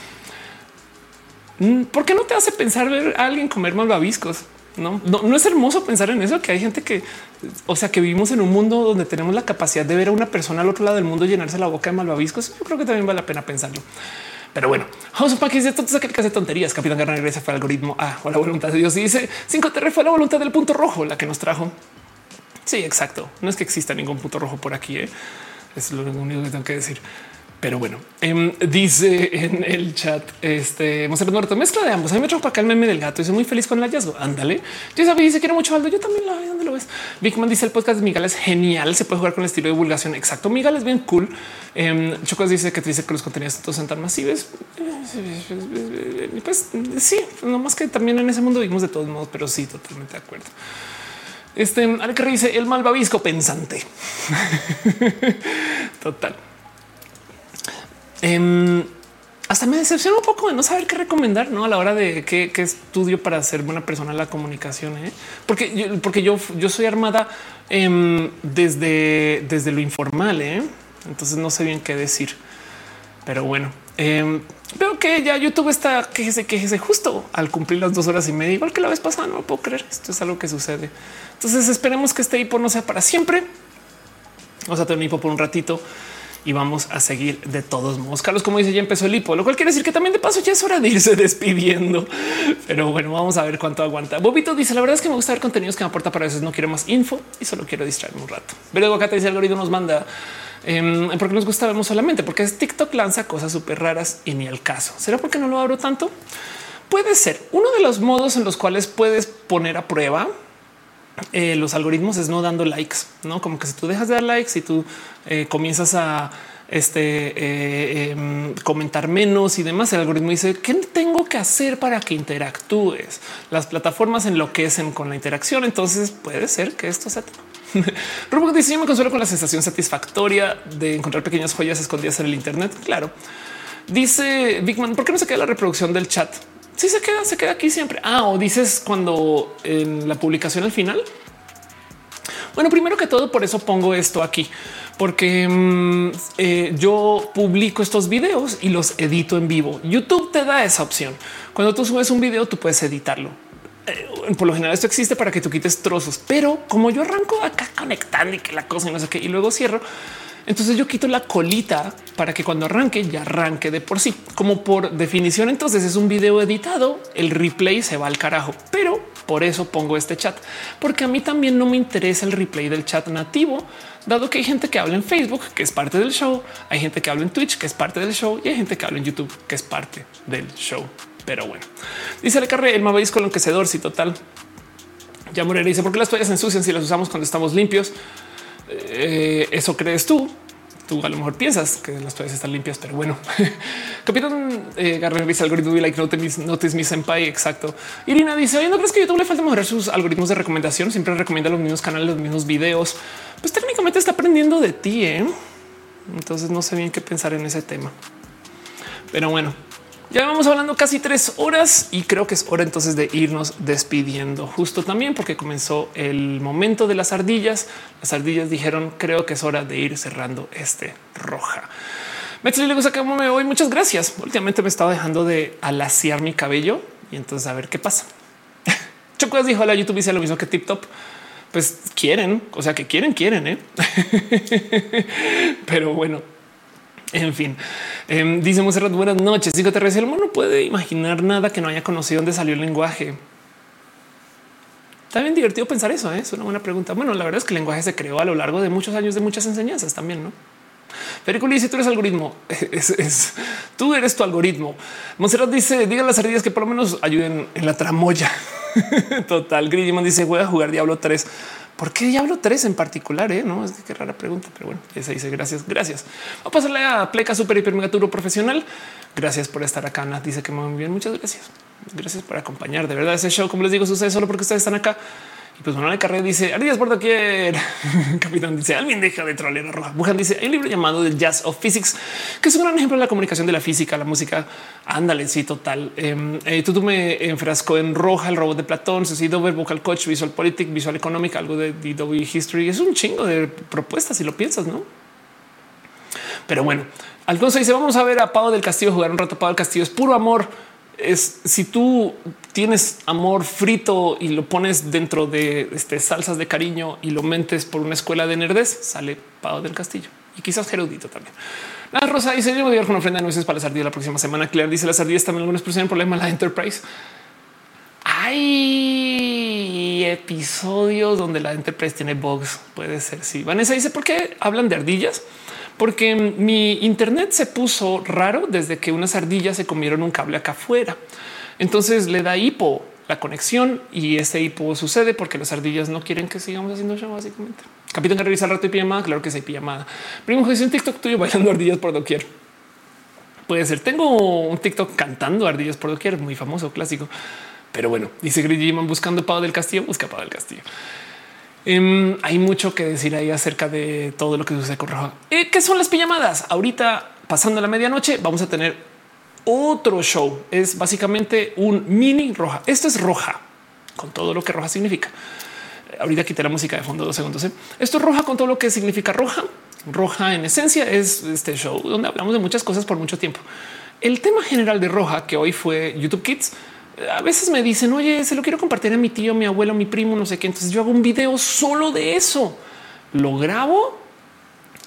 Mm, ¿Por qué no te hace pensar ver a alguien comer malvaviscos? No, no, es hermoso pensar en eso, que hay gente que, o sea, que vivimos en un mundo donde tenemos la capacidad de ver a una persona al otro lado del mundo llenarse la boca de malvaviscos. Yo creo que también vale la pena pensarlo. Pero bueno, House of dice todo aquel que hace tonterías. Capitán Garra regresa fue el algoritmo ah, o la voluntad de Dios. Y dice 5 TR fue la voluntad del punto rojo la que nos trajo. Sí, exacto. No es que exista ningún punto rojo por aquí. ¿eh? Es lo único que tengo que decir. Pero bueno, em, dice en el chat este Monserrat Muerto mezcla de ambos. A mí me trajo acá el meme del gato y soy muy feliz con el hallazgo. Ándale. Yo sabía, dice quiero mucho Aldo. Yo también. ¿Dónde lo ves? Bigman dice el podcast de Miguel es genial. Se puede jugar con el estilo de divulgación. Exacto. Miguel es bien cool. Eh, Chocos dice que dice que los contenidos todos son tan masivos. Pues sí, no más que también en ese mundo vivimos de todos modos, pero sí, totalmente de acuerdo. Este al que dice el malvavisco pensante. (laughs) Total. Em, hasta me decepciona un poco de no saber qué recomendar ¿no? a la hora de qué, estudio para ser buena persona en la comunicación. ¿eh? Porque, yo, porque yo, yo soy armada em, desde, desde lo informal. ¿eh? Entonces no sé bien qué decir. Pero bueno, em, veo que ya YouTube está quejese, quejese justo al cumplir las dos horas y media, igual que la vez pasada. No puedo creer. Esto es algo que sucede. Entonces esperemos que este hipo no sea para siempre. Vamos a tener un hipo por un ratito y vamos a seguir de todos modos. Carlos, como dice, ya empezó el hipo, lo cual quiere decir que también de paso ya es hora de irse (laughs) despidiendo. Pero bueno, vamos a ver cuánto aguanta. Bobito dice: La verdad es que me gusta ver contenidos que me aporta para veces no quiero más info y solo quiero distraerme un rato. Pero acá te dice: el algoritmo nos manda eh, porque nos gusta vemos solamente porque TikTok lanza cosas súper raras y ni al caso. ¿Será porque no lo abro tanto? Puede ser uno de los modos en los cuales puedes poner a prueba eh, los algoritmos es no dando likes, no como que si tú dejas de dar likes y tú eh, comienzas a este eh, em, comentar menos y demás, el algoritmo dice qué tengo que hacer para que interactúes. Las plataformas enloquecen con la interacción. Entonces puede ser que esto sea. (laughs) Rubik dice: Yo me consuelo con la sensación satisfactoria de encontrar pequeñas joyas escondidas en el Internet. Claro, dice Bigman, ¿por qué no se queda la reproducción del chat? Si se queda, se queda aquí siempre. Ah, o dices cuando en la publicación al final. Bueno, primero que todo, por eso pongo esto aquí, porque mm, eh, yo publico estos videos y los edito en vivo. YouTube te da esa opción. Cuando tú subes un video, tú puedes editarlo. Eh, por lo general esto existe para que tú quites trozos, pero como yo arranco acá conectando y que la cosa y no sé qué, y luego cierro, entonces yo quito la colita para que cuando arranque ya arranque de por sí. Como por definición, entonces es un video editado, el replay se va al carajo, pero por eso pongo este chat, porque a mí también no me interesa el replay del chat nativo, dado que hay gente que habla en Facebook, que es parte del show, hay gente que habla en Twitch, que es parte del show, y hay gente que habla en YouTube, que es parte del show. Pero bueno, dice el carre el maveis con lo que se si total. Ya moriré. Dice por qué las toallas se ensucian si las usamos cuando estamos limpios. Eh, eso crees tú. Tú a lo mejor piensas que las toallas están limpias, pero bueno. (laughs) Capitán eh, Garner dice algoritmo like notice, notice mi senpai. Exacto. Irina dice: Oye, no crees que YouTube le falta mejorar sus algoritmos de recomendación? Siempre recomienda los mismos canales, los mismos videos. Pues técnicamente está aprendiendo de ti. ¿eh? Entonces no sé bien qué pensar en ese tema. Pero bueno, ya vamos hablando casi tres horas y creo que es hora entonces de irnos despidiendo justo también porque comenzó el momento de las ardillas. Las ardillas dijeron creo que es hora de ir cerrando este roja. Metzli le gusta que me voy. Muchas gracias. Últimamente me estaba dejando de alaciar mi cabello y entonces a ver qué pasa. (laughs) Chocuas dijo la YouTube dice lo mismo que Tip Top. Pues quieren, o sea que quieren, quieren, ¿eh? (laughs) pero bueno, (laughs) en fin, eh, dice Monserrat, buenas noches. Te el no puede imaginar nada que no haya conocido dónde salió el lenguaje. Está bien divertido pensar eso. ¿eh? Es una buena pregunta. Bueno, la verdad es que el lenguaje se creó a lo largo de muchos años de muchas enseñanzas también, no? Pero dice tú eres algoritmo, (laughs) es, tú eres tu algoritmo. Monserrat dice diga las ardillas que por lo menos ayuden en la tramoya. (laughs) Total. Grigiman dice voy a jugar Diablo 3. ¿Por qué Diablo 3 en particular? Eh? No es que rara pregunta, pero bueno, esa dice gracias, gracias. a pasarle a Pleca Super Hiper Mega Profesional. Gracias por estar acá. Nat dice que muy bien. Muchas gracias. Gracias por acompañar. De verdad, ese show, como les digo, sucede solo porque ustedes están acá. Y pues Manuel Carrera dice ardillas por doquier. (laughs) Capitán dice alguien deja de trolera roja. Bujan dice hay un libro llamado The Jazz of Physics, que es un gran ejemplo de la comunicación de la física, la música. Ándale, sí, total. Eh, eh, tú, me enfrasco en roja, el robot de Platón, Ceci Dover, Vocal Coach, Visual Politic, Visual Economic, algo de DW History. Es un chingo de propuestas si lo piensas, no? Pero bueno, Alfonso dice vamos a ver a Pau del Castillo jugar un rato. Pau del Castillo es puro amor es si tú tienes amor frito y lo pones dentro de este, salsas de cariño y lo mentes por una escuela de nerdez, sale Pau del Castillo y quizás Gerudito también. La Rosa dice: Yo voy a con ofrenda de nueces para las ardillas la próxima semana. Claire dice: Las ardillas también algunos presionan problema la Enterprise. Hay episodios donde la Enterprise tiene bugs. Puede ser. Sí, Vanessa dice: ¿Por qué hablan de ardillas? Porque mi internet se puso raro desde que unas ardillas se comieron un cable acá afuera. Entonces le da hipo la conexión y ese hipo sucede porque las ardillas no quieren que sigamos haciendo show básicamente. Capitán que revisa el rato y pijamada. Claro que sí, pijamada. Primo dice un TikTok tuyo bailando ardillas por doquier. Puede ser. Tengo un TikTok cantando ardillas por doquier, muy famoso, clásico. Pero bueno, dice Grigiman buscando Pau del Castillo, busca Pau del Castillo. Em, hay mucho que decir ahí acerca de todo lo que sucede con Roja. Eh, ¿Qué son las pijamadas? Ahorita, pasando la medianoche, vamos a tener otro show. Es básicamente un mini roja. Esto es roja con todo lo que roja significa. Ahorita quité la música de fondo dos segundos. ¿eh? Esto es roja con todo lo que significa roja. Roja en esencia es este show donde hablamos de muchas cosas por mucho tiempo. El tema general de roja que hoy fue YouTube Kids. A veces me dicen, oye, se lo quiero compartir a mi tío, mi abuelo, mi primo, no sé qué. Entonces yo hago un video solo de eso. Lo grabo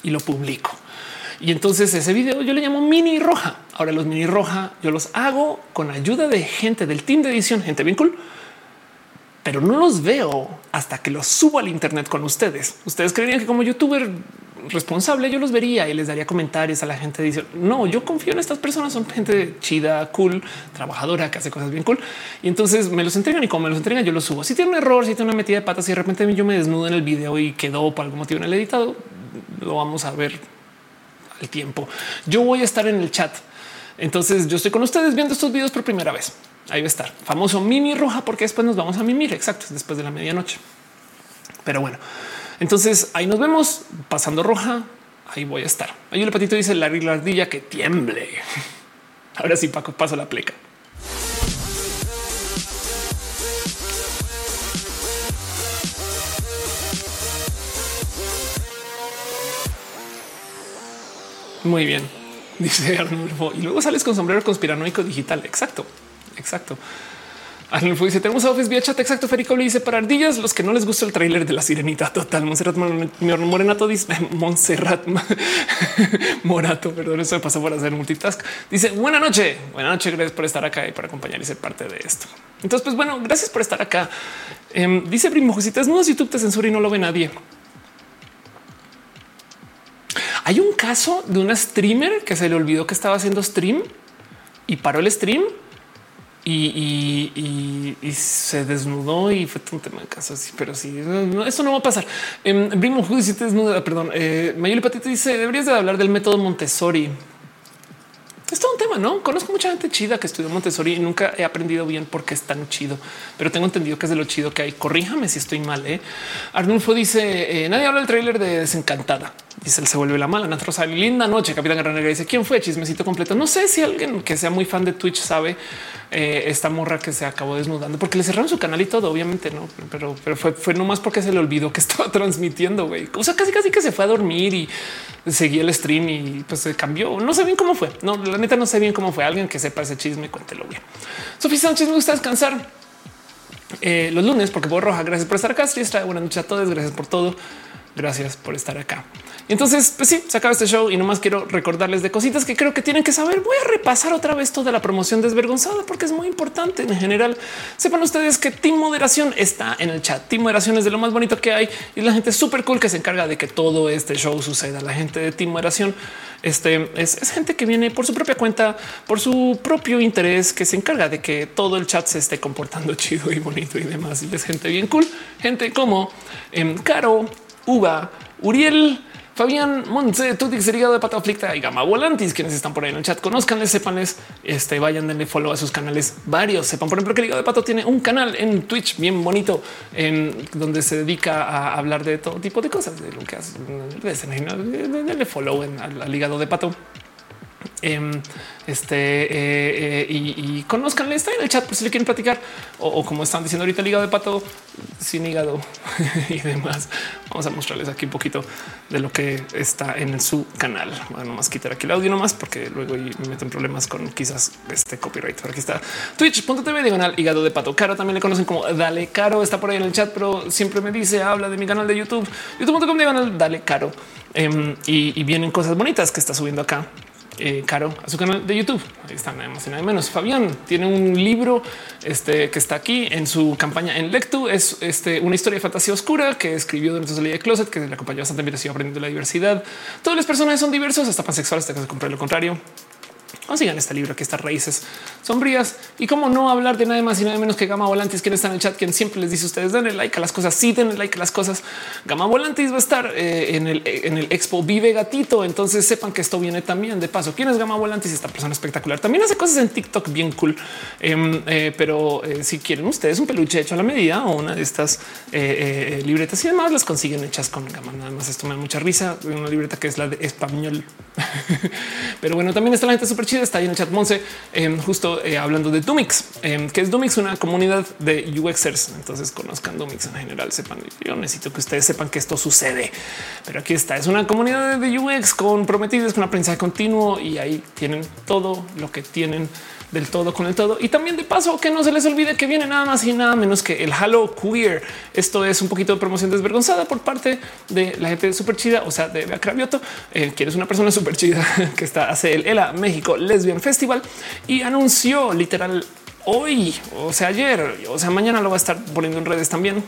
y lo publico. Y entonces ese video yo le llamo mini roja. Ahora los mini roja yo los hago con ayuda de gente del team de edición, gente bien cool, pero no los veo hasta que los subo al Internet con ustedes. Ustedes creerían que como youtuber responsable yo los vería y les daría comentarios a la gente. Dice no, yo confío en estas personas, son gente chida, cool, trabajadora, que hace cosas bien cool. Y entonces me los entregan y como me los entregan, yo los subo. Si tiene un error, si tiene una metida de patas y de repente yo me desnudo en el video y quedó por algún motivo en el editado, lo vamos a ver al tiempo. Yo voy a estar en el chat. Entonces yo estoy con ustedes viendo estos videos por primera vez. Ahí va a estar famoso Mimi Roja, porque después nos vamos a mimir. Exacto, después de la medianoche. Pero bueno, entonces ahí nos vemos pasando roja. Ahí voy a estar. Ahí el patito dice la ardilla que tiemble. (laughs) Ahora sí, Paco, paso la pleca. Muy bien, (laughs) dice Arnulfo. Y luego sales con sombrero conspiranoico digital. Exacto, exacto. Arnulfo dice: Tenemos Office vía chat. Exacto. Férico le dice para ardillas, los que no les gusta el tráiler de la sirenita. Total. Monserrat Morenato dice (laughs) Monserrat (laughs) Morato. Perdón, eso me pasó por hacer multitask. Dice: Buena noche, buena noche. Gracias por estar acá y por acompañar y ser parte de esto. Entonces, pues bueno, gracias por estar acá. Eh, dice Primo: Si te desnudas, YouTube te censura y no lo ve nadie. Hay un caso de una streamer que se le olvidó que estaba haciendo stream y paró el stream y, se desnudó y fue un tema de caso así, pero sí, eso no va a pasar. En Primo si te desnuda, perdón, eh, Mayuli Patito dice deberías de hablar del método Montessori. Es todo un tema, no conozco mucha gente chida que estudió Montessori y nunca he aprendido bien por qué es tan chido, pero tengo entendido que es de lo chido que hay. Corríjame si estoy mal. ¿eh? Arnulfo dice: eh, Nadie habla del tráiler de Desencantada. Él se vuelve la mala. Nat Rosario, linda noche. Capitán Negra dice: ¿Quién fue? Chismecito completo. No sé si alguien que sea muy fan de Twitch sabe eh, esta morra que se acabó desnudando porque le cerraron su canal y todo. Obviamente no, pero, pero fue, fue nomás porque se le olvidó que (laughs) estaba transmitiendo. Güey. O sea, casi, casi que se fue a dormir y seguía el stream y pues se cambió. No sé bien cómo fue. No, la neta no sé bien cómo fue. Alguien que sepa ese chisme, cuéntelo bien. Sofía Sánchez me gusta descansar eh, los lunes porque puedo roja. Gracias por estar acá. Buenas noches a todos. Gracias por todo. Gracias por estar acá. Entonces, pues sí, se acaba este show y nomás quiero recordarles de cositas que creo que tienen que saber. Voy a repasar otra vez toda la promoción desvergonzada porque es muy importante. En general, sepan ustedes que Team Moderación está en el chat. Team Moderación es de lo más bonito que hay y la gente súper cool que se encarga de que todo este show suceda. La gente de Team Moderación este, es, es, gente que viene por su propia cuenta, por su propio interés, que se encarga de que todo el chat se esté comportando (laughs) chido y bonito y demás. Y es gente bien cool, gente como em, Caro, Uva, Uriel, Fabián Montse, Tutix, Hígado de Pato Aflicta y Gama Volantis, quienes están por ahí en el chat, conozcanles, sepanles, este, vayan, denle follow a sus canales varios. Sepan, por ejemplo, que el Hígado de Pato tiene un canal en Twitch bien bonito, en donde se dedica a hablar de todo tipo de cosas, de lo que hace. Denle follow en, al, al de Pato. Em, este eh, eh, y, conozcanle, está en el chat por si le quieren platicar o, como están diciendo ahorita el hígado de pato sin hígado (laughs) y demás. Vamos a mostrarles aquí un poquito de lo que está en su canal. Bueno, más quitar aquí el audio nomás porque luego me meten problemas con quizás este copyright. Pero aquí está twitch.tv diagonal hígado de pato. Caro también le conocen como Dale Caro. Está por ahí en el chat, pero siempre me dice habla de mi canal de YouTube, youtube.com diagonal Dale Caro. Em, y vienen cosas bonitas que está subiendo acá eh, Caro a su canal de YouTube. Ahí está nada más y nada menos. Fabián tiene un libro este, que está aquí en su campaña en Lectu. Es este, una historia de fantasía oscura que escribió durante su ley de closet, que le acompañó bastante mientras iba aprendiendo la diversidad. Todas las personas son diversos, hasta pansexuales, hasta que se comprar lo contrario. Consigan este libro que estas raíces sombrías y cómo no hablar de nada más y nada menos que Gama Volantis, quien está en el chat, quien siempre les dice a ustedes denle like a las cosas, sí denle like a las cosas. Gama Volantis va a estar eh, en, el, en el Expo Vive Gatito, entonces sepan que esto viene también de paso. ¿Quién es Gama Volantis? Esta persona espectacular. También hace cosas en TikTok bien cool, em, eh, pero eh, si quieren ustedes un peluche hecho a la medida o una de estas libretas y demás las consiguen hechas con Gama. Nada más esto me da mucha risa. Una libreta que es la de español (laughs) Pero bueno, también está la gente súper chida. Está ahí en el chat Monse, em, justo eh, hablando de Dumix, em, que es Dumix, una comunidad de UXers. Entonces conozcan Dumix en general. Sepan, yo necesito que ustedes sepan que esto sucede. Pero aquí está. Es una comunidad de UX con prometidos, con aprendizaje continuo y ahí tienen todo lo que tienen del todo con el todo. Y también de paso que no se les olvide que viene nada más y nada menos que el Halo Queer. Esto es un poquito de promoción desvergonzada por parte de la gente súper chida, o sea, de Acravioto, eh, quien es una persona súper chida (laughs) que está hace el ELA México Lesbian Festival y anunció literal hoy, o sea, ayer, o sea, mañana lo va a estar poniendo en redes también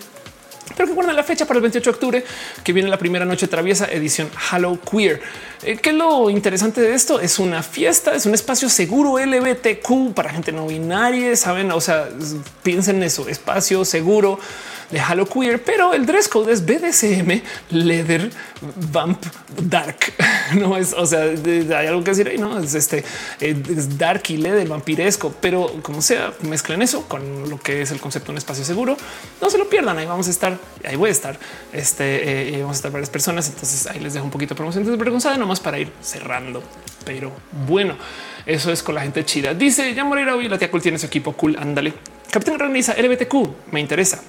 pero que guarda la fecha para el 28 de octubre, que viene la primera noche traviesa edición Halo Queer. Eh, ¿Qué lo interesante de esto? Es una fiesta, es un espacio seguro LBTQ para gente no binaria, saben? O sea, piensen en eso, espacio seguro de Halo Queer, pero el dress code es BDSM, leather, vamp, dark. (laughs) No es, o sea, hay algo que decir ahí, no es este eh, es dark y leather, vampiresco, pero como sea, mezclen eso con lo que es el concepto de un espacio seguro. No se lo pierdan. Ahí vamos a estar, ahí voy a estar. Este eh, vamos a estar varias personas. Entonces ahí les dejo un poquito de promoción desvergonzada nomás para ir cerrando. Pero bueno, eso es con la gente chida. Dice ya morirá hoy. La tía cool tiene su equipo cool. Ándale. Capitán Graniza LBTQ me interesa.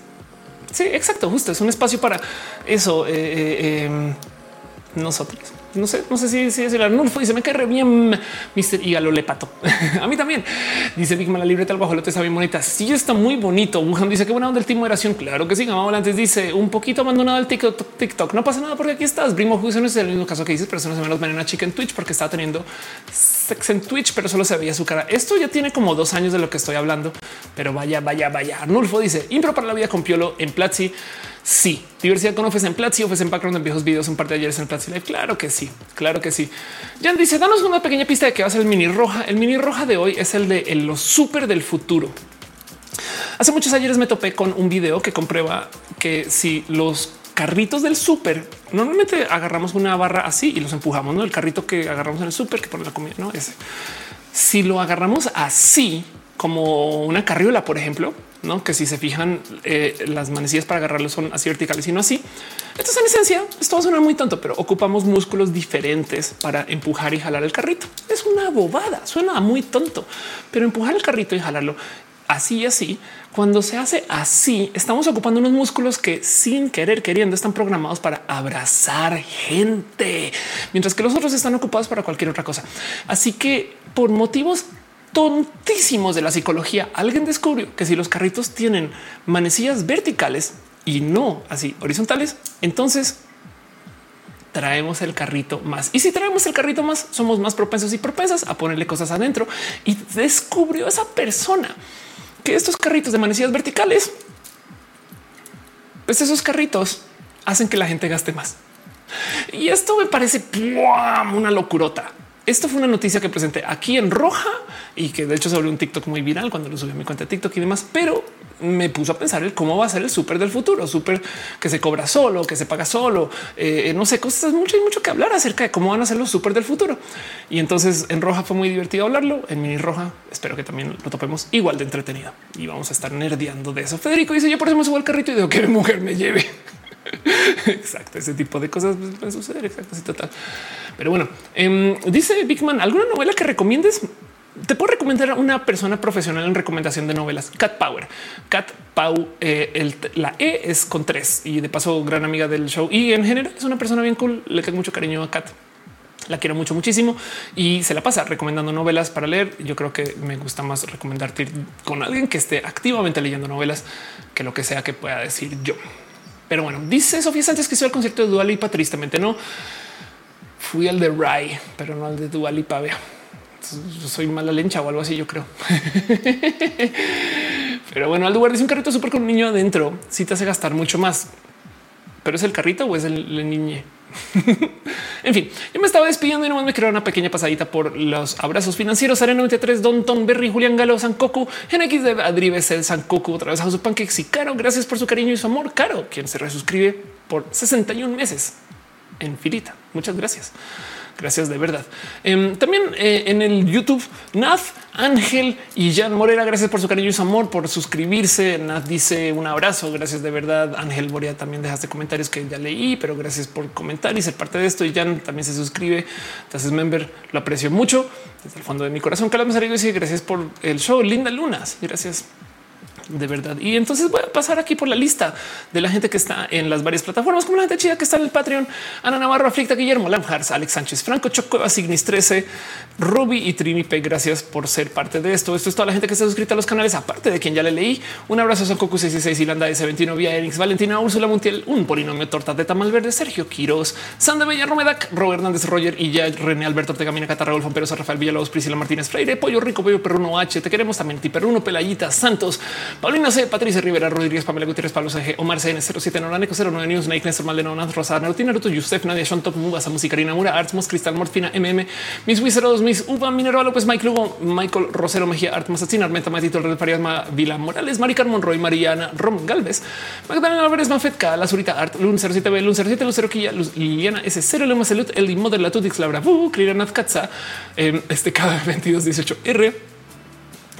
Sí, exacto, justo. Es un espacio para eso. Eh, eh, em, nosotros. No sé, no sé si, es el Arnulfo y se me cae bien Mr. y le pato. a mí también dice Big Man, la libreta del guajolote está bien bonita. Sí, está muy bonito. Wuhan dice que buena onda el team moderación. Claro que sí. Vamos antes dice un poquito abandonado el TikTok. TikTok. No pasa nada porque aquí estás. Primo Juicio no es el mismo caso que dices, pero se nos menos una chica en Twitch porque estaba teniendo sex en Twitch, pero solo se veía su cara. Esto ya tiene como dos años de lo que estoy hablando, pero vaya, vaya, vaya. Arnulfo dice impro para la vida con Piolo en Platzi. Sí, diversidad con en Platzi, ofes en background en viejos videos, un par de ayeres en Platzi. Claro que sí, claro que sí. Jan dice, danos una pequeña pista de que va a ser el mini roja. El mini roja de hoy es el de los súper del futuro. Hace muchos ayeres me topé con un video que comprueba que si los carritos del súper, normalmente agarramos una barra así y los empujamos, ¿no? El carrito que agarramos en el súper que pone la comida, ¿no? Ese. Si lo agarramos así, como una carriola, por ejemplo, no que si se fijan, eh, las manecillas para agarrarlo son así verticales y no así. Entonces, en esencia, esto va a sonar muy tonto, pero ocupamos músculos diferentes para empujar y jalar el carrito. Es una bobada, suena muy tonto, pero empujar el carrito y jalarlo así y así. Cuando se hace así, estamos ocupando unos músculos que sin querer queriendo están programados para abrazar gente, mientras que los otros están ocupados para cualquier otra cosa. Así que por motivos tontísimos de la psicología, alguien descubrió que si los carritos tienen manecillas verticales y no así horizontales, entonces traemos el carrito más. Y si traemos el carrito más, somos más propensos y propensas a ponerle cosas adentro. Y descubrió esa persona que estos carritos de manecillas verticales, pues esos carritos hacen que la gente gaste más. Y esto me parece una locurota. Esto fue una noticia que presenté aquí en roja y que de hecho se volvió un TikTok muy viral cuando lo subí a mi cuenta de TikTok y demás, pero me puso a pensar el cómo va a ser el súper del futuro, súper que se cobra solo, que se paga solo, eh, no sé, cosas mucho y mucho que hablar acerca de cómo van a ser los súper del futuro. Y entonces en roja fue muy divertido hablarlo, en mini roja espero que también lo topemos igual de entretenido y vamos a estar nerdeando de eso. Federico dice yo por eso me subo al carrito y digo que mujer me lleve. (laughs) Exacto, ese tipo de cosas pueden suceder. Exacto, sí, total. Pero bueno, em, dice Bigman, ¿alguna novela que recomiendes? Te puedo recomendar a una persona profesional en recomendación de novelas. Cat Power. Cat Pau, eh, la E es con tres y de paso gran amiga del show y en general es una persona bien cool. Le tengo mucho cariño a Cat. La quiero mucho, muchísimo y se la pasa recomendando novelas para leer. Yo creo que me gusta más recomendarte con alguien que esté activamente leyendo novelas que lo que sea que pueda decir yo. Pero bueno, dice Sofía Sánchez que hizo el concierto de Dualipa, tristemente no. Fui al de Rai, pero no al de Dualipa. Vea, yo soy mala lencha o algo así, yo creo. (laughs) pero bueno, al lugar dice un carrito súper con un niño adentro. Si te hace gastar mucho más, pero es el carrito o es el, el niñe. (laughs) en fin, yo me estaba despidiendo y nomás me quiero una pequeña pasadita por los abrazos financieros. Arena 93, Don Ton, Berry, Julián Galo, Sankoku, NX de Adribes, el Sankoku, otra vez a su pancakes y Caro. Gracias por su cariño y su amor. Caro, quien se resuscribe por 61 meses en filita. Muchas gracias. Gracias de verdad. Em, también eh, en el YouTube, Naz, Ángel y Jan Morera, gracias por su cariño y su amor, por suscribirse. Naz dice un abrazo, gracias de verdad. Ángel Morea también dejaste comentarios que ya leí, pero gracias por comentar y ser parte de esto. Y Jan también se suscribe, haces member, lo aprecio mucho desde el fondo de mi corazón. Carlos y dice gracias por el show. Linda Lunas, gracias de verdad. Y entonces voy a pasar aquí por la lista de la gente que está en las varias plataformas, como la gente chida que está en el Patreon, Ana Navarro, Aflicta, Guillermo Lamhars, Alex Sánchez, Franco Chocueva, Signis 13, Ruby y Trinipe. Gracias por ser parte de esto. Esto es toda la gente que está suscrita a los canales, aparte de quien ya le leí. Un abrazo a Cocu 66, Ilanda S21, Vía Enix, Valentina, Úrsula Montiel, un polinomio torta de tamal verde, Sergio Quiroz, Sanda Bella Romedac, Robert Hernández, Roger y ya René Alberto Tegamina, Catarra, Golfo Perosa, Rafael Villalobos, Priscila Martínez Freire, Pollo Rico, Pollo Perruno H. Te queremos también, Ti Perruno, Pelayita, Santos, Paulina C, Patricia Rivera, Rodríguez, Pamela Gutiérrez, Pablo CG, Omar CN 07, Noraneco 09 News, Nike, Néstor Maldonado, Rosa, Naruto, Naruto, Yusef, Nadia, Sean Top, Mubasa, Musicarina, Mura, Artmos, Cristal, Morfina, MM, Miss Wizard Miss Uva, Minerva, López, Mike Lugo, Michael Rosero, Mejía, Artmos, Atzina, Armenta, Matito, Red Farias, Vila Morales, Mari Carmon, Roy, Mariana, Rom Galvez, Magdalena Álvarez, Mafetka, La Zurita, Art, Lun 07B, Lun 07, Lucero Quilla, Liliana S0, Lema Salud, El Model, La Tutix, La Bravo, Clirana Katza, este cada 22, 18 R.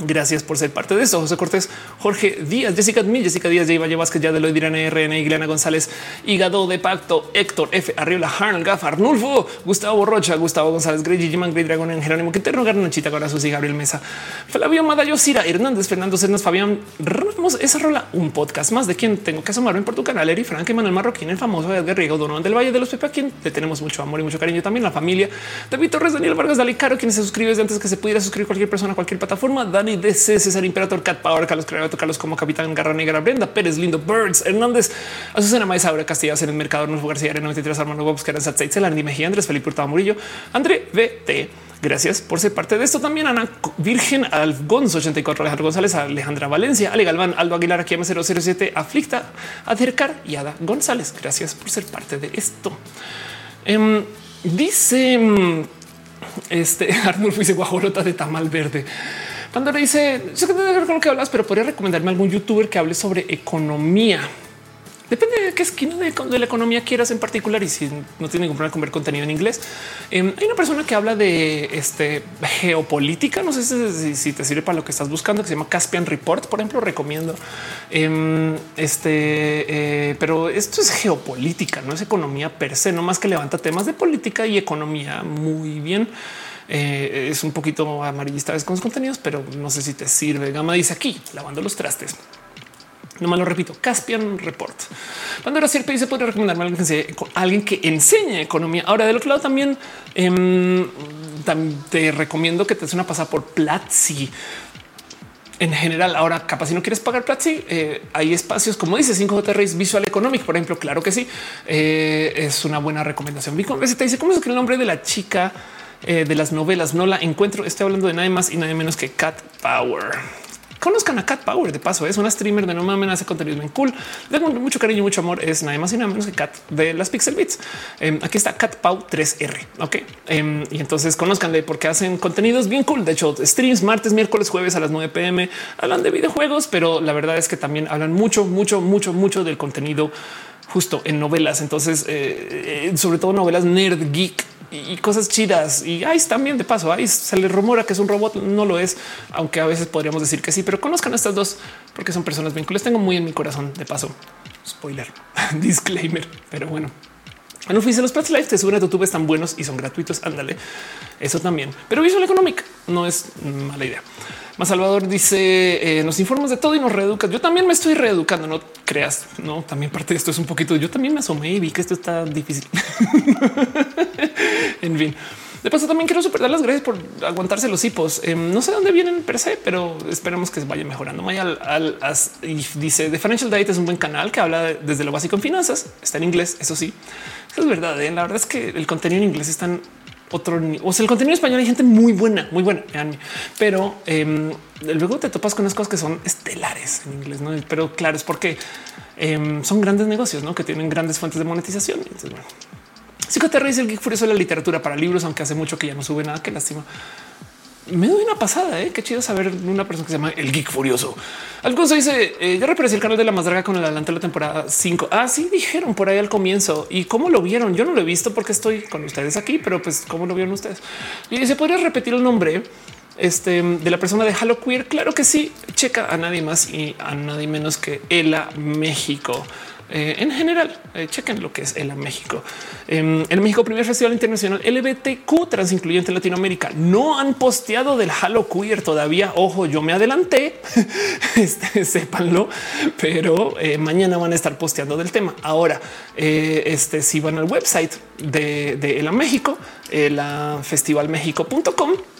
Gracias por ser parte de eso. José Cortés, Jorge Díaz, Jessica Admil, Jessica Díaz, Valle Vázquez, ya de lo dirán RN, Iglana González, Hígado de Pacto, Héctor F, Arriola, Harn, Gaf, Arnulfo, Gustavo Rocha, Gustavo González, Grey, Jiman, Grey Dragon, en Jerónimo Quintero, Garnachita, Susi, Gabriel Mesa, Flavio Madayo, Cira, Hernández, Fernando Cernas, Fabián Ramos, esa rola, un podcast más de quien tengo que asomarme por tu canal, Eri Frank, Manuel Marroquín, el famoso Edgar Riego, Donovan del Valle de los Pepe, a quien le tenemos mucho amor y mucho cariño también, la familia, David Torres, Daniel Vargas, Dali Caro, quien se suscribe desde antes que se pudiera suscribir cualquier persona a cualquier plataforma, Dani DC, César Imperator, Cat Power, Carlos Creato, Carlos como Capitán Garra Negra, Brenda Pérez, Lindo Birds, Hernández, Azucena Maíz, Aura Castillas en el mercado, Arnulfo García, 93, Armando Bobs, eran Satzeit, Andy Mejía, Andrés Felipe Hurtado Murillo, André VT. Gracias por ser parte de esto. También Ana Virgen Algonzo 84, Alejandro González, Alejandra Valencia, Ale Galván, Aldo Aguilar, aquí 007, Aflicta, Acercar y Ada González. Gracias por ser parte de esto. Um, dice este (laughs) Arnulfo dice guajolota de tamal verde. Pandora dice, tiene que ver con lo que hablas, pero podría recomendarme algún youtuber que hable sobre economía. Depende de qué esquina de, la economía quieras en particular y si no tiene ningún problema con ver contenido en inglés. Eh, hay una persona que habla de este, geopolítica. No sé si, te sirve para lo que estás buscando, que se llama Caspian Report, por ejemplo, recomiendo. Eh, este, eh, pero esto es geopolítica, no es economía per se, no más que levanta temas de política y economía muy bien. Eh, es un poquito amarillista vez con los contenidos, pero no sé si te sirve. Gama dice aquí lavando los trastes. No me lo repito. Caspian Report. Era cierto, se puede recomendarme a alguien que, enseñe economía. Ahora, del otro lado, también, eh, te recomiendo que te des una pasada por Platzi en general. Ahora, capaz si no quieres pagar Platzi, eh, hay espacios como dice 5J Race Visual Economic, por ejemplo. Claro que sí, eh, es una buena recomendación. Te dice cómo es que el nombre de la chica eh, de las novelas. No la encuentro. Estoy hablando de nada más y nada menos que Cat Power. Conozcan a Cat Power de paso. Es una streamer de no mames, hace contenido bien cool. Le mucho cariño mucho amor. Es nada más y nada menos que Cat de las Pixel Beats. Em, aquí está Cat Pau 3R. Ok. Em, y entonces conozcanle porque hacen contenidos bien cool. De hecho, streams martes, miércoles, jueves a las 9 pm hablan de videojuegos, pero la verdad es que también hablan mucho, mucho, mucho, mucho del contenido justo en novelas. Entonces, eh, eh, sobre todo novelas nerd geek y cosas chidas. Y ahí también de paso, ahí se le rumora que es un robot, no lo es, aunque a veces podríamos decir que sí, pero conozcan a estas dos porque son personas bien Les tengo muy en mi corazón de paso. Spoiler, (laughs) disclaimer, pero bueno. No fuiste los Pets Live te suben a YouTube, están buenos y son gratuitos. Ándale, eso también. Pero Visual Economic no es mala idea. Más Salvador dice: eh, Nos informas de todo y nos reeducas. Yo también me estoy reeducando. No creas, no también parte de esto es un poquito. Yo también me asomé y vi que esto está difícil. (laughs) en fin. De paso, también quiero super dar las gracias por aguantarse los hipos. Em, no sé dónde vienen per se, pero esperemos que vaya mejorando. Maya al, dice The Financial Diet es un buen canal que habla desde lo básico en finanzas. Está en inglés. Eso sí, es verdad. ¿eh? La verdad es que el contenido en inglés está en otro o sea, el contenido en español hay gente muy buena, muy buena, pero em, luego te topas con unas cosas que son estelares en inglés. ¿no? Pero claro, es porque em, son grandes negocios ¿no? que tienen grandes fuentes de monetización. Entonces, bueno. Psicoterra dice el geek furioso de la literatura para libros, aunque hace mucho que ya no sube nada. Qué lástima. Me doy una pasada. ¿eh? Qué chido saber una persona que se llama el Geek Furioso. Algo se dice eh, reapareció el canal de la más draga con el adelante de la temporada 5. Ah, sí, dijeron por ahí al comienzo y cómo lo vieron. Yo no lo he visto porque estoy con ustedes aquí, pero pues cómo lo vieron ustedes y se podría repetir el nombre este, de la persona de Halo Queer. Claro que sí, checa a nadie más y a nadie menos que Ela México. Eh, en general, eh, chequen lo que es el México. en em, el México, primer festival internacional LBTQ trans incluyente en Latinoamérica. No han posteado del Halo Queer todavía. Ojo, yo me adelanté, (laughs) este, sépanlo, pero eh, mañana van a estar posteando del tema. Ahora, este, si van al website de, de El México, la festivalmexico.com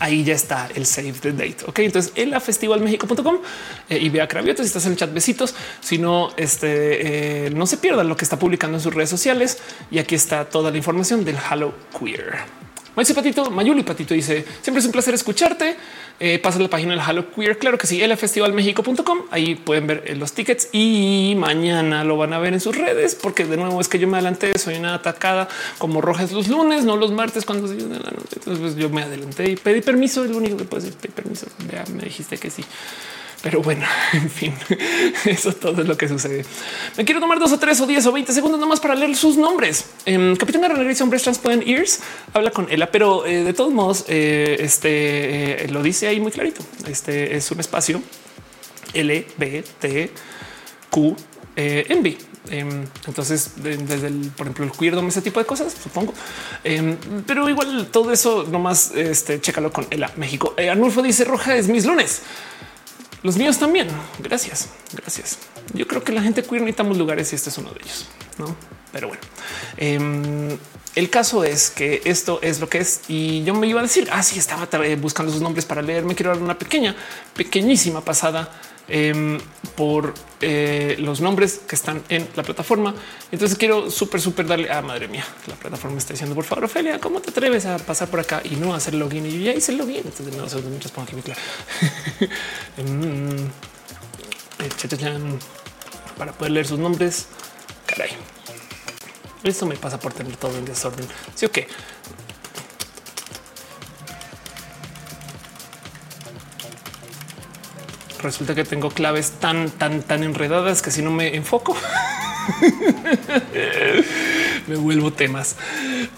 ahí ya está el save the date. Ok, entonces en la festivalmexico.com eh, y vea Cravioto si estás en el chat, besitos. Si no, este eh, no se pierdan lo que está publicando en sus redes sociales. Y aquí está toda la información del Halo Queer. Maese Patito, Mayuli Patito dice siempre es un placer escucharte. Eh, pasa la página del Halo Queer. Claro que sí, elfestivalmexico.com. Ahí pueden ver eh, los tickets y mañana lo van a ver en sus redes, porque de nuevo es que yo me adelanté. Soy una atacada como rojas los lunes, no los martes cuando entonces pues, yo me adelanté y pedí permiso. Es lo único que puedo decir, pedí permiso. Ya me dijiste que sí. Pero bueno, (laughs) en fin, eso todo es lo que sucede. Me quiero tomar dos o tres o diez o veinte segundos nomás para leer sus nombres. Eh, Capitán Garra y Hombres Trans pueden ears habla con Ella, pero eh, de todos modos, eh, este eh, lo dice ahí muy clarito. Este es un espacio L, B, T, Q, envy. Em, entonces, desde el, por ejemplo, el queer, ese tipo de cosas, supongo. Em, pero igual todo eso nomás este, chécalo con Ella México. Arnulfo dice roja es mis lunes. Los míos también. Gracias. Gracias. Yo creo que la gente queer necesitamos lugares y este es uno de ellos. No, pero bueno, em, el caso es que esto es lo que es. Y yo me iba a decir, así ah, estaba buscando sus nombres para leer. Me quiero dar una pequeña, pequeñísima pasada Em, por eh, los nombres que están en la plataforma. Entonces quiero súper, súper darle a ah, madre mía. La plataforma está diciendo, por favor, Ophelia, ¿cómo te atreves a pasar por acá y no hacer login? Y yo ya hice el login. Entonces no sé aquí claro. (laughs) Em, eh, para poder leer sus nombres. Caray. Esto me pasa por tener todo en desorden. Sí, ok. Resulta que tengo claves tan, tan, tan enredadas que si no me enfoco, (laughs) me vuelvo temas.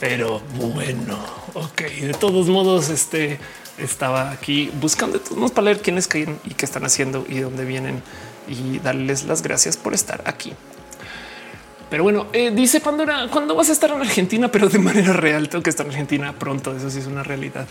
Pero bueno, ok. De todos modos, este estaba aquí buscando todos para leer quiénes caen y qué están haciendo y dónde vienen y darles las gracias por estar aquí. Pero bueno, eh, dice Pandora, ¿cuándo vas a estar en Argentina? Pero de manera real, tengo que estar en Argentina pronto. Eso sí es una realidad.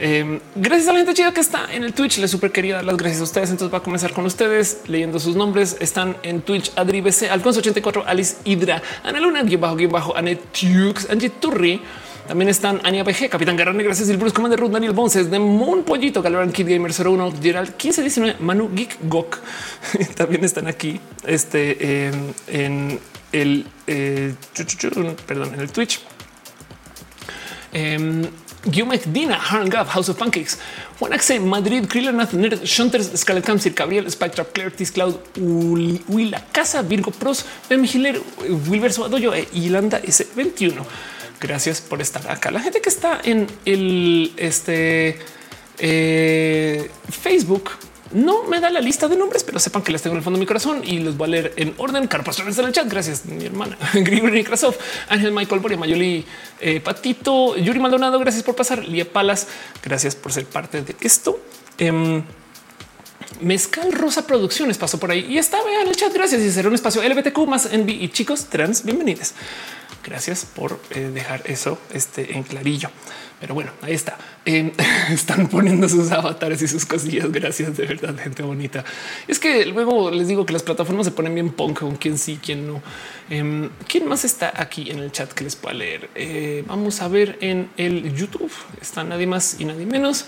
Em, gracias a la gente chida que está en el Twitch. Les super quería dar las gracias a ustedes. Entonces va a comenzar con ustedes leyendo sus nombres. Están en Twitch Adri BC, Alfonso 84, Alice Hidra, Ana Luna, guion bajo, guion Anet Tux, Angie Turri. También están Ania BG, Capitán Garrone, gracias. El Bruce Commander Ruth, Daniel Bonces, de Moon Pollito, Galoran Kid Gamer 01, Gerald 1519, Manu Geek Gok. (laughs) También están aquí este, em, en el eh, perdón, en el Twitch. Eh, Guillaume Dina, Harn Gav, House of Pancakes, Juan Axe, Madrid, Krillanath, Nerd, Shunters, Scarlet Camsir, Gabriel, Spectrap, Clartis, Cloud, Willa, Casa, Virgo Pros, Ben Hiller, Wilber Soadoyo e Ilanda S21. Gracias por estar acá. La gente que está en el este eh, Facebook no me da la lista de nombres, pero sepan que les tengo en el fondo de mi corazón y los voy a leer en orden. Está en el chat. Gracias, mi hermana. (laughs) Grigori Microsoft, Ángel Michael Boria, Mayoli eh, Patito, Yuri Maldonado. Gracias por pasar. Lía Palas, gracias por ser parte de esto. Em, Mezcal Rosa Producciones pasó por ahí y está en el chat. Gracias y será un espacio LBTQ más Envy y chicos trans. Bienvenidos. Gracias por eh, dejar eso este, en clarillo. Pero bueno, ahí está. Em, (laughs) están poniendo sus avatares y sus cosillas. Gracias de verdad, gente bonita. Es que luego les digo que las plataformas se ponen bien punk con quién sí, quién no. Em, ¿Quién más está aquí en el chat que les pueda leer? Eh, vamos a ver en el YouTube. Está nadie más y nadie menos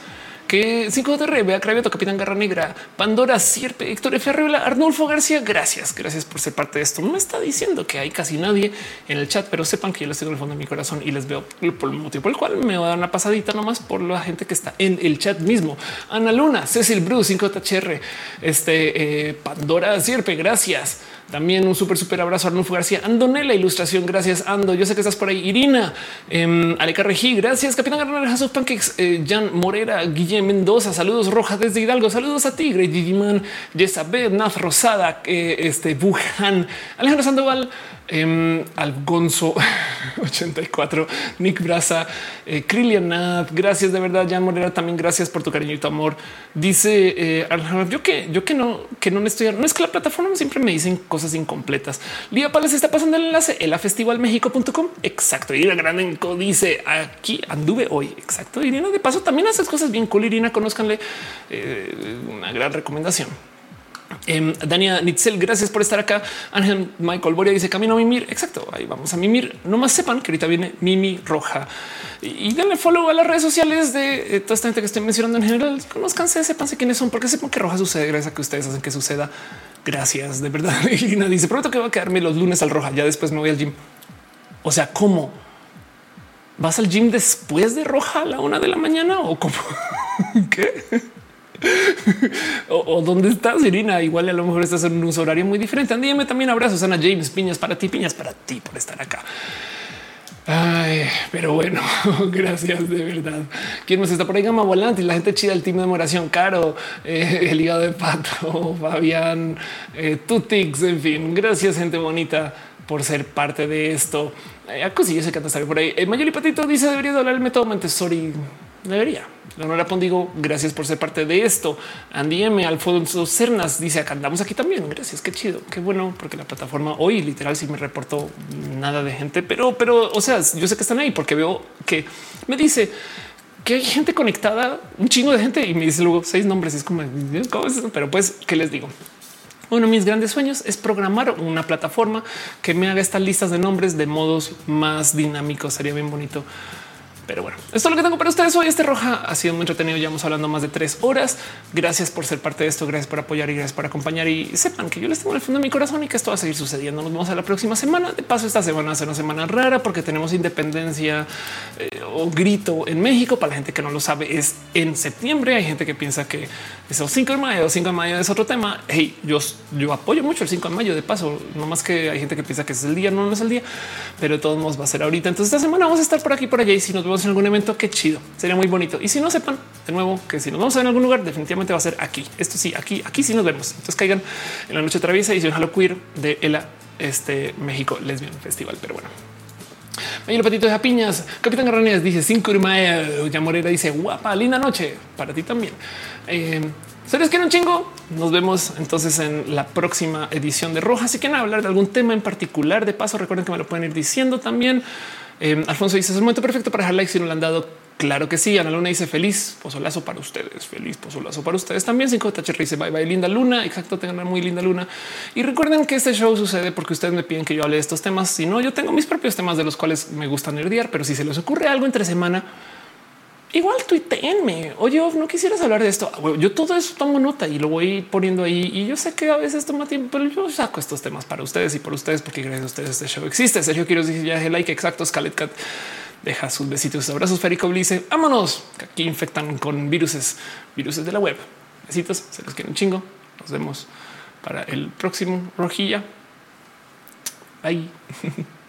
que 5JR, Bea Cravioto, Capitán Garra Negra, Pandora, Sierpe, Héctor F. Arnulfo García. Gracias, gracias por ser parte de esto. No me está diciendo que hay casi nadie en el chat, pero sepan que yo les tengo en el fondo de mi corazón y les veo por el motivo por el cual me va a dar una pasadita nomás por la gente que está en el chat mismo. Ana Luna, Cecil Bruce, 5JHR, este eh, Pandora Sierpe, gracias. También un súper, súper abrazo a Arnulfo García. Andonela ilustración. Gracias, Ando. Yo sé que estás por ahí. Irina, eh, Aleca Regí. Gracias, Capitán Garner, sus Pancakes, eh, Jan Morera, Guillem Mendoza. Saludos, Roja desde Hidalgo. Saludos a Tigre, Digiman, Jezabel, Naz Rosada, eh, este Wuhan, Alejandro Sandoval, eh, Algonzo (laughs) 84, Nick Braza, eh, Gracias de verdad, Jan Morera. También gracias por tu cariño y tu amor. Dice eh, yo que yo que no, que no estoy, no es que la plataforma siempre me dicen cosas incompletas. Lía Pales está pasando el enlace elafestivalmexico.com. Exacto. Irina Grandenco dice aquí anduve hoy. Exacto. Irina, de paso también haces cosas bien cool. Irina, conozcanle eh, una gran recomendación. Eh, Dania Nitzel, gracias por estar acá. Ángel Michael Boria dice camino a mimir. Exacto. Ahí vamos a mimir. No más sepan que ahorita viene Mimi Roja y denle follow a las redes sociales de toda esta gente que estoy mencionando en general. Conozcanse, sepanse quiénes son, porque sepan que Roja sucede gracias a que ustedes hacen que suceda. Gracias de verdad. (laughs) Nadie dice pronto que va a quedarme los lunes al Roja. Ya después me voy al gym. O sea, cómo vas al gym después de Roja a la una de la mañana o cómo? (laughs) ¿Qué? (laughs) o, dónde estás, Irina? Igual a lo mejor estás en un horario muy diferente. Dígame también abrazos, Ana James, piñas para ti, piñas para ti por estar acá. Ay, pero bueno, (laughs) gracias de verdad. ¿Quién más está por ahí? Gama Volante, la gente chida, el team de demoración, Caro, eh, el hígado de pato, (laughs) Fabián, eh, Tutix, en fin. Gracias, gente bonita, por ser parte de esto. Eh, yo sé que estar por ahí. El mayor y patito dice debería hablar el método Montessori. Debería. Leonora Pondigo, gracias por ser parte de esto. Andy M. Alfonso Cernas dice acá andamos aquí también. Gracias, qué chido, qué bueno, porque la plataforma hoy literal sí me reportó nada de gente, pero, pero, o sea, yo sé que están ahí porque veo que me dice que hay gente conectada, un chingo de gente y me dice luego seis nombres. es como, pero pues, ¿qué les digo? Uno de mis grandes sueños es programar una plataforma que me haga estas listas de nombres de modos más dinámicos. Sería bien bonito pero bueno, esto es lo que tengo para ustedes hoy. Este roja ha sido muy entretenido. Ya hemos hablando más de tres horas. Gracias por ser parte de esto. Gracias por apoyar y gracias por acompañar. Y sepan que yo les tengo en el fondo de mi corazón y que esto va a seguir sucediendo. Nos vemos a la próxima semana. De paso, esta semana va a ser una semana rara porque tenemos independencia eh, o grito en México. Para la gente que no lo sabe, es en septiembre. Hay gente que piensa que es el 5 de mayo. 5 de mayo es otro tema. Hey, yo, yo apoyo mucho el 5 de mayo. De paso, no más que hay gente que piensa que es el día, no, no es el día, pero de todos modos va a ser ahorita. Entonces, esta semana vamos a estar por aquí, por allá. Y si nos vemos en algún evento, qué chido. Sería muy bonito. Y si no sepan de nuevo que si nos vamos a ver en algún lugar, definitivamente va a ser aquí. Esto sí, aquí, aquí sí nos vemos. Entonces caigan en la noche traviesa y Halo Queer de ELA, este México Lesbian Festival. Pero bueno. el patito de Japiñas, Capitán Garranías dice cinco ya Morera dice guapa, linda noche para ti también. Eh, ¿Se les un chingo? Nos vemos entonces en la próxima edición de Roja. Si quieren hablar de algún tema en particular, de paso, recuerden que me lo pueden ir diciendo también. Eh, Alfonso dice es el momento perfecto para dejar like si no lo han dado. Claro que sí. Ana Luna dice feliz pozolazo para ustedes. Feliz pozolazo para ustedes también. Cinco Tacher dice bye bye linda luna. Exacto. Tengan una muy linda luna. Y recuerden que este show sucede porque ustedes me piden que yo hable de estos temas. Si no, yo tengo mis propios temas de los cuales me gusta nerdear, pero si se les ocurre algo entre semana, igual tuiteenme. Oye, no quisieras hablar de esto. Ah, yo todo eso tomo nota y lo voy poniendo ahí. Y yo sé que a veces toma tiempo, pero yo saco estos temas para ustedes y por ustedes, porque gracias a ustedes este show existe. Sergio quiero decir ya el like exacto. Scarlet Cat deja sus besitos, abrazos. Férico dice vámonos, que aquí infectan con viruses, viruses de la web. Besitos, se los quiero un chingo. Nos vemos para el próximo rojilla. Bye. (laughs)